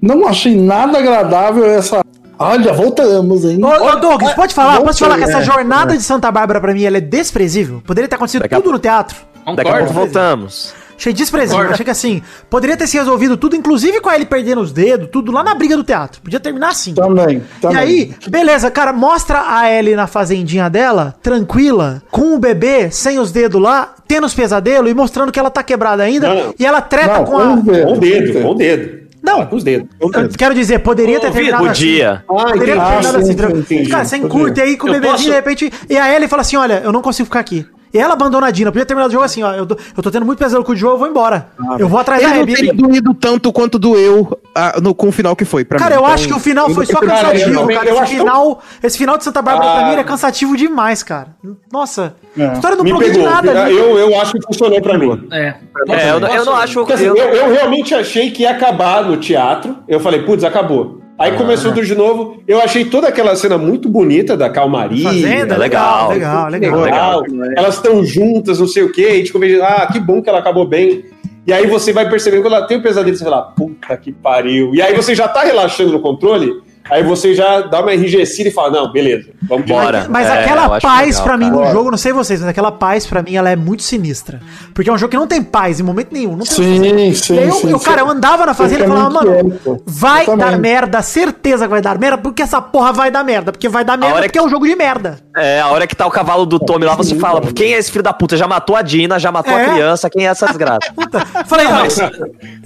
não achei nada agradável essa. Olha, voltamos, hein? Ô, ô Douglas, pode falar? não Posso falar que essa é, jornada de Santa Bárbara pra mim ela é desprezível? Poderia ter acontecido Daqui a tudo no teatro. Daqui a pouco Concordo. voltamos. Achei desprezível. Concordo. Achei que assim, poderia ter se resolvido tudo, inclusive com ele perdendo os dedos, tudo lá na briga do teatro. Podia terminar assim. Também, também. E aí, beleza, cara, mostra a Ellie na fazendinha dela, tranquila, com o bebê, sem os dedos lá, tendo os pesadelos e mostrando que ela tá quebrada ainda. Não. E ela treta Não, com a. um dedo. Com o dedo, com o dedo. Não. Com os dedos. Eu quero dizer, poderia ter terminado Podia. Ah, Poderia ter entendi. terminado sim, assim, entendi. Cara, sem Podia. curte aí com o bebezinho, posso- de repente. E a Ellie fala assim: olha, eu não consigo ficar aqui. E ela abandona a Dina. Podia terminar o jogo assim, ó. Eu tô, eu tô tendo muito pesadelo com o jogo, eu vou embora. eu vou atrás da Ele não Abby. doído tanto quanto doeu ah, no, com o final que foi pra Cara, mim. eu Então, acho que o final foi só Cara, cansativo, também- cara. Esse acho final, esse final de Santa Bárbara pra Ah. mim era cansativo demais, cara. Nossa, É. a história não progride nada. ali. Eu, eu acho que funcionou pra mim. É. É, eu, não- eu não acho. Assim, eu- eu, eu realmente achei que ia acabar no teatro. Eu falei, putz, acabou. Aí começou tudo de novo. Eu achei toda aquela cena muito bonita da calmaria. Fazenda, é legal, legal. legal, legal. legal. Elas estão juntas, não sei o quê. E a gente conversa, ah, que bom que ela acabou bem. E aí você vai percebendo quando ela tem um pesadelo, você fala, puta que pariu. E aí você já tá relaxando no controle, aí você já dá uma enrijecida e fala, não, beleza, vamos de Bora. Mas É, aquela paz legal, pra mim cara. no jogo, não sei vocês, mas aquela paz pra mim ela é muito sinistra. Porque é um jogo que não tem paz em momento nenhum. Não tem Sim, sim, E eu, sim. eu, cara, eu andava na fazenda e falava, muito mano, quieto. vai dar merda, certeza que vai dar merda, porque essa porra vai dar merda. Porque vai dar merda, porque é um jogo de merda. É, a hora que tá o cavalo do Tommy lá, você fala, quem é esse filho da puta? Já matou a Dina, já matou É. a criança, quem é essa desgraça? Puta. Falei, não,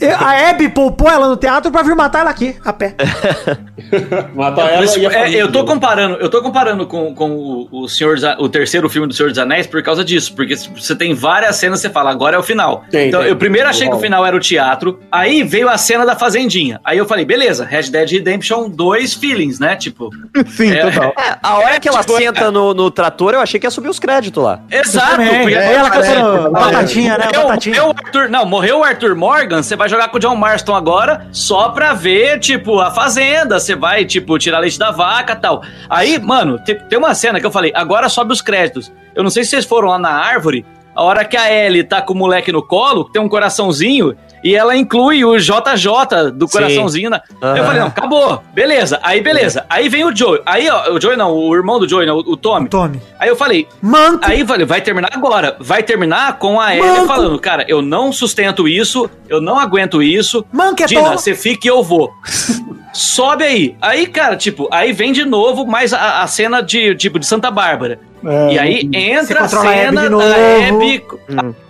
eu- a Abby poupou ela no teatro pra vir matar ela aqui, a pé. Matar ela isso, e a é, eu tô comparando, eu tô comparando com, com o, o Senhor o terceiro filme do Senhor dos Anéis por causa disso, porque você tem várias cenas você fala, agora é o final. Tem, então tem. eu primeiro achei que o final era o teatro, aí veio a cena da fazendinha. Aí eu falei, beleza, Red Dead Redemption 2 feelings, né? Tipo, Sim, É, total. É, a hora que ela tipo, senta no, no trator, eu achei que ia subir os créditos lá. exato. Porque- Aí ela parece- cantando batatinha, né? Morreu, Batatinha. morreu o Arthur, não, morreu o Arthur Morgan, você vai jogar com o John Marston agora só pra ver, tipo, a fazenda. Você vai, tipo, tirar leite da vaca e tal. Aí, mano, tem, tem uma cena que eu falei, agora sobe os créditos. Eu não sei se vocês foram lá na árvore, a hora que a Ellie tá com o moleque no colo, tem um coraçãozinho, e ela inclui o JJ do coraçãozinho. Na... Aham. Eu falei, não, acabou. Beleza. Aí, beleza. Aí vem o Joey. Aí, ó, o Joey não, o irmão do Joey, não, o, o Tommy. Tome. Aí eu falei, Manco. Aí falei, vai terminar agora. Vai terminar com a Ellie falando, cara, eu não sustento isso, eu não aguento isso. Manco é Dina, você fica e eu vou. Sobe aí. Aí, cara, tipo, aí vem de novo mais a, a cena de, tipo, de Santa Bárbara. É, e aí entra a a cena de da novo. Abby,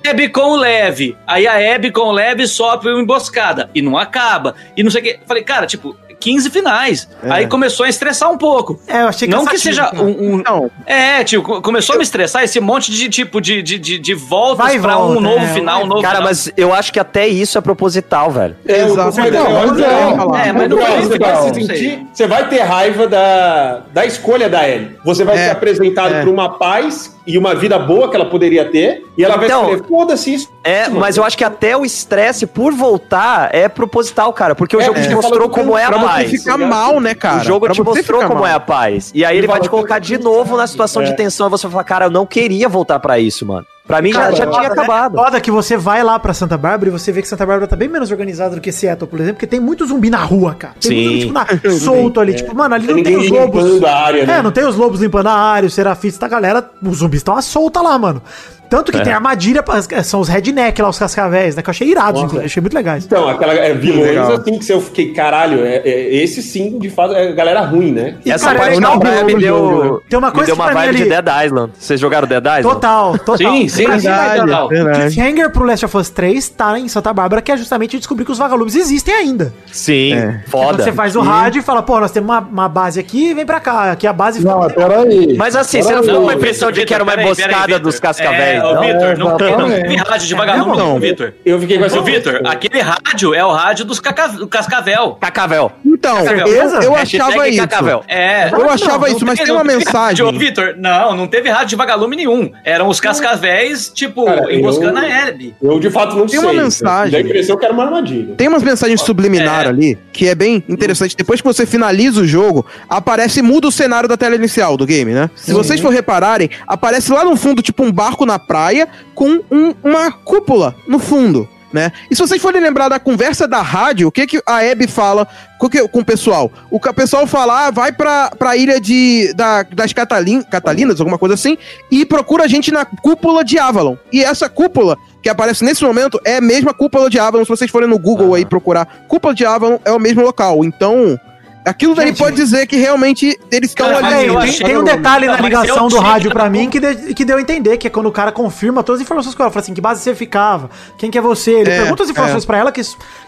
a Abby com o Leve. Aí a Abby com o Leve sofre uma emboscada. E não acaba. E não sei o que. Falei, cara, tipo, 15 finais. Aí começou a estressar um pouco. É, eu achei Não que cansativo, seja cara. um, um- Não. é, tipo, co- começou a me estressar esse monte de tipo de, de, de, de voltas Vai pra volta, um novo é, final, um novo Cara, final. mas eu acho que até isso é proposital, velho. É, Exato. mas, Não, mas é. É, mas não legal, se não sei. sentir, você vai ter raiva da, da escolha da Ellie. Você vai É, ser apresentado é. por uma paz e uma vida boa que ela poderia ter. E ela vai Então, escolher, foda-se isso. É, mas eu acho que até o estresse por voltar é proposital, cara, porque o É, jogo te é. mostrou como é a Pra paz. ficar mal, né, cara? o jogo Pra te mostrou como mal. é a paz. E aí ele vai te colocar de novo na situação de tensão e você vai falar, cara, eu não queria voltar pra isso, mano. Pra mim já, já foda, tinha né? acabado. Foda que você vai lá pra Santa Bárbara e você vê que Santa Bárbara tá bem menos organizada do que Seattle, por exemplo, porque tem muito zumbi na rua, cara. Tem Sim. muito tipo, na, solto ali. Tipo, mano, ali Tem não tem os lobos. limpando a área, né? É, não tem os lobos limpando a área, os serafistas, a galera, os zumbis estão à solta lá, mano. Tanto que tem armadilha, pra, são os redneck lá, os cascavéis, né? Que eu achei irados, inclusive, achei muito legais. Então, aquela é, vilões Legal. assim que se eu fiquei, caralho, é, é- esse sim, de fato, é galera ruim, né? E, Essa cara, é parte da praia me jogo, deu, Tem uma me coisa deu que uma vibe de ali- Dead Island. Vocês jogaram Dead Island? Total, total. Sim, sim, Verdade, verdade. cliffhanger pro Last of Us 3 tá em Santa Bárbara, que é justamente descobrir que os vagalumes existem ainda. Sim, É. foda. Você faz o rádio e fala, pô, nós temos uma, uma base aqui, vem pra cá. Aqui a base Não, mas peraí. Mas assim, você não ficou com a impressão de que era uma emboscada dos cascavéis, É, não? ô, Vitor, não, tem- não teve rádio de vagalume, Não. não, Vitor. Eu fiquei com essa Ô, Vitor, aquele rádio é o rádio dos caca... do Cascavel. Cacavel. Então, Cascavel. eu, eu achava isso. Cacavel. É. Eu achava isso, mas tem uma mensagem. Vitor, não, não teve rádio de vagalume nenhum. Eram os cascavéis, tipo, Cara, emboscando eu- a Hebe. Eu de fato não Tem sei. uma mensagem. Dá a impressão que era uma armadilha. Tem umas mensagens subliminar É. ali que é bem interessante. Depois que você finaliza o jogo, aparece e muda o cenário da tela inicial do game, né? Se vocês for repararem, aparece lá no fundo, tipo um barco na praia com um- uma cúpula no fundo. Né? E se vocês forem lembrar da conversa da rádio, o que, que a Abby fala com, que- com o pessoal? O que o pessoal fala, ah, vai pra, pra ilha de, da- das Catalin, Catalinas, alguma coisa assim, e procura a gente na cúpula de Avalon. E essa cúpula que aparece nesse momento é a mesma cúpula de Avalon. Se vocês forem no Google aí procurar cúpula de Avalon, é o mesmo local. Então, aquilo daí Gente, pode dizer que realmente eles estão ali. Tem, tem- um detalhe na ligação do rádio pra mim que, de- que deu a entender, que é quando o cara confirma todas as informações com ela. Fala assim, que base você ficava? Quem que é você? Ele É, pergunta as informações pra ela que,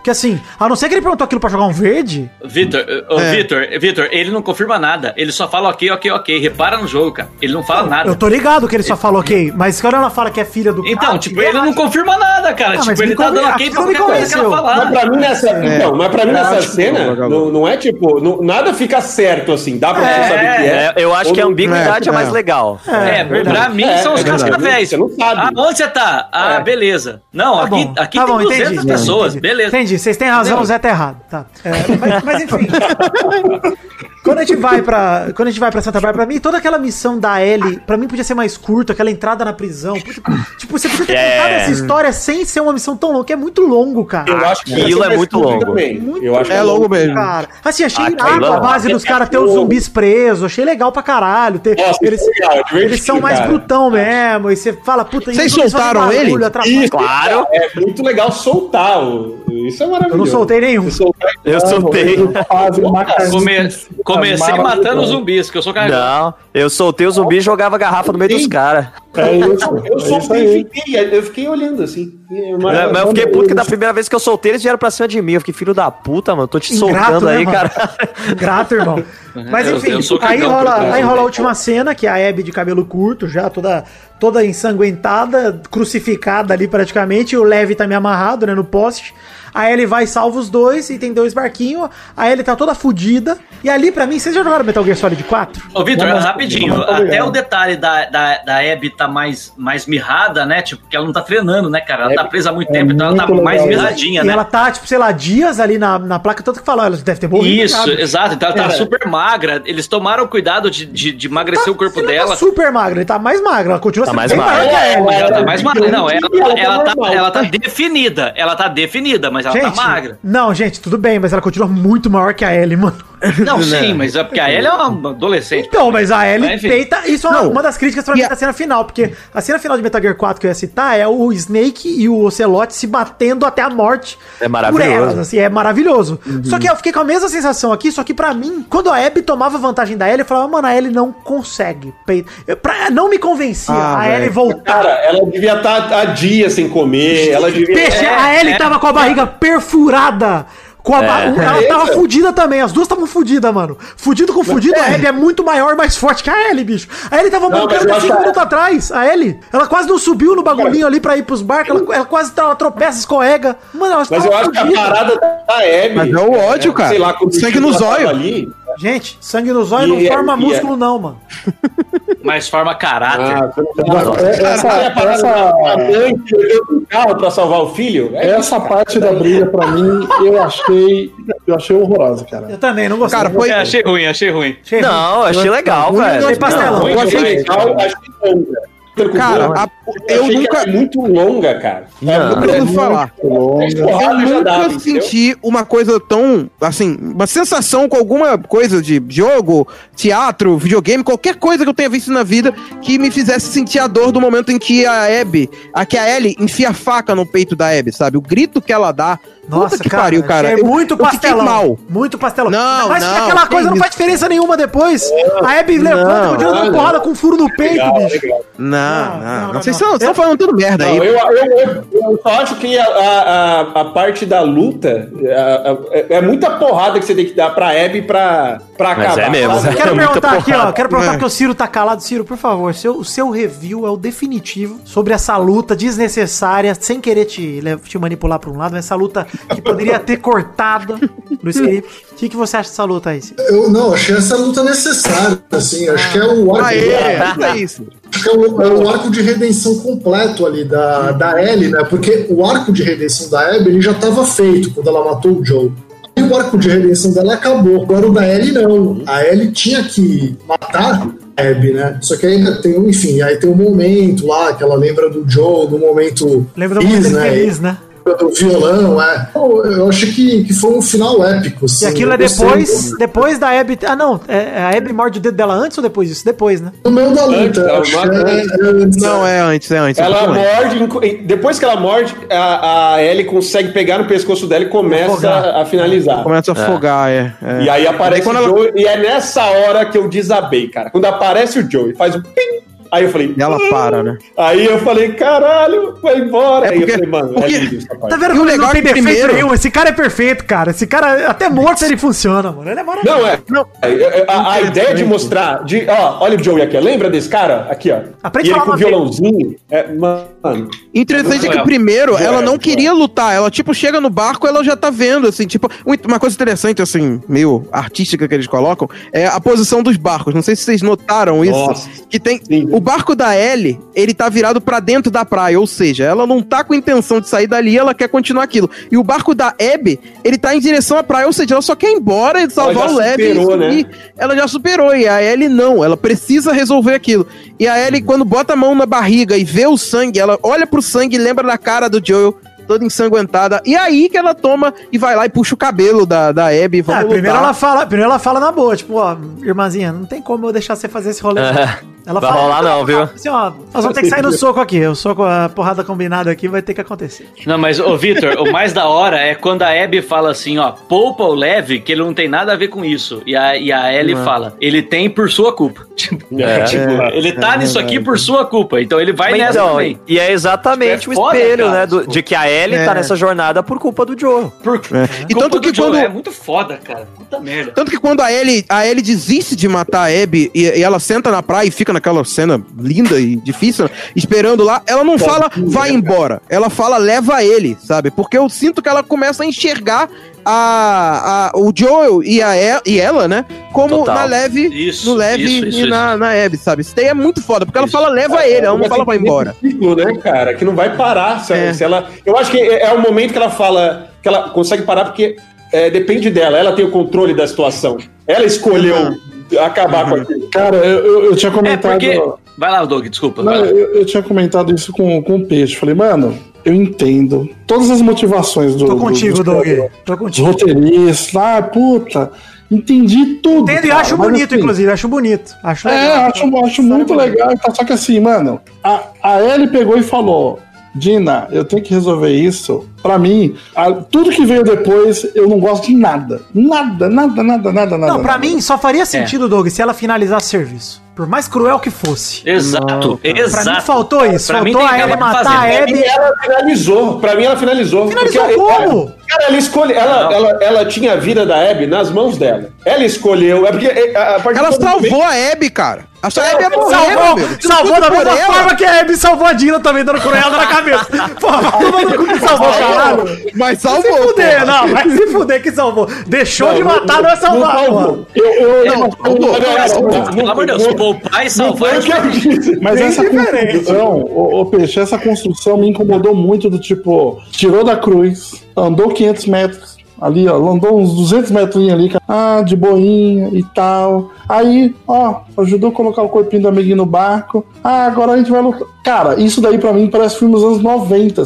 que assim, a não ser que ele perguntou aquilo pra jogar um verde, Vitor, ô, É. Vitor, Vitor, ele não confirma nada. Ele só fala ok, ok, ok. Repara no jogo, cara. Ele não fala nada. eu tô ligado que ele só falou ok, mas quando ela fala que é filha do Então, cara, tipo, que ele não confirma nada, cara. Ah, tipo, ele tá dando ok pra qualquer coisa que ela falar. Mas pra mim nessa, então, mas pra mim nessa acho que cena, não, vagabundo. não, não é tipo, não- nada fica certo assim, dá pra você É, saber o que é. É, eu acho que a ambiguidade é, é, mais é. legal. É, pra mim É, são os é cascavéis. Você não sabe. Ah, onde você tá? Ah, É. beleza. Não, Tá aqui, aqui tá tem bom, 200 entendi. pessoas. Entendi. Beleza. Entendi, vocês têm razão, o Zé tá errado. Tá. É, mas, mas enfim. quando a gente vai pra. Quando a gente vai pra Santa Bárbara, pra mim, toda aquela missão da Ellie, pra mim podia ser mais curta, aquela entrada na prisão. Puta, Tipo, você podia ter É. contado essa história sem ser uma missão tão longa, que é muito longo, cara. Eu acho que Aquilo é muito curto longo. também. Muito eu acho que É longo mesmo. Cara, assim, achei Aquilo irado a é base dos caras ter os zumbis presos, achei legal pra caralho. Ter, Nossa, eles, é legal, é eles são mais cara. brutão mesmo, e você fala, puta, Vocês soltaram barulho, ele? Isso, Claro. É muito legal soltar. o- Isso é maravilhoso. Eu não soltei nenhum. Você soltar- Eu soltei. Uma Come- comecei matando os zumbis, que eu sou carregado. Não, eu soltei o zumbi e jogava a garrafa no meio dos caras. É isso. Eu É e fiquei, eu fiquei olhando assim. Mas eu fiquei puto que da primeira vez que eu soltei, eles vieram pra cima de mim. Eu fiquei, filho da puta, mano. Tô te soltando né, aí, cara. Grato, irmão. Mas Eu- enfim, eu sou aí, rola, aí rola a última cena, que é a Abby de cabelo curto, já toda, toda ensanguentada, crucificada ali praticamente, e o Levi tá me amarrado, né, no poste. Aí ele vai e salva os dois, e tem dois barquinhos, aí ele tá toda fudida. E ali, pra mim, vocês já jogaram Metal Gear Solid 4? Ô, Vitor, mas- rapidinho, não, tá até o detalhe da, da, da Abby tá mais, mais mirrada, né? Tipo, porque ela não tá treinando, né, cara? Ela É- tá presa há muito é tempo, então ela tá muito mais legal. mirradinha, E né? ela tá, tipo, sei lá, dias ali na, na placa, tanto que falou, ela deve ter morrido. Isso, exato. Então ela tá Cara, super magra. Eles tomaram cuidado de, de, de emagrecer o corpo não dela. Tá super magra, ele tá mais magra, ela continua Tá sendo mais magra. maior que a Ellie. Ela tá mais magra. Não, ela, Ela tá ela, tá, ela tá definida. Ela tá definida, mas ela Gente, tá magra. Não, gente, tudo bem, mas ela continua muito maior que a Ellie, mano. Não, sim, mas é porque a Ellie é uma adolescente. Então, mas a Ellie Mas, peita. Isso é uma, das críticas pra mim a- da cena final, porque a cena final de Metal Gear 4 que eu ia citar é o Snake e o Ocelot se batendo até a morte. É maravilhoso. Por elas, assim, é maravilhoso. Uhum. Só que eu fiquei com a mesma sensação aqui, só que pra mim, quando a Abby tomava vantagem da Ellie, eu falava, mano, a Ellie não consegue. peitar. Eu- pra- não me convencia Ah, a velho. Ellie voltar. Cara, ela devia estar há dias sem comer. Ela devia. Peixe, É, a Ellie é. tava com a barriga perfurada. Com a ba- Ela tava fudida também, as duas estavam fudidas, mano. Fudido com fudido, a Abby é muito maior e mais forte que a Ellie, bicho. A Ellie tava mancando eu até acho 5 que- minutos atrás, a Ellie. Ela quase não subiu no bagulhinho ali pra ir pros barcos, ela, ela quase ela tropeça, escorrega. Mano, ela Mas eu acho que a parada da Abby. Mas é o ódio, cara. Sei lá, Sangue o no Gente, sangue no zóio não E- forma e- músculo não, mano. Mas forma caráter. ah, não é- essa, um carro pra salvar o filho? É essa parte da briga, pra mim, eu achei, eu achei horrorosa, cara. Eu também, não gostei. Cara, foi. É, achei ruim, achei ruim. Achei ruim. Não, achei legal, Ruim, velho. achei pastelão. Ruim Eu achei- cara. Acho que longa. Cara, a- eu que nunca. era muito longa, cara. Não. É Eu vou falar. Longa. Eu nunca dava, entendeu? senti uma coisa tão, assim, uma sensação com alguma coisa de jogo, teatro, videogame, qualquer coisa que eu tenha visto na vida que me fizesse sentir a dor do momento em que a Abby, a que a Ellie enfia a faca no peito da Abby, sabe? O grito que ela dá. Nossa, Puta que pariu, cara. É muito eu pastelão. mal. Muito pastelão. Não, Mas que não, aquela que coisa não isso. faz diferença nenhuma depois. A Abby levanta e Não, continua dando não, porrada com um furo no peito, Legal, bicho. legal. Não, Não, não, não, não. não, Vocês não. estão falando tudo merda Não, aí. eu, eu, eu, eu só acho que a, a, a- a parte da luta a- a- é, é muita porrada que você tem que dar pra Abby pra, pra Mas acabar. é mesmo, sabe? Zé. Quero É perguntar aqui, ó. Quero perguntar É. porque o Ciro tá calado. Ciro, por favor, seu, o seu review é o definitivo sobre essa luta desnecessária, sem querer te, te manipular pra um lado, essa luta que poderia ter cortado no script. O que, que você acha dessa luta aí? Eu não, achei essa luta necessária, assim, acho que é o arco, Aê, é isso. acho que é o, é o arco de redenção completo ali da, da Ellie, né? Porque o arco de redenção da Abby ele já estava feito quando ela matou o Joe. E o arco de redenção dela acabou. Agora o da Ellie não. A Ellie tinha que matar a Abby, né? Só que ainda tem, um- enfim, aí tem um momento lá que ela lembra do Joe, do momento Lembra do momento né? feliz, né? Do violão, é. Eu, eu acho que, que foi um final épico. E Assim, aquilo é depois, depois da Abby. Ah, não. É, a Abby morde o dedo dela antes ou depois disso? Depois, né? No meio da luta, é, antes. é antes, Não, é. é antes, é antes. Ela é antes. morde, depois que ela morde, a, a Ellie consegue pegar no pescoço dela e começa Afogar. a finalizar. Começa a afogar, é. é. E aí aparece o ela- Joe, e é nessa hora que eu desabei, cara. Quando aparece o Joe e faz o pim, aí eu falei. E ela "Hum". para, né? Aí eu falei, caralho, vai embora. É aí porque- eu falei, mano, porque- é lindo. Tá vendo E o legal não tem é que defeito primeiro- nenhum? Esse cara é perfeito, cara. Esse cara, até morto ele funciona, mano. Ele é maravilhoso. Não, é. Não. é, é, A, a ideia de mostrar. De, ó, olha o Joey aqui, ó. lembra desse cara? Aqui, ó. Aprende e a ele com o violãozinho. É, mano. Interessante é que Joel. primeiro ela não Joel. queria lutar. Ela, tipo, chega no barco, ela já tá vendo, assim, tipo, uma coisa interessante, assim, meio artística que eles colocam, é a posição dos barcos. Não sei se vocês notaram isso. Nossa. Que tem. Sim. O barco da Ellie, ele tá virado pra dentro da praia, ou seja, ela não tá com intenção de sair dali, ela quer continuar aquilo. E o barco da Abby, ele tá em direção à praia, ou seja, ela só quer ir embora e salvar o e superou, né? Ela já superou, e a Ellie não, ela precisa resolver aquilo. E a Ellie, quando bota a mão na barriga e vê o sangue, ela olha pro sangue e lembra da cara do Joel, toda ensanguentada. E aí que ela toma e vai lá e puxa o cabelo da, da Abby. e Ah, Vamos primeiro lutar. ela fala, primeiro ela fala na boa, tipo, ó, irmãzinha, não tem como eu deixar você fazer esse rolê. Ela Vai rolar não, viu? Assim, ó, nós vamos ter que sair no soco aqui. O soco, a porrada combinada aqui vai ter que acontecer. Não, mas, ô Vitor, o mais da hora é quando a Abby fala assim, ó, poupa o leve, que ele não tem nada a ver com isso. E a, e a Ellie fala, ele tem por sua culpa. Tipo, É. tipo, ele tá nisso aqui por sua culpa, então ele vai Mas nessa então, também. e é exatamente Tipo, é o foda, espelho, cara, né? do- tipo. de que a Ellie É. tá nessa jornada por culpa do Joe. Por E culpa tanto do que Joe, quando- É muito foda, cara. Puta merda. Tanto que quando a Ellie, a Ellie desiste de matar a Abby e, e ela senta na praia e fica naquela cena linda e difícil, esperando lá, ela não fala vai embora. Ela fala leva ele, sabe? Porque eu sinto que ela começa a enxergar a, a, o Joel e, a e, e ela, né? Como Total. na leve, Isso, no leve isso, isso, e na, na Abby, sabe? Isso daí é muito foda, porque ela fala leva ele, ela não Mas fala vai tem embora. esse ciclo, né, cara? Que não vai parar. Se, É. se ela, eu acho que é, é o momento que ela fala que ela consegue parar porque é, depende dela. Ela tem o controle da situação. Ela escolheu acabar com aquilo. Cara, eu, eu, eu tinha É, comentado. porque. Vai lá, Doug, desculpa. Não, vai lá. eu, eu tinha comentado isso com, com o Peixe. Falei, mano, eu entendo todas as motivações do. Tô contigo, Doug. Tô contigo. roteiristas, ah, puta. Entendi tudo. Entendo e cara, acho bonito, assim, inclusive. Acho bonito. Acho É, legal. acho, acho muito legal. Tá, só que assim, mano, a, a Ellie pegou e falou: Dina, eu tenho que resolver isso. Pra mim, a- tudo que veio depois, eu não gosto de nada. Nada, nada, nada, nada, nada. Não, pra nada. mim só faria sentido, Doug, se ela finalizasse o serviço. Por mais cruel que fosse. Exato, exato. Pra mim faltou isso. Pra mim faltou tem a que Ellie matar a Abby. mim, ela finalizou. Pra mim, ela finalizou. Finalizou Porque como? Cara, ela escolhe. Ela, Não. ela, ela tinha a vida da Abby nas mãos dela. Ela escolheu. É porque. é, a- Ela do momento- salvou a Abby, cara. A sua Abby é morrer, meu Salvou, salvou da mesma ela. forma que a Abby salvou a Dina também, dando cruel na cabeça. Porra, todo mundo que salvou, caralho. Mas Vai salvou. se fuder, porra. não, vai se fuder que salvou. Deixou de matar, não é salvar, Não, porra. não, Eu, eu, Não, eu- Pelo amor de Deus, poupar e Não salvar. que eu disse. Mas essa diferente. construção, ô, ô, Peixe, essa construção me incomodou muito do tipo, tirou da cruz, andou 500 metros, ali, ó, andou uns 200 metros ali, ah, de boinha e tal. Aí, ó, ajudou a colocar o corpinho do amiguinho no barco. Ah, agora a gente vai lutar. Cara, isso daí pra mim parece filme dos anos 90.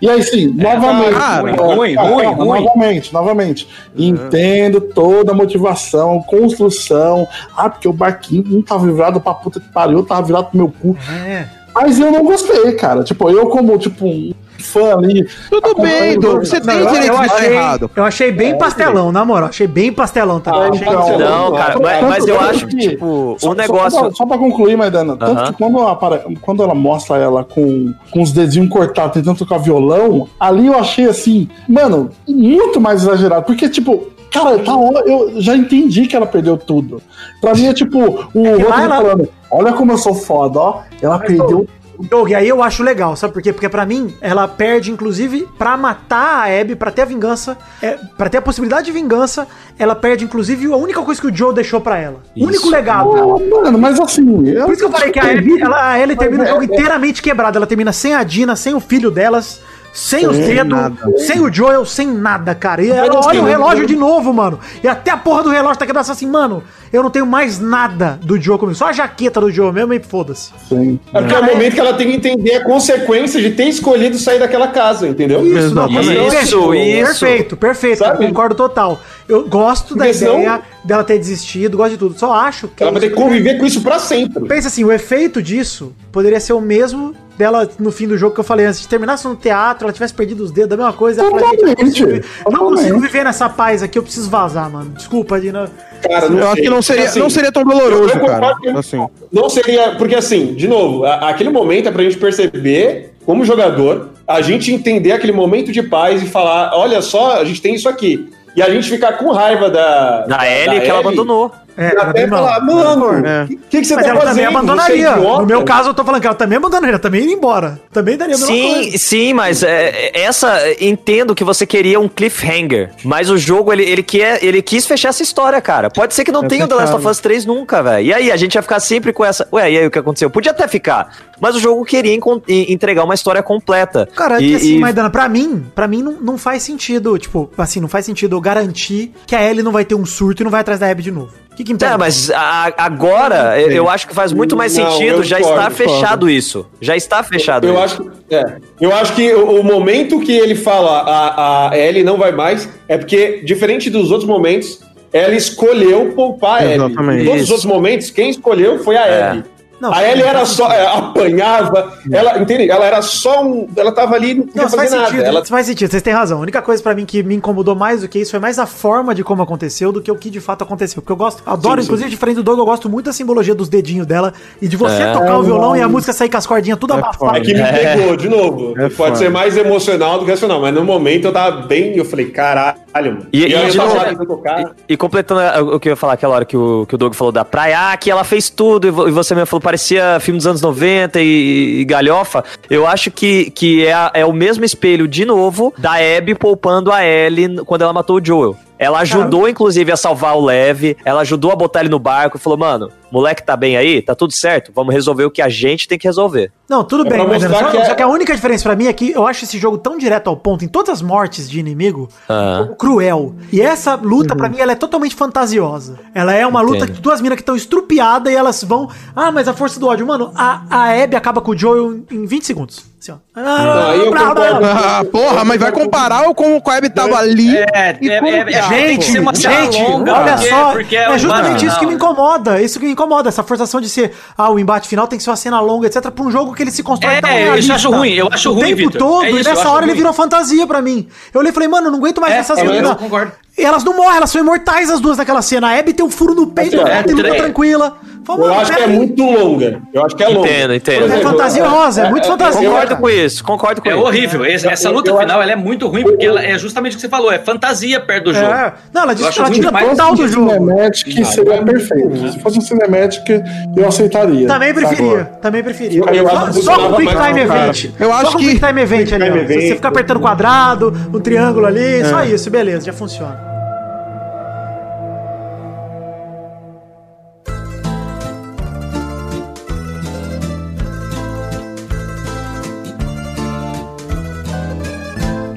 E aí, sim, novamente. cara, ruim, ruim, ruim. Novamente, novamente. Entendo toda a motivação, construção. Ah, porque o barquinho um tava virado pra puta que pariu, tava virado pro meu cu. É. Mas eu não gostei, cara. Tipo, eu como, tipo, um fã ali. Tudo bem, Doug. Você tem Não, direito eu de achei, errado. eu achei bem pastelão, na moral. Achei bem pastelão também. Ah, achei então, Não, cara, Tanto- mas, mas eu tanto acho que, tipo, Só, o negócio. Só pra, só pra concluir, Maidana, tanto Aham. que quando ela, apare- quando ela mostra ela com, com os dedinhos cortados tentando tocar violão, ali eu achei assim, mano, muito mais exagerado. Porque, tipo, cara, tá, eu já entendi que ela perdeu tudo. Pra mim é tipo, o que outro ela- falando, olha como eu sou foda, ó. Ela perdeu. Doug, aí eu acho legal, sabe por quê? Porque pra mim, ela perde, inclusive, pra matar a Abby, pra ter a vingança, é, para ter a possibilidade de vingança, ela perde, inclusive, a única coisa que o Joe deixou pra ela. O único legado. Ah, mano, mas assim. Por isso que eu falei que a Abby, ela, a Ellie termina o é, jogo inteiramente quebrada. Ela termina sem a Dina, sem o filho delas, sem os Sem dedos, nada. sem o Joel, sem nada, cara. E ela assim, olha o relógio de novo, mano. E até a porra do relógio tá quebrado assim, mano. Eu não tenho mais nada do Joe comigo. Só a jaqueta do Joe mesmo e foda-se. Sim. É porque é o momento que ela tem que entender a consequência de ter escolhido sair daquela casa, entendeu? Isso, não, Isso, isso. Perfeito, perfeito. Concordo total. Eu gosto da ideia dela ter desistido, gosto de tudo. Só acho que. Ela vai ter que conviver com isso pra sempre. Pensa assim, o efeito disso poderia ser o mesmo dela no fim do jogo que eu falei antes. Se terminasse no teatro, ela tivesse perdido os dedos, a mesma coisa. Ela fala, não consigo, viver nessa paz aqui, eu preciso vazar, mano. Desculpa, Dina. Cara, Eu acho sei. que não seria, Assim, não seria tão doloroso, eu cara. Assim. Não seria. Porque assim, de novo, a- aquele momento é pra gente perceber, como jogador, a gente entender aquele momento de paz e falar: olha só, a gente tem isso aqui. E a gente ficar com raiva da. Da Ellie que ela abandonou. É, E ela até falar, mano, É. o que, que, que você Mas tá ela fazendo? também abandonaria. É no meu caso, eu tô falando que ela também abandonaria, ela também iria embora. Também daria a mesma Sim, coisa. sim, mas é, essa entendo que você queria um cliffhanger, mas o jogo ele, ele, quer, ele quis fechar essa história, cara. Pode ser que não É tenha o The Last of. Us 3 nunca, velho. E aí a gente vai ficar sempre com essa, ué, e aí o que aconteceu? Podia até ficar, mas o jogo queria e- entregar uma história completa. Cara, e, que assim, e- Maidana, pra mim, pra mim não, não faz sentido, tipo, assim, não faz sentido eu garantir que a Ellie não vai ter um surto e não vai atrás da Abby de novo. O que que impede? É, mas a- agora eu, eu acho que faz muito mais Não, sentido, eu já discordo, está fechado isso. Já está fechado Eu isso. acho, é, eu acho que o, o momento que ele fala a, a Ellie não vai mais é porque, diferente dos outros momentos, ela escolheu poupar a Ellie. Exatamente. Em todos os Isso. outros momentos, quem escolheu foi a É. Ellie. Não, a sim, Ellie não era faz só, é, apanhava, ela, entende? Ela era só um. Ela tava ali, não podia Não, fazer faz nada. sentido, Ela, isso faz sentido, vocês têm razão. A única coisa pra mim que me incomodou mais do que isso foi mais a forma de como aconteceu do que o que de fato aconteceu. Porque eu gosto, adoro, Sim, inclusive, diferente do Doug, eu gosto muito da simbologia dos dedinhos dela e de você É. tocar o violão e a música sair com as cordinhas tudo É abafada. foda. é que me pegou, de novo. É Pode foda. ser mais emocional do que racional, mas no momento eu tava bem. Eu falei, caralho, mano. E, aí e eu de novo, e, e completando o que eu ia falar aquela hora que o, que o Doug falou da praia, ah, que ela fez tudo, e vo- e você mesmo falou, parecia filme dos anos 90 e, e galhofa. Eu acho que, que é, é o mesmo espelho, de novo, da Abby poupando a Ellie quando ela matou o Joel. Ela ajudou, inclusive, a salvar o Lev, ela ajudou a botar ele no barco, falou, mano, moleque tá bem aí? Tá tudo certo? Vamos resolver o que a gente tem que resolver. Não, tudo É bem, mas só, que é- só que a única diferença pra mim é que eu acho esse jogo tão direto ao ponto em todas as mortes de inimigo, Aham. cruel. E essa luta, pra mim, ela é totalmente fantasiosa. Ela é uma luta Entendo. de duas minas que estão estrupiadas e elas vão. Ah, mas a força do ódio. Mano, a, a Abby acaba com o Joel em, em 20 segundos. Assim, ó. Ah. Ah, porra, mas vai comparar com o Abby tava ali. É, e é, como é, é, tem uma cena Gente, longa, olha porque- só, porque é, o justamente isso que me incomoda, isso que me incomoda, essa forçação de ser, ah, o embate final tem que ser uma cena longa, etc, pra um jogo que ele se constrói É, tão eu acho ruim, eu acho o ruim, tempo Vitor. todo, É e isso, nessa hora ele virou fantasia pra mim. Eu olhei e falei, mano, não aguento mais É, essas é, eu cenas. concordo. E elas não morrem, elas são imortais as duas naquela cena. A Abby tem um furo no peito, Assim, ó, ela tem luta é, tranquila. Fala, Eu acho que é muito longa. Eu acho que é longa. Entendo, entendo. É fantasiosa, é muito fantasia. Concordo cara. com isso, concordo com É isso. horrível. Essa, essa Eu- luta eu final acho- ela é muito ruim, porque ela é justamente o que você falou, é fantasia perto do jogo. É. Não, ela Eu disse acho que ela tira total do jogo. Cinematic seria perfeito. Se fosse um Cinematic, eu aceitaria. Também preferia, Agora. também preferia. Eu- eu Só- só com funcionava Quick Time o. Event. Eu só acho com que- Quick Time Event ali. Você fica apertando quadrado, um triângulo ali, só isso, beleza, já funciona.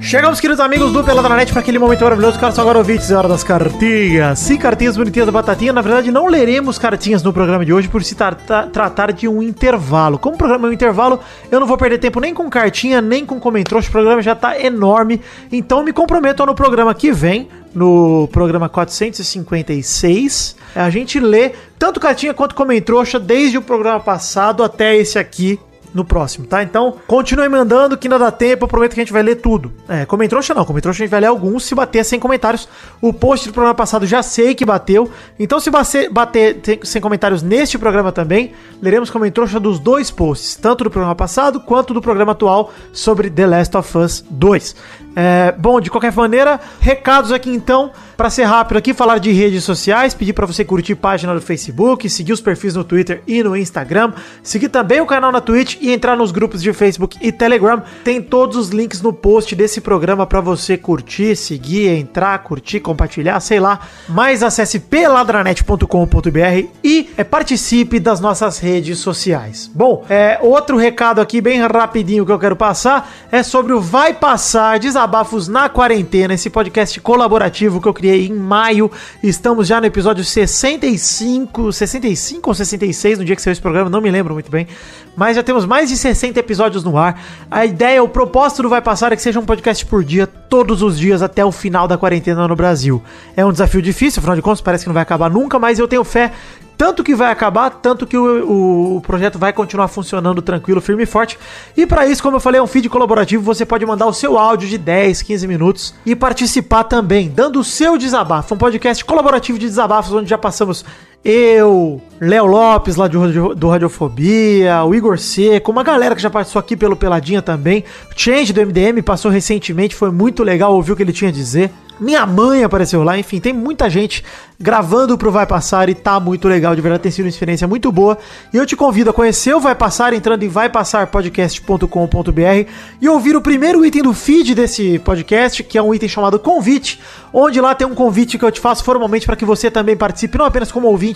Chegamos, queridos amigos do Peladranet, para aquele momento maravilhoso. Cara, só agora ouvintes, é hora das cartinhas. Sim, cartinhas bonitinhas da Batatinha. Na verdade, não leremos cartinhas no programa de hoje por se tra- tra- tratar de um intervalo. Como o programa é um intervalo, eu não vou perder tempo nem com cartinha, nem com comentários. O programa já tá enorme. Então, me comprometo no programa que vem, no programa 456, a gente lê tanto cartinha quanto comentrouxa desde o programa passado até esse aqui no próximo, tá? Então, continue mandando que ainda dá tempo, eu prometo que a gente vai ler tudo. É, comentrouxa não, comentrouxa a gente vai ler alguns se bater sem comentários. O post do programa passado já sei que bateu, então se bater, bater tem- sem comentários neste programa também, leremos comentrouxa dos dois posts, tanto do programa passado quanto do programa atual sobre The Last of Us 2. É, bom, de qualquer maneira, recados aqui então, para ser rápido aqui, falar de redes sociais, pedir para você curtir página do Facebook, seguir os perfis no Twitter e no Instagram, seguir também o canal na Twitch e entrar nos grupos de Facebook e Telegram. Tem todos os links no post desse programa para você curtir, seguir, entrar, curtir, compartilhar, sei lá. Mas acesse peladranet.com.br e é, participe das nossas redes sociais. Bom, é, outro recado aqui bem rapidinho que eu quero passar é sobre o Vai Passar Desabafos na Quarentena, esse podcast colaborativo que eu criei em maio. Estamos já no episódio 65, 65 ou 66, no dia que saiu esse programa, não me lembro muito bem. Mas já temos mais de 60 episódios no ar. A ideia, o propósito do Vai Passar é que seja um podcast por dia, todos os dias, até o final da quarentena no Brasil. É um desafio difícil, afinal de contas, parece que não vai acabar nunca, mas eu tenho fé tanto que vai acabar, tanto que o, o- projeto vai continuar funcionando tranquilo, firme e forte. E para isso, como eu falei, é um feed colaborativo, você pode mandar o seu áudio de 10, 15 minutos e participar também, dando o seu desabafo. Um podcast colaborativo de desabafos, onde já passamos eu, Léo Lopes, lá do, do Radiofobia, o Igor Seco, uma galera que já passou aqui pelo Peladinha também. O Change do MDM passou recentemente, foi muito legal ouvir o que ele tinha a dizer. Minha mãe apareceu lá, enfim, tem muita gente gravando pro Vai Passar e tá muito legal, de verdade tem sido uma experiência muito boa. E eu te convido a conhecer o Vai Passar entrando em vaipassarpodcast.com.br e ouvir o primeiro item do feed desse podcast, que é um item chamado Convite, onde lá tem um convite que eu te faço formalmente para que você também participe, não apenas como ouvinte,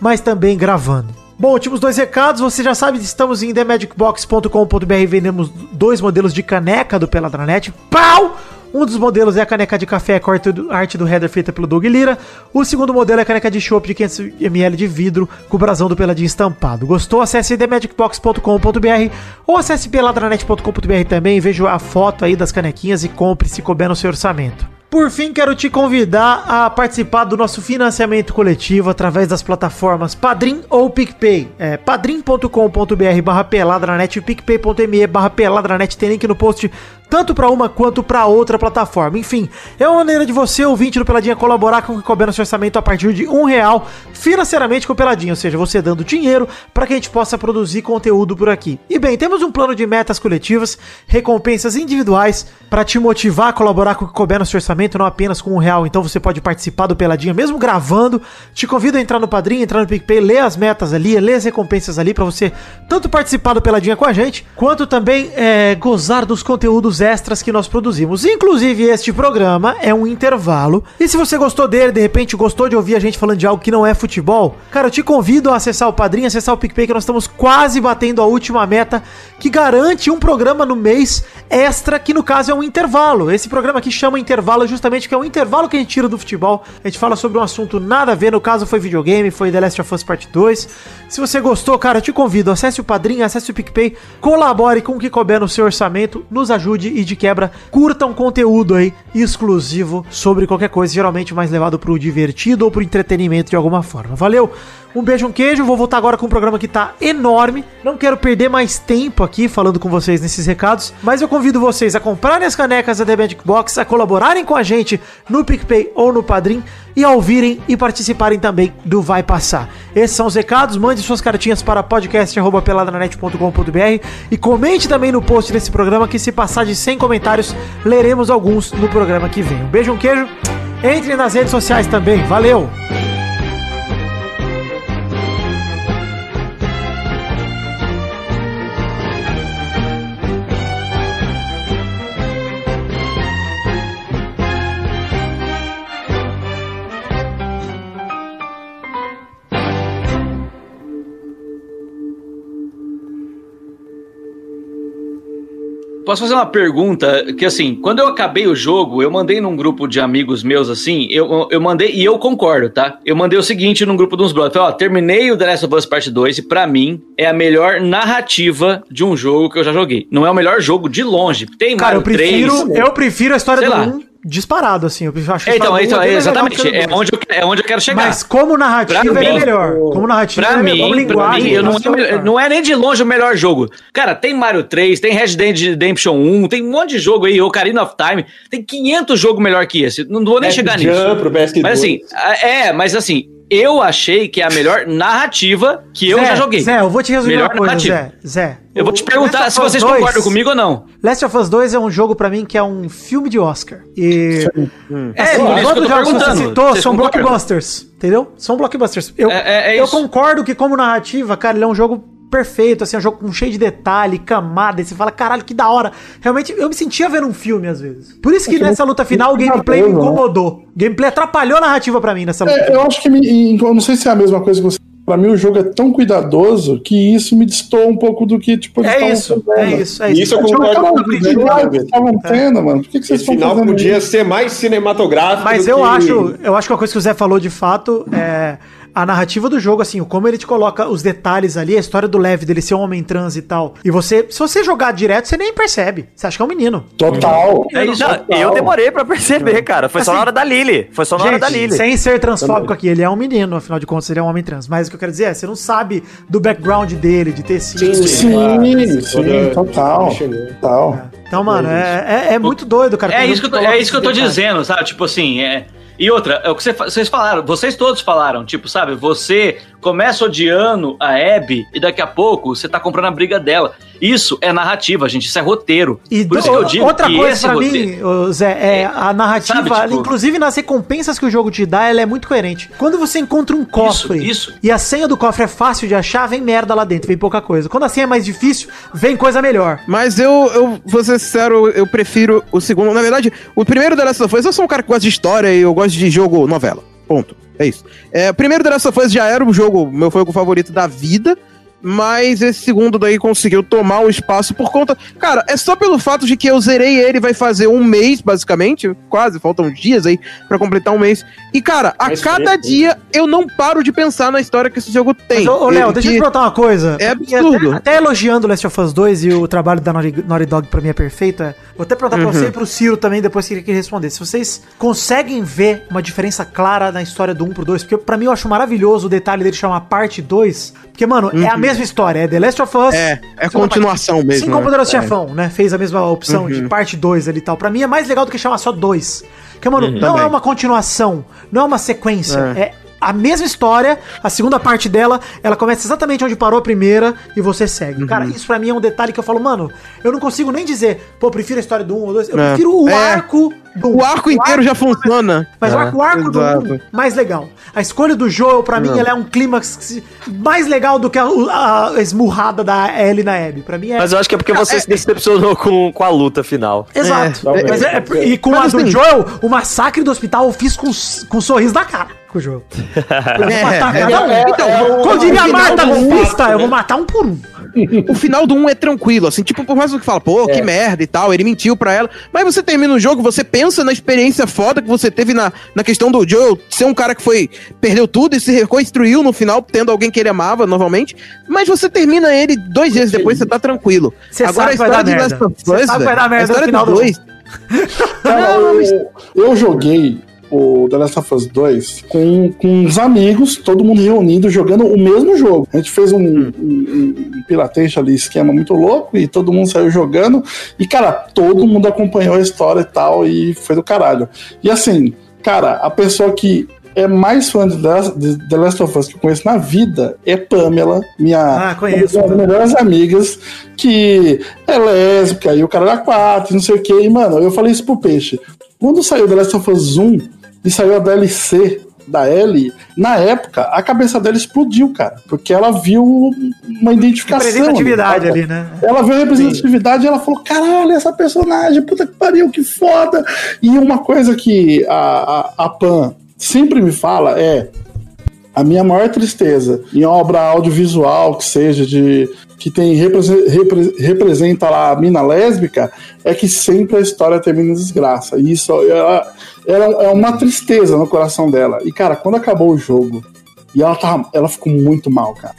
mas também gravando. Bom, últimos dois recados, você já sabe, estamos em themagicbox.com.br, vendemos dois modelos de caneca do Peladranet. Pau! Um dos modelos é a caneca de café com arte do, header feita pelo Doug Lira. O segundo modelo é a caneca de chopp de 500ml de vidro com o brasão do Peladinho estampado. Gostou? Acesse themagicbox.com.br ou acesse peladranet.com.br também veja a foto aí das canequinhas e compre se couber no seu orçamento. Por fim, quero te convidar a participar do nosso financiamento coletivo através das plataformas Padrim ou PicPay. É padrim.com.br barra peladranet e picpay.me barra peladranet. Tem link no post tanto para uma quanto para outra plataforma. Enfim, é uma maneira de você, ouvinte do Peladinha, colaborar com o que couber no seu orçamento a partir de um real financeiramente com o Peladinha, ou seja, você dando dinheiro para que a gente possa produzir conteúdo por aqui. E bem, temos um plano de metas coletivas, recompensas individuais para te motivar a colaborar com o que couber no seu orçamento, não apenas com um real. Então você pode participar do Peladinha, mesmo gravando. Te convido a entrar no Padrinho, entrar no PicPay, ler as metas ali, ler as recompensas ali para você tanto participar do Peladinha com a gente, quanto também é, gozar dos conteúdos extras que nós produzimos. Inclusive, este programa é um intervalo. E se você gostou dele, de repente gostou de ouvir a gente falando de algo que não é futebol, cara, eu te convido a acessar o Padrinho, acessar o PicPay, que nós estamos quase batendo a última meta, que garante um programa no mês extra, que no caso é um intervalo. Esse programa aqui chama intervalo justamente porque é um intervalo que a gente tira do futebol. A gente fala sobre um assunto nada a ver, no caso foi videogame, foi The Last of Us Part 2. Se você gostou, cara, eu te convido, acesse o Padrinho, acesse o PicPay, colabore com o que couber no seu orçamento, nos ajude e de quebra, curta um conteúdo aí exclusivo sobre qualquer coisa, geralmente mais levado pro divertido ou pro entretenimento de alguma forma. Valeu! Um beijo, um queijo. Vou voltar agora com um programa que tá enorme. Não quero perder mais tempo aqui falando com vocês nesses recados, mas eu convido vocês a comprarem as canecas da The Magic Box, a colaborarem com a gente no PicPay ou no Padrim e a ouvirem e participarem também do Vai Passar. Esses são os recados. Mande suas cartinhas para podcast.peladranet.com.br e comente também no post desse programa que se passar de 100 comentários, leremos alguns no programa que vem. Um beijo, um queijo. Entre nas redes sociais também. Valeu! Posso fazer uma pergunta? Que assim, quando eu acabei o jogo, eu mandei num grupo de amigos meus assim, eu, eu mandei, e eu concordo, tá? Eu mandei o seguinte num grupo dos brothers: ó, terminei o The Last of Us Part 2 e pra mim é a melhor narrativa de um jogo que eu já joguei. Não é o melhor jogo de longe. Tem Cara, eu Mario prefiro, 3. eu prefiro a história do lá. 1 disparado, assim. Eu acho É, então, então é exatamente. É onde, eu, é onde eu quero chegar. Mas como narrativa, Pra ele é mim, melhor. Como narrativa, Pra ele é mim, como pra linguagem. mim, eu não, é é, melhor. não é nem de longe o melhor jogo. Cara, tem Mario 3, tem Red Dead Redemption 1, tem um monte de jogo aí, Ocarina of Time, tem 500 jogos melhor que esse. Não vou nem chegar nisso. Jump pro PS2. Mas assim, é, mas assim, eu achei que é a melhor narrativa que eu Zé, já joguei. Zé, eu vou te resumir Melhor uma coisa, narrativa. Zé. Zé. Eu vou te perguntar se vocês 2 concordam comigo ou não. Last of Us 2 é um jogo pra mim que é um filme de Oscar. E. É, Assim, eu todos os jogos que você citou são concordam? blockbusters, entendeu? São blockbusters. Eu, É- é- é eu concordo que, como narrativa, cara, ele é um jogo perfeito, assim, é um jogo com cheio de detalhe, camada, e você fala, caralho, que da hora. Realmente, eu me sentia vendo um filme, às vezes. Por isso que nessa luta final o gameplay me né? incomodou. O gameplay atrapalhou a narrativa pra mim nessa luta. É, eu acho que me, eu não sei se é a mesma coisa que você. Pra mim, o jogo é tão cuidadoso que isso me destoa um pouco do que, tipo, eles É isso, fazendo. é isso, é isso. Isso eu concordo com o estavam tendo, mano. Por que, que vocês Esse estão final podia isso? ser mais cinematográfico. Mas do eu que- acho, eu acho que uma coisa que o Zé falou de fato é a narrativa do jogo, assim, como ele te coloca os detalhes ali, a história do Lev dele ser um homem trans e tal. E você, se você jogar direto, você nem percebe. Você acha que é um menino. Total. É. Não, eu demorei pra perceber, cara. Foi só Assim, na hora da Lily. Foi só na hora da Lily. sem ser transfóbico aqui, ele é um menino, afinal de contas, ele é um homem trans. Mas o que eu quero dizer é, você não sabe do background dele, de ter sido. Sim, claro. sim, Toda- total. Total. Então, mano, é, é, é muito doido, cara. É isso que eu tô, é isso que eu tô dizendo, sabe? Tipo assim, é. E outra, é o que vocês falaram, vocês todos falaram, tipo, sabe, você começa odiando a Abby e daqui a pouco você tá comprando a briga dela. Isso é narrativa, gente, isso é roteiro. E Por isso do- que eu digo outra que coisa pra roteiro... mim, Zé, é a narrativa, Sabe, tipo- inclusive nas recompensas que o jogo te dá, ela é muito coerente. Quando você encontra um cofre isso. e a senha do cofre é fácil de achar, vem merda lá dentro, vem pouca coisa. Quando a senha é mais difícil, vem coisa melhor. Mas eu, eu vou ser sincero, eu prefiro o segundo. Na verdade, o primeiro The Last of Us, eu sou um cara que gosta de história e eu gosto de jogo novela. Ponto. É isso. É, o primeiro The Last of Us já era o jogo, meu jogo favorito da vida. Mas esse segundo daí conseguiu tomar o espaço por conta. Cara, é só pelo fato de que eu zerei ele, vai fazer um mês, basicamente. Quase, faltam uns dias aí pra completar um mês. E, cara, a Mais cada dia eu não paro de pensar na história que esse jogo tem. Mas, ô, ô, Léo, deixa eu te que- perguntar uma coisa. É absurdo. Até, até elogiando Last of Us 2 e o trabalho da Naughty, Naughty Dog pra mim é perfeito. é- Vou até perguntar Uhum. pra você e pro Ciro também, depois que ele quer responder. Se vocês conseguem ver uma diferença clara na história do 1 pro 2, porque pra mim eu acho maravilhoso o detalhe dele chamar parte 2. Porque, mano, é a Uhum. Mesma história, é The Last of Us. É, é continuação parte. mesmo. Sim, como né? Poderoso É. Chefão, né? Fez a mesma opção de parte 2 ali e tal. Pra mim é mais legal do que chamar só 2. Porque, mano, não Também. é uma continuação, não é uma sequência. É. a mesma história, a segunda parte dela, ela começa exatamente onde parou a primeira e você segue. Cara, Uhum. isso pra mim é um detalhe que eu falo, mano, eu não consigo nem dizer, pô, prefiro a história do 1 ou 2. Eu É. prefiro o É. arco do. O arco inteiro já funciona. Mas o É, arco, o arco do exato. 1 mais legal. A escolha do Joel, pra mim, ela é um clímax mais legal do que a, a esmurrada da Ellie na Abby. Pra mim é. Mas eu acho que é porque você se decepcionou com, com a luta final. Exato. É, Mas é- é- e com Mas a do assim- Joel, o massacre do hospital eu fiz com, com um sorriso na cara. Com o Joel. Eu vou matar é, cada um. é, então, é o- como diria Marta do golpista, fato, eu vou né? matar um por um. O final do 1 é tranquilo, assim, tipo, por mais que fala, pô, que merda e tal, ele mentiu pra ela. Mas você termina o jogo, você pensa na experiência foda que você teve na, na questão do Joel ser um cara que foi, perdeu tudo e se reconstruiu no final, tendo alguém que ele amava novamente. Mas você termina ele dois dias depois, você tá tranquilo. Você Agora sabe a história dar de merda. Last of Us, a no história final do do dois, Cara, eu, eu joguei o The Last of Us 2 com, com uns amigos, todo mundo reunido, jogando o mesmo jogo. A gente fez um, um, um piratejo ali, esquema muito louco, e todo mundo saiu jogando. E, cara, todo mundo acompanhou a história e tal, e foi do caralho. E assim, cara, a pessoa que é mais fã de The Last of Us que eu conheço na vida é Pamela, minha Ah, conheço, uma das melhores amigas, que é lésbica, e o cara era quatro, não sei o que. E, mano, eu falei isso pro Peixe. Quando saiu The Last of Us 1 e saiu a DLC da Ellie, na época, a cabeça dela explodiu, cara. Porque ela viu uma identificação. Representatividade ali, né? Ela viu a representatividade e ela falou: caralho, essa personagem, puta que pariu, que foda. E uma coisa que a, a, a Pan sempre me fala é. A minha maior tristeza em obra audiovisual, que seja de. Que tem represe- repre- representa lá a mina lésbica, é que sempre a história termina em desgraça. E isso ela, ela é uma tristeza no coração dela. E, cara, quando acabou o jogo, e ela, tá, ela ficou muito mal, cara.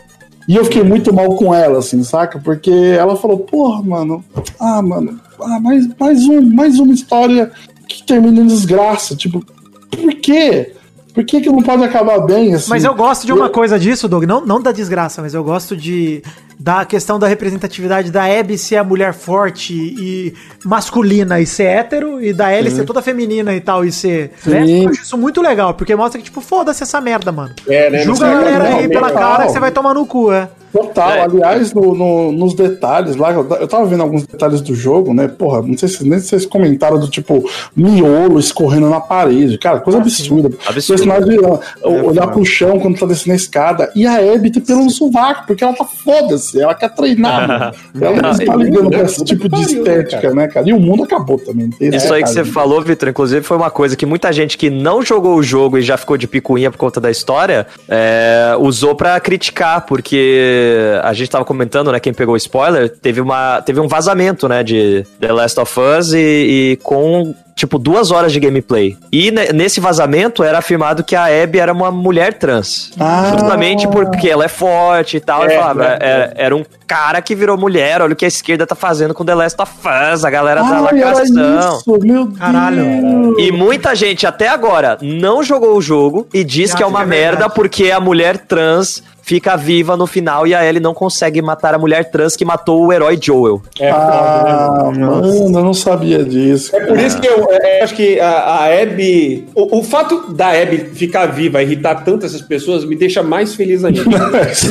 E eu fiquei muito mal com ela, assim, saca? Porque ela falou, porra, mano, ah, mano, ah, mais, mais, um, mais uma história que termina em desgraça. Tipo, por quê? Por que, que não pode acabar bem, assim? Mas eu gosto de uma Eu- coisa disso, Doug, não, não da desgraça, mas eu gosto de da questão da representatividade da Abby ser a mulher forte e masculina e ser hétero, e da Ellie ser toda feminina e tal e ser lésbica. Eu acho isso muito legal, porque mostra que, tipo, foda-se essa merda, mano. É, né? Julga a galera aí pela não, cara que você vai tomar no cu, é. Total, É. aliás, no- no- nos detalhes lá, eu ta- eu tava vendo alguns detalhes do jogo, né? Porra, não sei se nem se vocês comentaram do tipo miolo escorrendo na parede. Cara, coisa absurda. Absurdo. Personagem ó, olhar pro chão quando tá descendo a escada. E a Abby tem pelo no sovaco, porque ela tá foda-se, ela quer treinar. mano. ela não tá ligando pra esse tipo de estética, né, cara? E o mundo acabou também. Isso aí que você falou, Vitor, inclusive foi uma coisa que muita gente que não jogou o jogo e já ficou de picuinha por conta da história, é, usou pra criticar, porque a gente tava comentando, né, quem pegou o spoiler, teve, uma, teve um vazamento, né, de The Last of Us e, e com, tipo, duas horas de gameplay. E ne- nesse vazamento era afirmado que a Abby era uma mulher trans. Ah. Justamente porque ela é forte e tal. É, e falava, é, era, era um cara que virou mulher, olha o que a esquerda tá fazendo com The Last of Us, a galera da era lacração. isso, meu Deus. Caralho. E muita gente até agora não jogou o jogo e diz E que é uma que é merda verdade. porque a mulher trans fica viva no final e a Ellie não consegue matar a mulher trans que matou o herói Joel. É, Ah, né? mano, eu não sabia disso. É por isso que eu, é, eu acho que a, a Abby. O, o fato da Abby ficar viva e irritar tanto essas pessoas me deixa mais feliz ainda.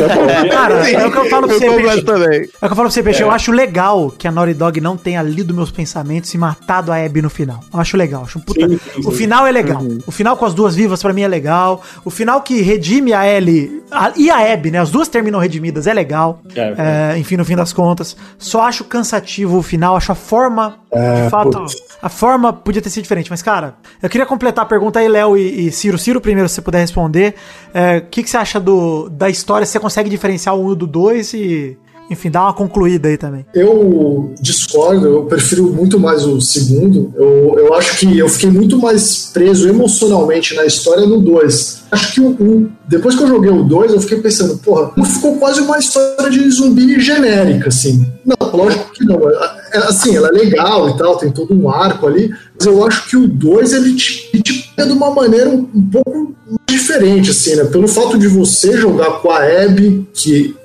É bom. Cara, é o que eu falo pra você, Eu também. É o que eu falo pra você, Peixe. Eu acho legal que a Naughty Dog não tenha lido meus pensamentos e matado a Abby no final. Eu acho legal. Acho um puta... Sim, sim, O final é legal. O final com as duas vivas pra mim é legal. O final que redime a Ellie a- e a Abby, né? As duas terminam redimidas é legal. É, É, enfim, no fim das contas. Só acho cansativo o final. Acho a forma, É, de fato, putz. a forma podia ter sido diferente. Mas, cara, eu queria completar a pergunta aí, Léo e, e Ciro. Ciro, primeiro, se você puder responder. É, O que, que você acha do, da história? Se você consegue diferenciar o um do dois e, enfim, dar uma concluída aí também. Eu discordo, eu prefiro muito mais o segundo. Eu, eu acho que eu fiquei muito mais preso emocionalmente na história no 2. Acho que o, o- depois que eu joguei o 2, eu fiquei pensando, porra, ficou quase uma história de zumbi genérica, assim. Não, lógico que não. É- é- Assim, ela é legal e tal, tem todo um arco ali, mas eu acho que o 2 ele te, te pega de uma maneira um, um pouco diferente, assim, né? Pelo fato de você jogar com a Abby, que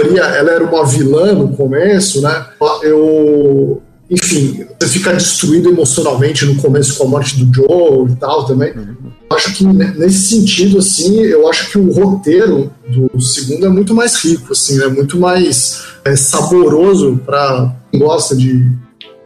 ela era uma vilã no começo, né? Eu. Enfim, você fica destruído emocionalmente no começo com a morte do Joe e tal também. Acho que ne- nesse sentido, assim, eu acho que o roteiro do segundo é muito mais rico, assim, é muito mais é, saboroso para quem gosta de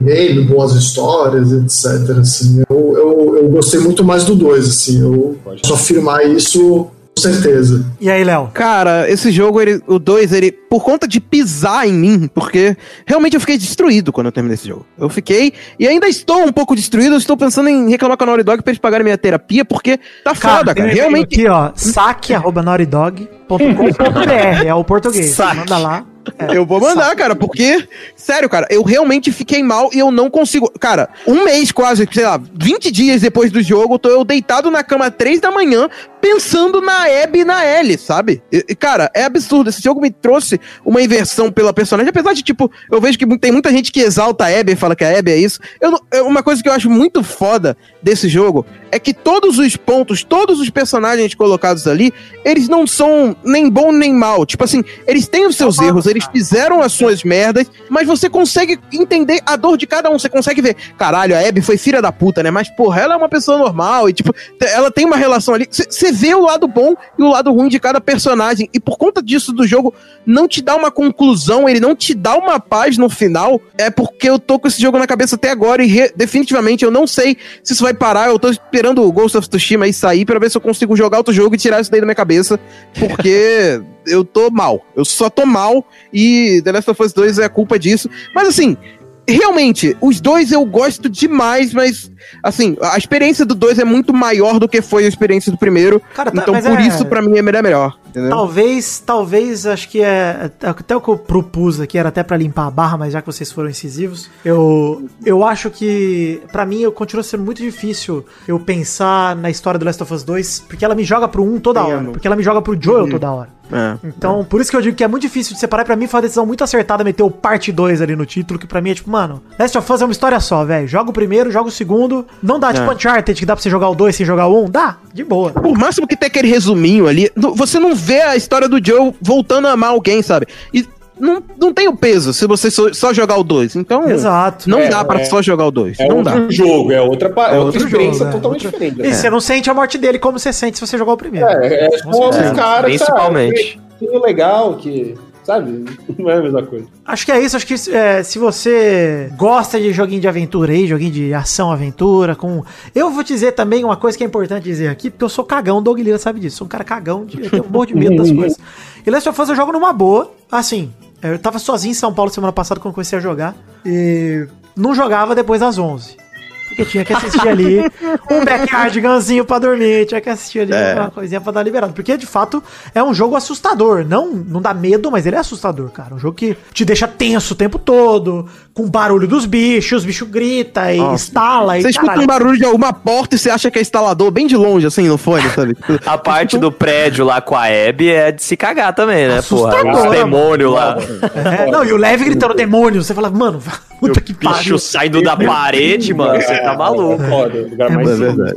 game, boas histórias, etc. Assim, eu, eu, eu gostei muito mais do 2, assim, eu posso afirmar isso certeza. E aí, Léo? Cara, esse jogo, ele, o 2, ele, por conta de pisar em mim, porque realmente eu fiquei destruído quando eu terminei esse jogo. Eu fiquei, e ainda estou um pouco destruído, eu estou pensando em reclamar com a Naughty Dog pra eles pagarem minha terapia, porque tá foda, tem um cara. Realmente. Aqui, ó, saque.naurydog.com.br é o português. Saque. Manda lá. É, Eu vou mandar, cara, porque, sério, cara, eu realmente fiquei mal e eu não consigo. Cara, um mês quase, sei lá, 20 dias depois do jogo, tô eu deitado na cama três da manhã, pensando na Abby e na Ellie, sabe? E, cara, é absurdo. Esse jogo me trouxe uma inversão pela personagem, apesar de, tipo, eu vejo que tem muita gente que exalta a Abby e fala que a Abby é isso. Eu, uma coisa que eu acho muito foda desse jogo é que todos os pontos, todos os personagens colocados ali, eles não são nem bom nem mal. Tipo assim, eles têm os seus erros, eles fizeram as suas merdas, mas você consegue entender a dor de cada um. Você consegue ver, caralho, a Abby foi filha da puta, né? Mas, porra, ela é uma pessoa normal e, tipo, ela tem uma relação ali. Você vê o lado bom e o lado ruim de cada personagem. E por conta disso do jogo não te dá uma conclusão, ele não te dá uma paz no final. É porque eu tô com esse jogo na cabeça até agora e definitivamente eu não sei se isso vai parar. Eu tô esperando o Ghost of Tsushima aí sair pra ver se eu consigo jogar outro jogo e tirar isso daí da minha cabeça. Porque eu tô mal. Eu só tô mal e The Last of Us 2 é culpa disso. Mas assim, realmente, os dois eu gosto demais, mas assim, a experiência do dois é muito maior do que foi a experiência do primeiro. Cara, tá- então por é- isso, pra mim, é melhor. melhor entendeu? Talvez, talvez, acho que é. Até o que eu propus aqui era até pra limpar a barra, mas já que vocês foram incisivos, eu, eu acho que, pra mim, eu continua sendo muito difícil eu pensar na história do Last of Us 2, porque ela me joga pro 1 toda hora, porque ela me joga pro Joel toda hora. É. Então, por isso que eu digo que é muito difícil de separar. Pra mim foi uma decisão muito acertada meter o parte 2 ali no título, que pra mim é tipo, mano, Last of Us é uma história só, velho. Joga o primeiro, joga o segundo. Não dá, tipo Uncharted, que dá pra você jogar o 2 sem jogar o 1. Um, dá, de boa. Por máximo que tem aquele resuminho ali, você não vê a história do Joe voltando a amar alguém, sabe? E não, não tem o peso se você só, só jogar o 2. Então, Exato. não É, dá pra é. só jogar o 2. É não outro dá. jogo, é outra, pa- é outra experiência jogo, é, totalmente outra- diferente. E você não sente a morte dele como você sente se você jogar o primeiro. É, é certeza. os caras, Principalmente. Que, que legal, que. Sabe? Não é a mesma coisa. Acho que é isso. Acho que é, se você gosta de joguinho de aventura aí, joguinho de ação, aventura, com. Eu vou dizer também uma coisa que é importante dizer aqui, porque eu sou cagão, Doug Lira sabe disso. Sou um cara cagão, de, eu tenho um monte de medo das coisas. E Last of Us eu jogo numa boa. Assim, eu tava sozinho em São Paulo semana passada quando comecei a jogar. E não jogava depois das 11. Porque tinha que assistir ali um backyardiganzinho pra dormir, tinha que assistir ali uma coisinha pra dar liberado. Porque, de fato, é um jogo assustador. Não, não dá medo, mas ele é assustador, cara. Um jogo que te deixa tenso o tempo todo, com barulho dos bichos, os bichos gritam e estala e Você escuta caralho. um barulho de alguma porta e você acha que é instalador bem de longe, assim, no fone, sabe? A parte do prédio lá com a Abby é de se cagar também, né, porra? Assustador, Os demônios lá. É, não, e o Leve gritando demônio. Você fala, mano, puta que pariu. Bicho saindo da parede, mano. Você tá maluco. Foda, o lugar É mais.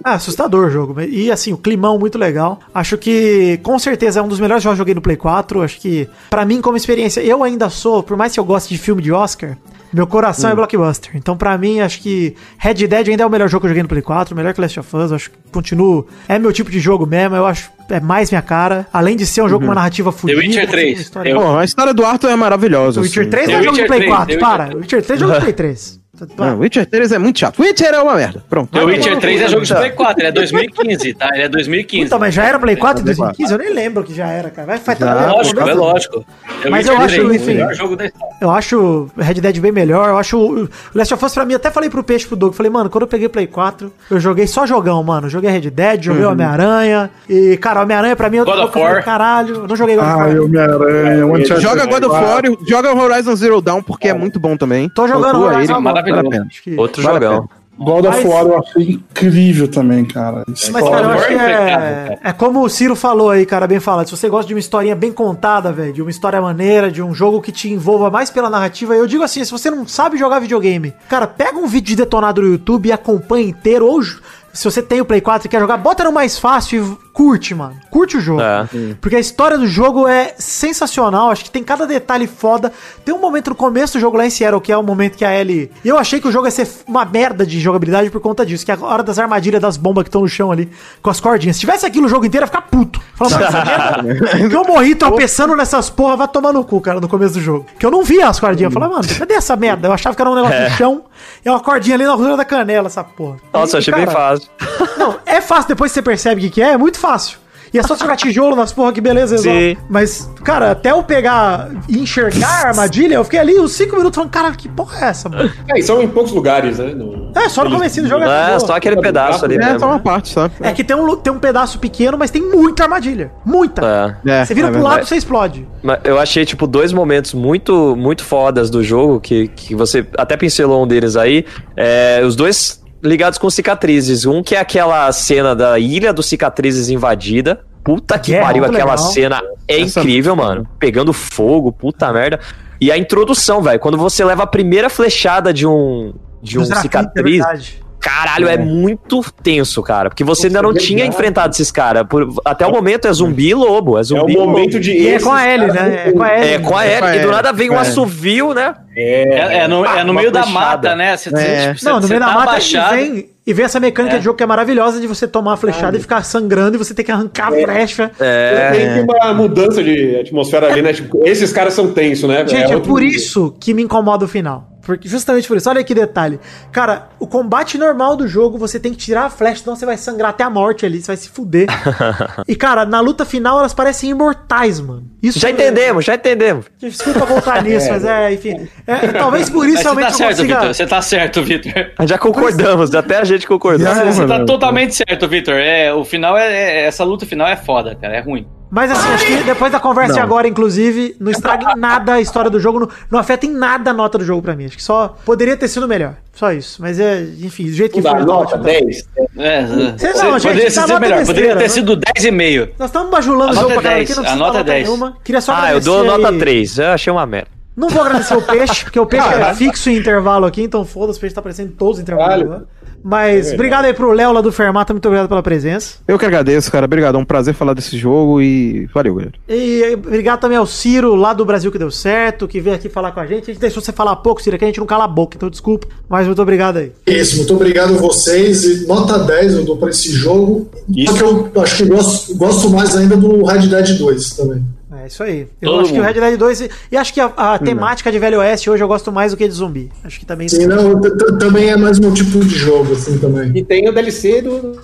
Ah, assustador o jogo. E assim, o climão muito legal. Acho que com certeza é um dos melhores jogos que eu joguei no Play 4. Acho que, pra mim, como experiência, eu ainda sou, por mais que eu goste de filme de Oscar, meu coração é blockbuster. Então, pra mim, acho que Red Dead ainda é o melhor jogo que eu joguei no Play 4, melhor que Last of Us. Acho que continuo. É meu tipo de jogo mesmo. Eu acho é mais minha cara. Além de ser um jogo com uma narrativa fodida. Witcher uma 3. história- Eu- Pô, a história do Arthur é maravilhosa. O Witcher assim. 3 The é jogo de Witcher Play 3, 4. The Para. Witcher Witcher 3 é jogo de Play 3. Não, Witcher 3 é muito chato. Witcher é uma merda. Pronto. The Witcher 3 é jogo de Play 4, ele é 2015, tá? Ele é 2015. Então, mas já era Play 4 em 2015? Eu nem lembro que já era, cara. Vai, faz Já, tanto tempo, Lógico, é lógico. Mas eu acho, 3, enfim- o melhor jogo da história. Eu acho Red Dead bem melhor. Eu acho o Last of Us pra mim, até falei pro Peixe pro Doug. Falei, mano, quando eu peguei Play 4, eu joguei só jogão, mano. Joguei Red Dead, joguei o Homem-Aranha. E, cara, Homem-Aranha pra mim eu God eu of falei, War. caralho. Eu não joguei God of Ai, War. Homem-Aranha, Joga God of War, joga Horizon Zero Dawn, porque é muito bom também. Tô jogando Horizon maravilhoso. Vale a pena. Que- Outro Vale jogão. God of War eu achei incrível também, cara. Mas, cara, eu acho que é é, é como o Ciro falou aí, cara, bem falado. Se você gosta de uma historinha bem contada, velho, de uma história maneira, de um jogo que te envolva mais pela narrativa, eu digo assim, se você não sabe jogar videogame, cara, pega um vídeo de detonado no YouTube e acompanha inteiro, ou se você tem o Play 4 e quer jogar, bota no mais fácil e curte, mano. Curte o jogo. É. Porque a história do jogo é sensacional. Acho que tem cada detalhe foda. Tem um momento no começo do jogo lá em Seattle, que é o momento que a Ellie. Eu achei que o jogo ia ser uma merda de jogabilidade por conta disso. Que é a hora das armadilhas das bombas que estão no chão ali, com as cordinhas. Se tivesse aquilo o jogo inteiro, ia ficar puto. Falar, mano, essa merda. que eu morri tropeçando nessas porra, vai tomar no cu, cara, no começo do jogo. Que eu não via as cordinhas. Eu falei, mano, cadê essa merda? Eu achava que era um negócio no chão. É uma cordinha ali na altura da canela, essa porra. Nossa, eu E, achei bem cara, fácil. não, é fácil depois que você percebe o que, que é, é muito fácil. E é só jogar tijolo nas porra, que beleza. Sim. Mas, cara, até eu pegar e enxergar a armadilha, eu fiquei ali uns 5 minutos falando, cara, que porra é essa, mano? É, e são em poucos lugares, né? No- É, só no comecinho do jogo É, boa. só aquele pedaço ali É, mesmo. só uma parte, só. É que tem um, tem um pedaço pequeno, mas tem muita armadilha. Muita. É. É, Você vira é pro lado, você explode. Mas eu achei, tipo, dois momentos muito, muito fodas do jogo, que, que você até pincelou um deles aí. É, os dois ligados com cicatrizes. Um que é aquela cena da Ilha dos Cicatrizes invadida. Puta que É, pariu, aquela legal. cena é Essa- incrível, mano. Pegando fogo, puta merda. E a introdução, velho. Quando você leva a primeira flechada de um, de um é cicatriz. verdade. Caralho, é. muito tenso, cara. Porque você ainda não é tinha enfrentado esses caras. Por- Até o momento é zumbi e lobo. É É zumbi o e lobo. momento de. E é com a Ellie, caras né? É com a Ellie. É, com a É com a Ellie. E do nada vem um a Ellie. assovio, né? É, é no, é no meio da flechada. mata, né? Você, É. Não, no você meio da tá mata e vem, e vem essa mecânica É. de jogo que é maravilhosa de você tomar a flechada e ficar sangrando e você tem que arrancar a flecha. É. Tem uma mudança de atmosfera ali, né? Tipo, esses caras são tensos, né? Gente, é, por nível. isso que me incomoda o final. Porque, justamente por isso. Olha que detalhe. Cara, o combate normal do jogo, você tem que tirar a flecha, senão você vai sangrar até a morte ali, você vai se fuder. e, cara, na luta final elas parecem imortais, mano. Isso Já entendemos, já entendemos. Desculpa voltar nisso, mas é, enfim. É, talvez por isso realmente tá eu certo, consiga. Vitor. Você tá certo, Vitor. Já concordamos, até a gente concordou. Já- Você tá totalmente certo, Vitor. É, o final é, é- Essa luta final é foda, cara. É ruim. Mas assim, acho que depois da conversa de agora, inclusive, não estraga em nada a história do jogo, não, não afeta em nada a nota do jogo pra mim. Acho que só poderia ter sido melhor. Só isso. Mas é, enfim, do jeito que foi. tá nota ótimo também. 10. É, Você você- não, gente, poderia ser nota é melhor. besteira, Poderia ter né? sido 10,5. Nós estamos bajulando A o jogo nota pra é caralho 10, aqui, não a precisa nota dar é 10. nenhuma. Queria só Ah, eu dou nota aí- 3. Eu achei uma merda. Não vou agradecer o peixe, porque o peixe é fixo em intervalo aqui, então foda-se, o peixe tá aparecendo em todos os intervalos. Vale. Mas obrigado aí pro Léo lá do Fermata, muito obrigado pela presença. Eu que agradeço, cara. Obrigado. É um prazer falar desse jogo e valeu, galera. E obrigado também ao Ciro, lá do Brasil que deu certo, que veio aqui falar com a gente. A gente deixou você falar pouco, Ciro, aqui a gente não cala a boca, então desculpa. Mas muito obrigado aí. Isso, muito obrigado a vocês. E nota 10 eu dou pra esse jogo. Isso. Só que eu acho que gosto, gosto mais ainda do Red Dead 2 também. É isso aí. Eu Todo acho que o mundo. Red Dead 2. E, e acho que a, a temática de Velho Oeste hoje eu gosto mais do que de zumbi. Acho que também. Sim, não, também é mais meu tipo de jogo, assim, também. E tem o DLC do.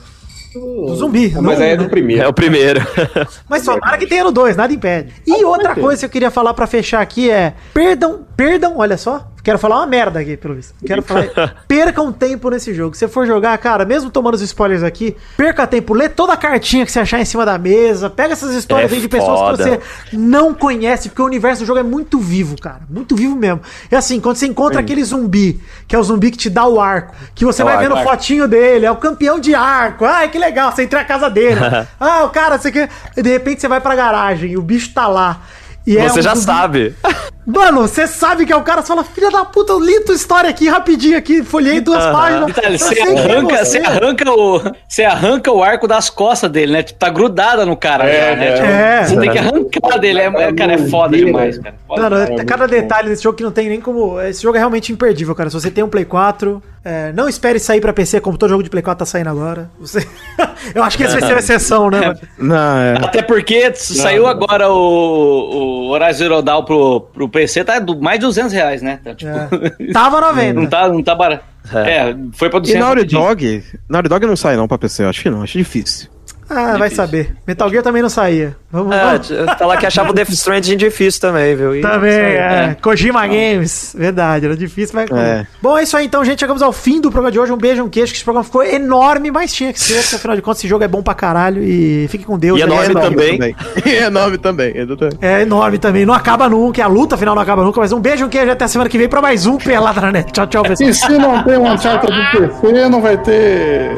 Do zumbi, Ah, Mas não- aí é do É primeiro. o primeiro. Mas tomara que tenha no 2, nada impede. E outra coisa que eu queria falar pra fechar aqui é: perdão, perdão, olha só. Quero falar uma merda aqui, pelo visto. Quero falar. percam tempo nesse jogo. Se você for jogar, cara, mesmo tomando os spoilers aqui, perca tempo, lê toda a cartinha que você achar em cima da mesa, pega essas histórias É aí de pessoas foda. que você não conhece, porque o universo do jogo é muito vivo, cara. Muito vivo mesmo. É assim, quando você encontra aquele zumbi, que é o zumbi que te dá o arco, que você É vai vendo fotinho dele, é o campeão de arco. Ai, que legal, você entra na casa dele. ah, o cara, você quer. De repente você vai pra garagem e o bicho tá lá. E é Você um já sabe. Mano, você sabe que é o cara, você fala, filha da puta, eu li tua história aqui rapidinho aqui, folhei duas páginas. Detalhe, eu você é arranca, você. você arranca o, você arranca o arco das costas dele, né? Tipo, tá grudada no cara É, já, né? é. Tipo, É. Você tem que arrancar dele. É, é- cara, é foda demais, cara. Foda Mano, é cada detalhe desse jogo que não tem nem como. Esse jogo é realmente imperdível, cara. Se você tem um Play 4, é, não espere sair pra PC, como todo jogo de Play 4 tá saindo agora. Você... eu acho que esse vai ser a exceção, né? mano? Não, é. Até porque saiu agora o, o Horizon Zero Dawn pro, pro PC, tá do, mais de 200 reais, né? Tá, tipo, É. Tava na venda. não, tá, não tá barato. É, foi pra E 200 Naughty rapidinho. Dog? Naughty Dog não sai não pra PC, eu acho que não, acho difícil. Ah, vai saber. Metal Gear também não saía. Vamos, É, vamos. falar que achava o Death Stranding difícil também, viu? E- Também, é. é. Kojima Games. Verdade, era difícil, mas. É. Bom, é isso aí então, gente. Chegamos ao fim do programa de hoje. Um beijo, um queijo, que esse programa ficou enorme, mas tinha que ser, porque afinal de contas esse jogo é bom pra caralho. E fique com Deus. E é Aliás, enorme é também. E é nome também. É enorme também. Não acaba nunca, a luta final não acaba nunca. Mas um beijo, um queijo. Até a semana que vem pra mais um Pelada na Net. Tchau, tchau, pessoal. E se não tem um Uncharted do PC, não vai ter.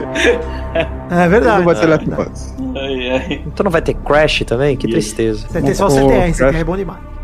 É verdade. Não vai ter Last. Então não vai ter Crash também? Que tristeza. Você tem só o Ô, CTR, é bom demais.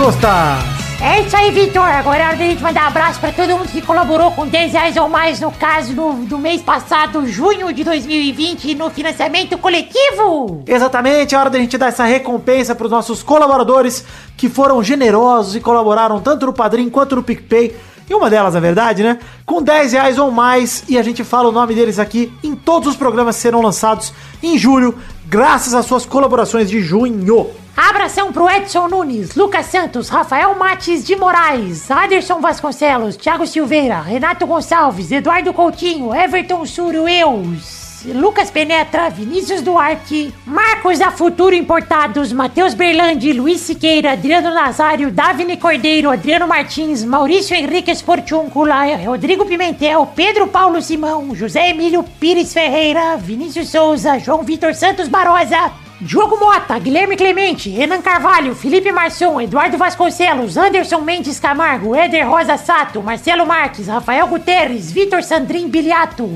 Testosta? É isso aí, Vitor. Agora é hora da gente mandar abraço pra todo mundo que colaborou com 10 reais ou mais, no caso do, do mês passado, junho de 2020, no financiamento coletivo. Exatamente, é hora da gente dar essa recompensa para os nossos colaboradores que foram generosos e colaboraram tanto no Padrim quanto no PicPay. E uma delas, na verdade, né? Com 10 reais ou mais. E a gente fala o nome deles aqui em todos os programas que serão lançados em julho, graças às suas colaborações de junho. Abração pro Edson Nunes, Lucas Santos, Rafael Mates de Moraes, Aderson Vasconcelos, Thiago Silveira, Renato Gonçalves, Eduardo Coutinho, Everton Surueus. Lucas. Penetra, Vinícius Duarte, Marcos da Futuro Importados, Matheus Berlandi, Luiz Siqueira, Adriano Nazário, Davine Cordeiro, Adriano Martins, Maurício Henrique Esportúncula, Rodrigo Pimentel, Pedro Paulo Simão, José Emílio Pires Ferreira, Vinícius Souza, João Vitor Santos Barosa, Diogo Mota, Guilherme Clemente, Renan Carvalho, Felipe Marçom, Eduardo Vasconcelos, Anderson Mendes Camargo, Éder Rosa Sato, Marcelo Marques, Rafael Guterres, Vitor Sandrin Biliato,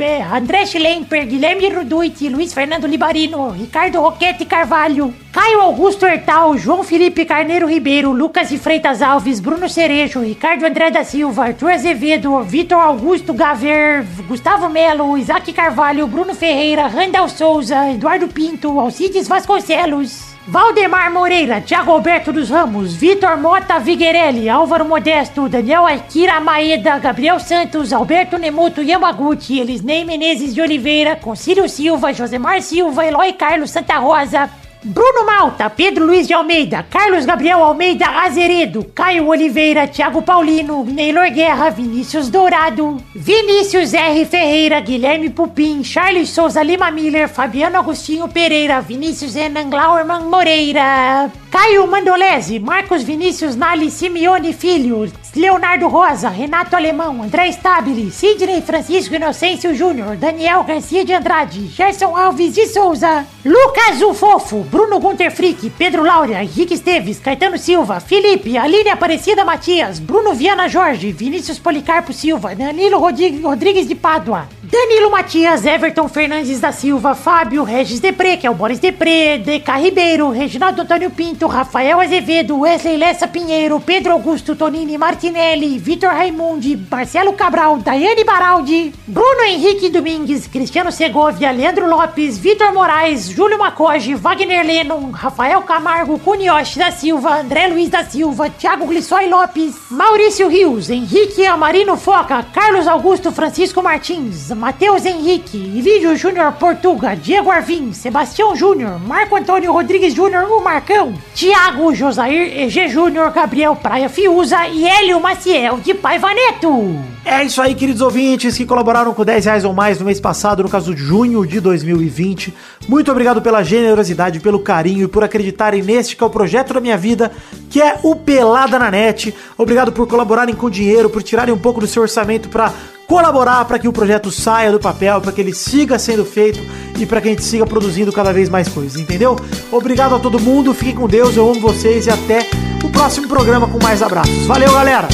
P- André Schlemper, Guilherme Ruduit, Luiz Fernando Libarino, Ricardo Roquete Carvalho, Caio Augusto Hertal, João Felipe Carneiro Ribeiro, Lucas de Freitas Alves, Bruno Cerejo, Ricardo André da Silva, Arthur Azevedo, Vitor Augusto Gaver, Gustavo Melo, Isaac Carvalho, Bruno Ferreira, Randall Souza, Eduardo Pinto, Alcides Vasconcelos. Valdemar Moreira, Thiago Alberto dos Ramos, Vitor Mota Viguerelli, Álvaro Modesto, Daniel Akira Maeda, Gabriel Santos, Alberto Nemoto Yamaguchi, Elisnei Menezes de Oliveira, Concílio Silva, Josemar Silva, Eloy Carlos Santa Rosa, Bruno Malta, Pedro Luiz de Almeida, Carlos Gabriel Almeida Azeredo, Caio Oliveira, Thiago Paulino, Neylor Guerra, Vinícius Dourado, Vinícius R. Ferreira, Guilherme Pupim, Charles Souza Lima Miller, Fabiano Agostinho Pereira, Vinícius Renan Glauerman Moreira, Caio Mandolese, Marcos Vinícius Nali Simeone Filho, Leonardo Rosa, Renato Alemão, André Stabile, Sidney Francisco Inocêncio Júnior, Daniel Garcia de Andrade, Gerson Alves de Souza, Lucas o Fofo, Bruno Gunter Frick, Pedro Laura, Henrique Esteves, Caetano Silva, Felipe, Aline Aparecida Matias, Bruno Viana Jorge, Vinícius Policarpo Silva, Danilo Rodrigues, de Pádua, Danilo Matias, Everton Fernandes da Silva, Fábio Regis Depré, que é o Boris Depré, DK Ribeiro, Reginaldo Antônio Pinto, Rafael Azevedo, Wesley Lessa Pinheiro, Pedro Augusto Tonini Martinelli, Vitor Raimundi, Marcelo Cabral, Daiane Baraldi, Bruno Henrique Domingues, Cristiano Segovia, Leandro Lopes, Vitor Moraes, Júlio Macoge, Wagner Lennon, Rafael Camargo, Cunioche da Silva, André Luiz da Silva, Thiago Glissói Lopes, Maurício Rios, Henrique Amarino Foca, Carlos Augusto Francisco Martins, Matheus Henrique, Ilídio Júnior Portuga, Diego Arvim, Sebastião Júnior, Marco Antônio Rodrigues Júnior, o Marcão, Tiago Josair EG Júnior, Gabriel Praia Fiuza e Hélio Maciel de Paiva Neto. É isso aí, queridos ouvintes que colaboraram com 10 reais ou mais no mês passado, no caso de junho de 2020. Muito obrigado pela generosidade, pelo carinho e por acreditarem neste que é o projeto da minha vida, que é o Pelada na Net. Obrigado por colaborarem com dinheiro, por tirarem um pouco do seu orçamento para colaborar para que o projeto saia do papel, para que ele siga sendo feito e para que a gente siga produzindo cada vez mais coisas, entendeu? Obrigado a todo mundo, fiquem com Deus, eu amo vocês e até o próximo programa com mais abraços. Valeu, galera!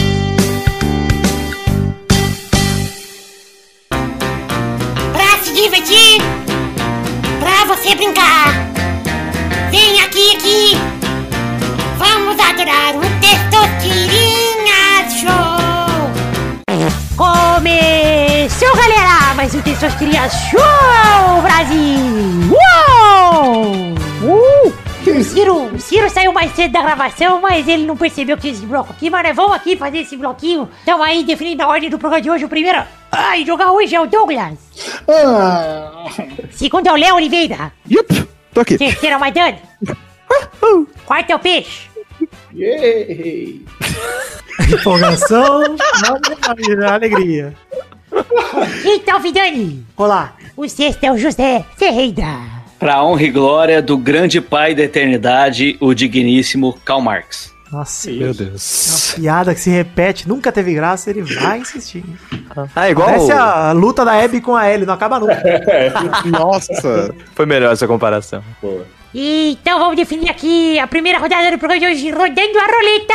Pra se divertir, pra você brincar. Vem aqui, aqui. Vamos adorar o Testosterinha Show. Começou, galera! Mais um Testosterinha Show, Brasil! Uou! Uh! O Ciro, o Ciro saiu mais cedo da gravação, mas ele não percebeu que tinha esse bloco aqui, mas vamos aqui fazer esse bloquinho. Então aí, definindo a ordem do programa de hoje, o primeiro... Ai, jogar hoje é o Douglas. Ah, Segundo é o Léo Oliveira. Yup, tô aqui. Terceiro é o Maidana. Quarto é o Peixe. Yay! Empolgação, na alegria. Quinto é o Vidani. Olá. O sexto é o José Ferreira. Pra honra e glória do grande pai da eternidade, o digníssimo Karl Marx. Nossa, Meu uma Deus. piada que se repete, nunca teve graça, ele vai insistir. Ah, igual. Parece a luta da Abby com a Ellie, não acaba nunca. Nossa. Foi melhor essa comparação. Pô. Então vamos definir aqui a primeira rodada do programa de hoje, rodando a roleta.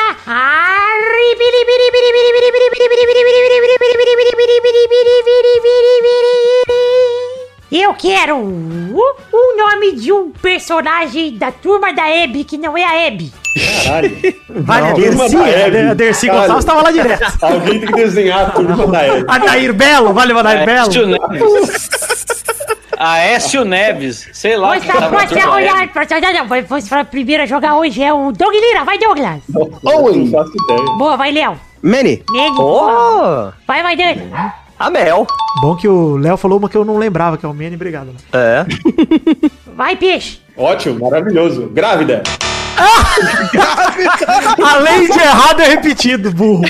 Eu quero o, o nome de um personagem da turma da Hebe que não é a Hebe. Caralho. Vale, a Dercy, turma da Hebe. a Dercy Caralho. Gonçalves tava lá direto. Alguém tem que desenhar a turma da Hebe. Adair Belo, vale o Adair Belo. Aécio Neves. Sei lá. Da rodada. Hebe. próxima rodada. Vamos- Vamos pra primeira a jogar hoje é o Doug Lira. Vai, Douglas. Owen. Não. Boa, vai, Léo. Manny. Boa. Oh, Vai, vai, Dani. a Mel. Bom que o Léo falou uma que eu não lembrava, que é o Manny. Obrigado, Léo. É. Vai, peixe. Ótimo, maravilhoso. Grávida. Além de errado, é repetido, burro.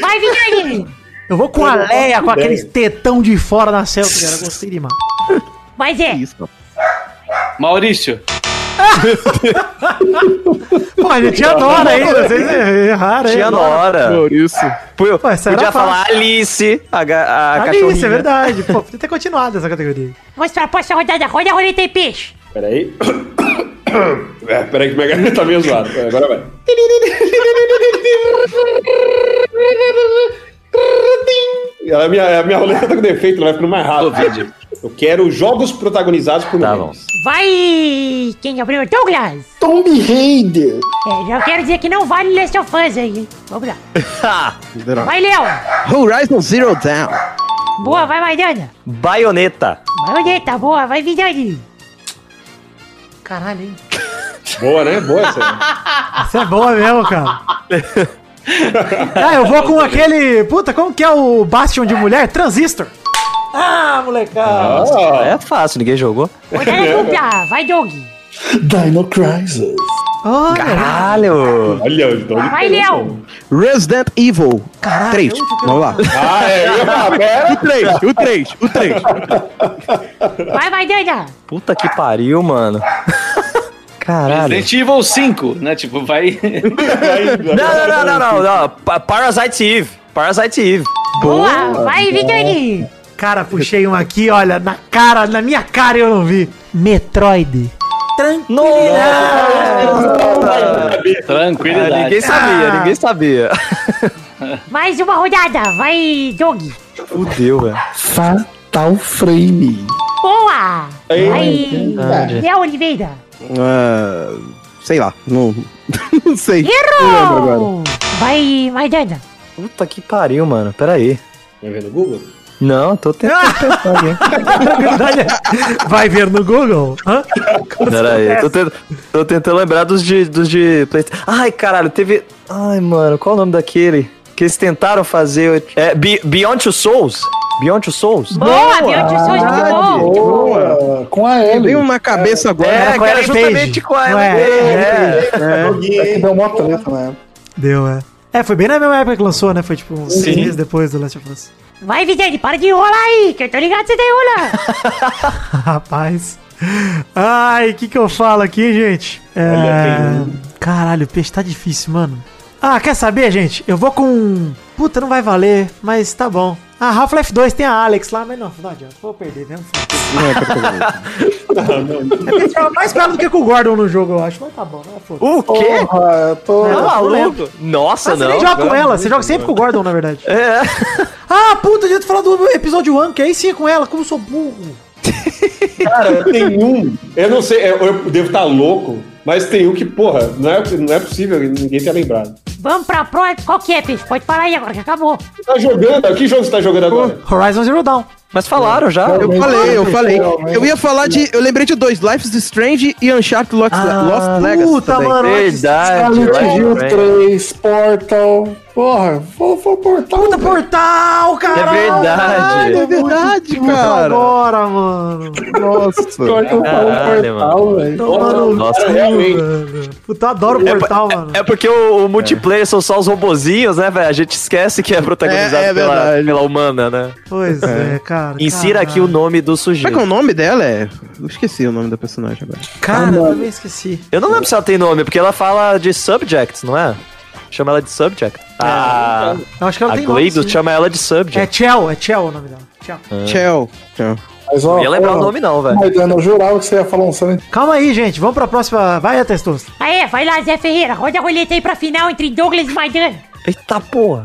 Vai, Vidani. Eu vou com a Leia, com aqueles tetão de fora na selva, cara. Gostei demais. Vai, Zé. Isso. Maurício. Pô, a gente adora ainda. Vocês erraram, hein? Tinha Nora. Por isso. Pô, Pô, Podia fácil. falar Alice, a, a Ah, cachorrinha. isso, é verdade. Pô, podia ter continuado essa categoria. Vamos pra próxima rodada. Roda a roleta aí, peixe. Peraí. É, peraí que minha garganta tá meio zoada. É, Agora vai. A minha, a minha roleta tá com defeito, ela vai ficando mais rápido. Eu quero jogos protagonizados por Tá mulheres. Vai. Quem é o primeiro? Douglas. Tomb Raider. É, já quero dizer que não vale Last of Us aí, hein? Vamos lá. Vai, Léo. Horizon Zero Dawn. Boa, vai, vai, Dana. Baioneta. Baioneta, boa, vai, Vidani. Caralho, hein? Boa, né? Boa essa. Essa é boa mesmo, cara. Ah, eu vou com aquele. Puta, como que é o Bastion de mulher? Transistor. Ah, molecada. Ah, É fácil, ninguém jogou. Rodada dupla. Vai, Doug. Dino Crisis. Olha, Caralho. olha, tô Vai, Léo. Resident Evil Caralho, 3. eu tô- Vamos lá. Ah, é. Eu ia falar, pera. O 3, o 3, o 3. Vai, vai, Dana. Puta que pariu, mano. Caralho. Resident Evil 5, né? Tipo, vai. Não, não, não, não, não, não. Pa- Parasite Eve. Parasite Eve. Boa, vai, Vidani. Cara, puxei um aqui, olha, na cara, na minha cara eu não vi. Metroid. Ah, Tranquilidade. ninguém sabia, ninguém sabia. Mais uma rodada. Vai, Doug. Fudeu, velho. Fatal Frame. Boa. Vai. Léo Oliveira. Ah, sei lá, não, não sei. Não. Errou. Vai, vai, Dana. Puta que pariu, mano. Pera aí. Vai ver no Google? Não, tô tentando pensar aqui. Vai ver no Google. Hã? Pera aí. Tô, tent- tô tentando lembrar dos de, dos de PlayStation. Ai, caralho, teve. Ai, mano, qual o nome daquele? Que eles tentaram fazer. É, Be- Beyond Two Souls? Beyond Two Souls? Boa, Beyond Two Souls, muito bom. muito bom. Boa. Com a Ellie. um na cabeça agora. É, com a era justamente com a Não Ellen é? É. É que deu uma treta, né? Deu, é. É, foi bem na mesma época que lançou, né? Foi tipo uns seis meses depois do Last of Us. Vai, Vidani, para de enrolar aí, que eu tô ligado que você tá enrolando. Rapaz. Ai, o que que eu falo aqui, gente? É... Caralho, o peixe tá difícil, mano. Ah, quer saber, gente? Eu vou com... Puta, não vai valer, mas tá bom. Ah, Half-Life 2 tem a Alex lá, mas não, não adianta. Vou perder mesmo. Não é protagonista. É porque mais ela do que com o Gordon no jogo, eu acho. Mas tá bom, né? O quê? Porra, eu tô. É, Tá não maluco? Nossa, Mas você não. nem joga com ela, você joga sempre com o Gordon, na verdade. É. Ah, puta, eu devia ter falado do episódio 1, que aí sim é com ela, como eu sou burro. Cara, tem um. Eu não sei, eu, eu devo estar louco, mas tem um que, porra, não é, não é possível ninguém ter lembrado. Vamos pra próxima. Qual que é, Peixe? Pode falar aí agora que acabou. Tá jogando? Que jogo você tá jogando agora? Horizon Zero Dawn. Mas falaram já. Eu falei, eu falei. Eu ia falar de. Eu lembrei de dois: Life is Strange e Uncharted Lost, Lost Legacy. Puta, também. mano. Verdade. Silent Hill right, right. 3, Portal. Porra, vou, vou Portal. Puta portal, cara. É verdade. É verdade, cara. Agora, mano. Nossa. Pior que eu falo Caralho, Portal, velho. Tomando Nossa, realmente. Puta, eu adoro o portal, mano. É porque o, o multiplayer são só os robozinhos, né, velho? A gente esquece que é protagonizado É, é pela, pela humana, né? Pois é, cara. Insira aqui o nome do Como é que é sujeito. o nome dela? É. Eu esqueci o nome da personagem agora. Cara, eu também esqueci. Eu não lembro se ela tem nome, porque ela fala de subjects, não é? Chama ela de subject. A, Eu acho que ela a tem nome, Gleidos sim. chama ela de É subject. Chell, é Chell o nome dela. Chell. Chell. Chell. Mas, ó, Não ia lembrar ó, o nome, não, velho. Maidana, eu jurava que você ia falar um Silent Calma aí, gente. Vamos pra próxima. Vai, Testoso. Aê, vai lá, Zé Ferreira. Roda a roleta aí pra final entre Douglas e Maidana. Eita porra.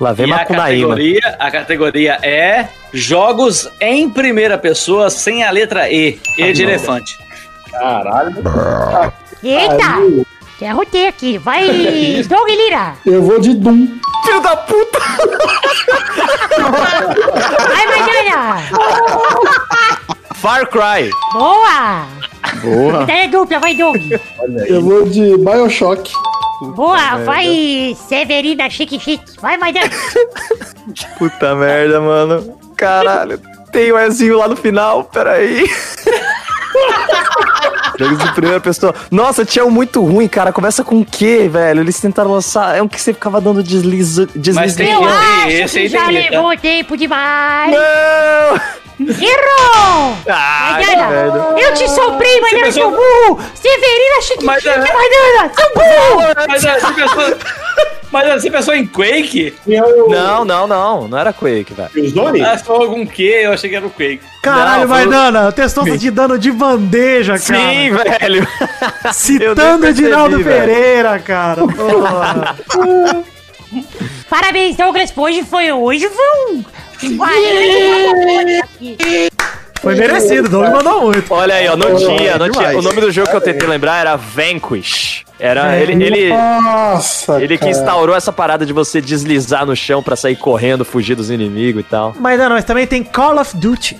Lá vem E a Macunaíma. categoria, a categoria é jogos em primeira pessoa sem a letra E. E de elefante. Caralho. Eita! Derrotei aqui. Vai, Doug Lira. Eu vou de Doom. Filho da puta! Vai, Maidana. Far Cry. Boa. Boa. Medalha dupla, vai, Doug. Eu vou de Bioshock. Boa, vai, Severina Chique Chique. Vai, Maidana. Puta merda, mano. Caralho. Tem o Ezinho lá no final, peraí. Jogos de primeira pessoa. Nossa, tinha um muito ruim, cara. Começa com o quê, velho? Eles tentaram lançar. É um que você ficava dando desliza. desliza tem- Eu acho que já levou tempo demais. Não! Errou! Ah, Maidana, eu te soprei, Maidana, seu burro! Severina Chique Mas, Chique, é- Maidana, seu burro! Mas é, você pensou, mas é, você pensou em Quake? Não, não, não. Não era Quake, velho. E os Zone? Ah, só algum que? Eu achei que era o Quake. Caralho, Maidana. O Testoso te dando de bandeja, cara. Sim, velho. Citando Eu Edinaldo. Pereira, cara. Porra. Parabéns, Douglas, hoje foi, hoje foi um... Foi merecido, Doug mandou muito. Olha aí, ó, não tinha, não tinha. demais. O nome do jogo que eu tentei lembrar era Vanquish. Era ele, ele, Nossa, ele que cara. instaurou essa parada de você deslizar no chão pra sair correndo, fugir dos inimigos e tal. Maidana, mas também tem Call of Duty.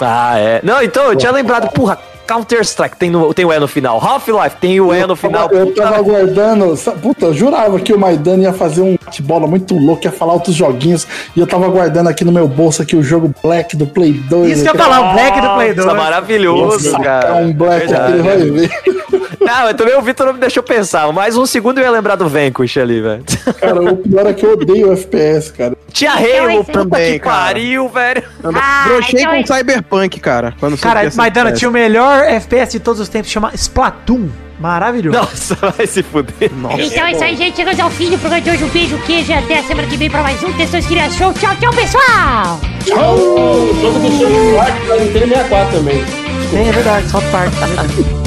Ah, é. Não, então eu tinha lembrado, porra, Counter-Strike tem, no- tem o E no final. Half-Life tem o E no final. Eu tava aguardando. Puta, eu jurava que o Maidana ia fazer um bate-bola muito louco, ia falar outros joguinhos. E eu tava aguardando aqui no meu bolso aqui o jogo Black do Play 2. Isso que eu ia falar, o Black do Play 2. Nossa, maravilhoso, Nossa, cara. um Black aqui, ele vai ver. Ah, mas também o Vitor não me deixou pensar. Mais um segundo eu ia lembrar do Vanquish ali, velho. Cara, o pior é que eu odeio FPS, cara. Tinha Então, Halo puta Também, que cara. pariu, velho. Ah, Brochei então com é- Cyberpunk, cara. Quando Cara, que Maidana, tinha o melhor FPS de todos os tempos, chama Splatoon. Maravilhoso. Nossa, vai se fuder. Então é isso aí, gente. Chegamos ao fim do programa de hoje. Um beijo, queijo e até a semana que vem pra mais um Testosterona Show. Tchau, tchau, pessoal! O jogo do Sonic Black da Nintendo 64 também. Tem, é verdade, South Park.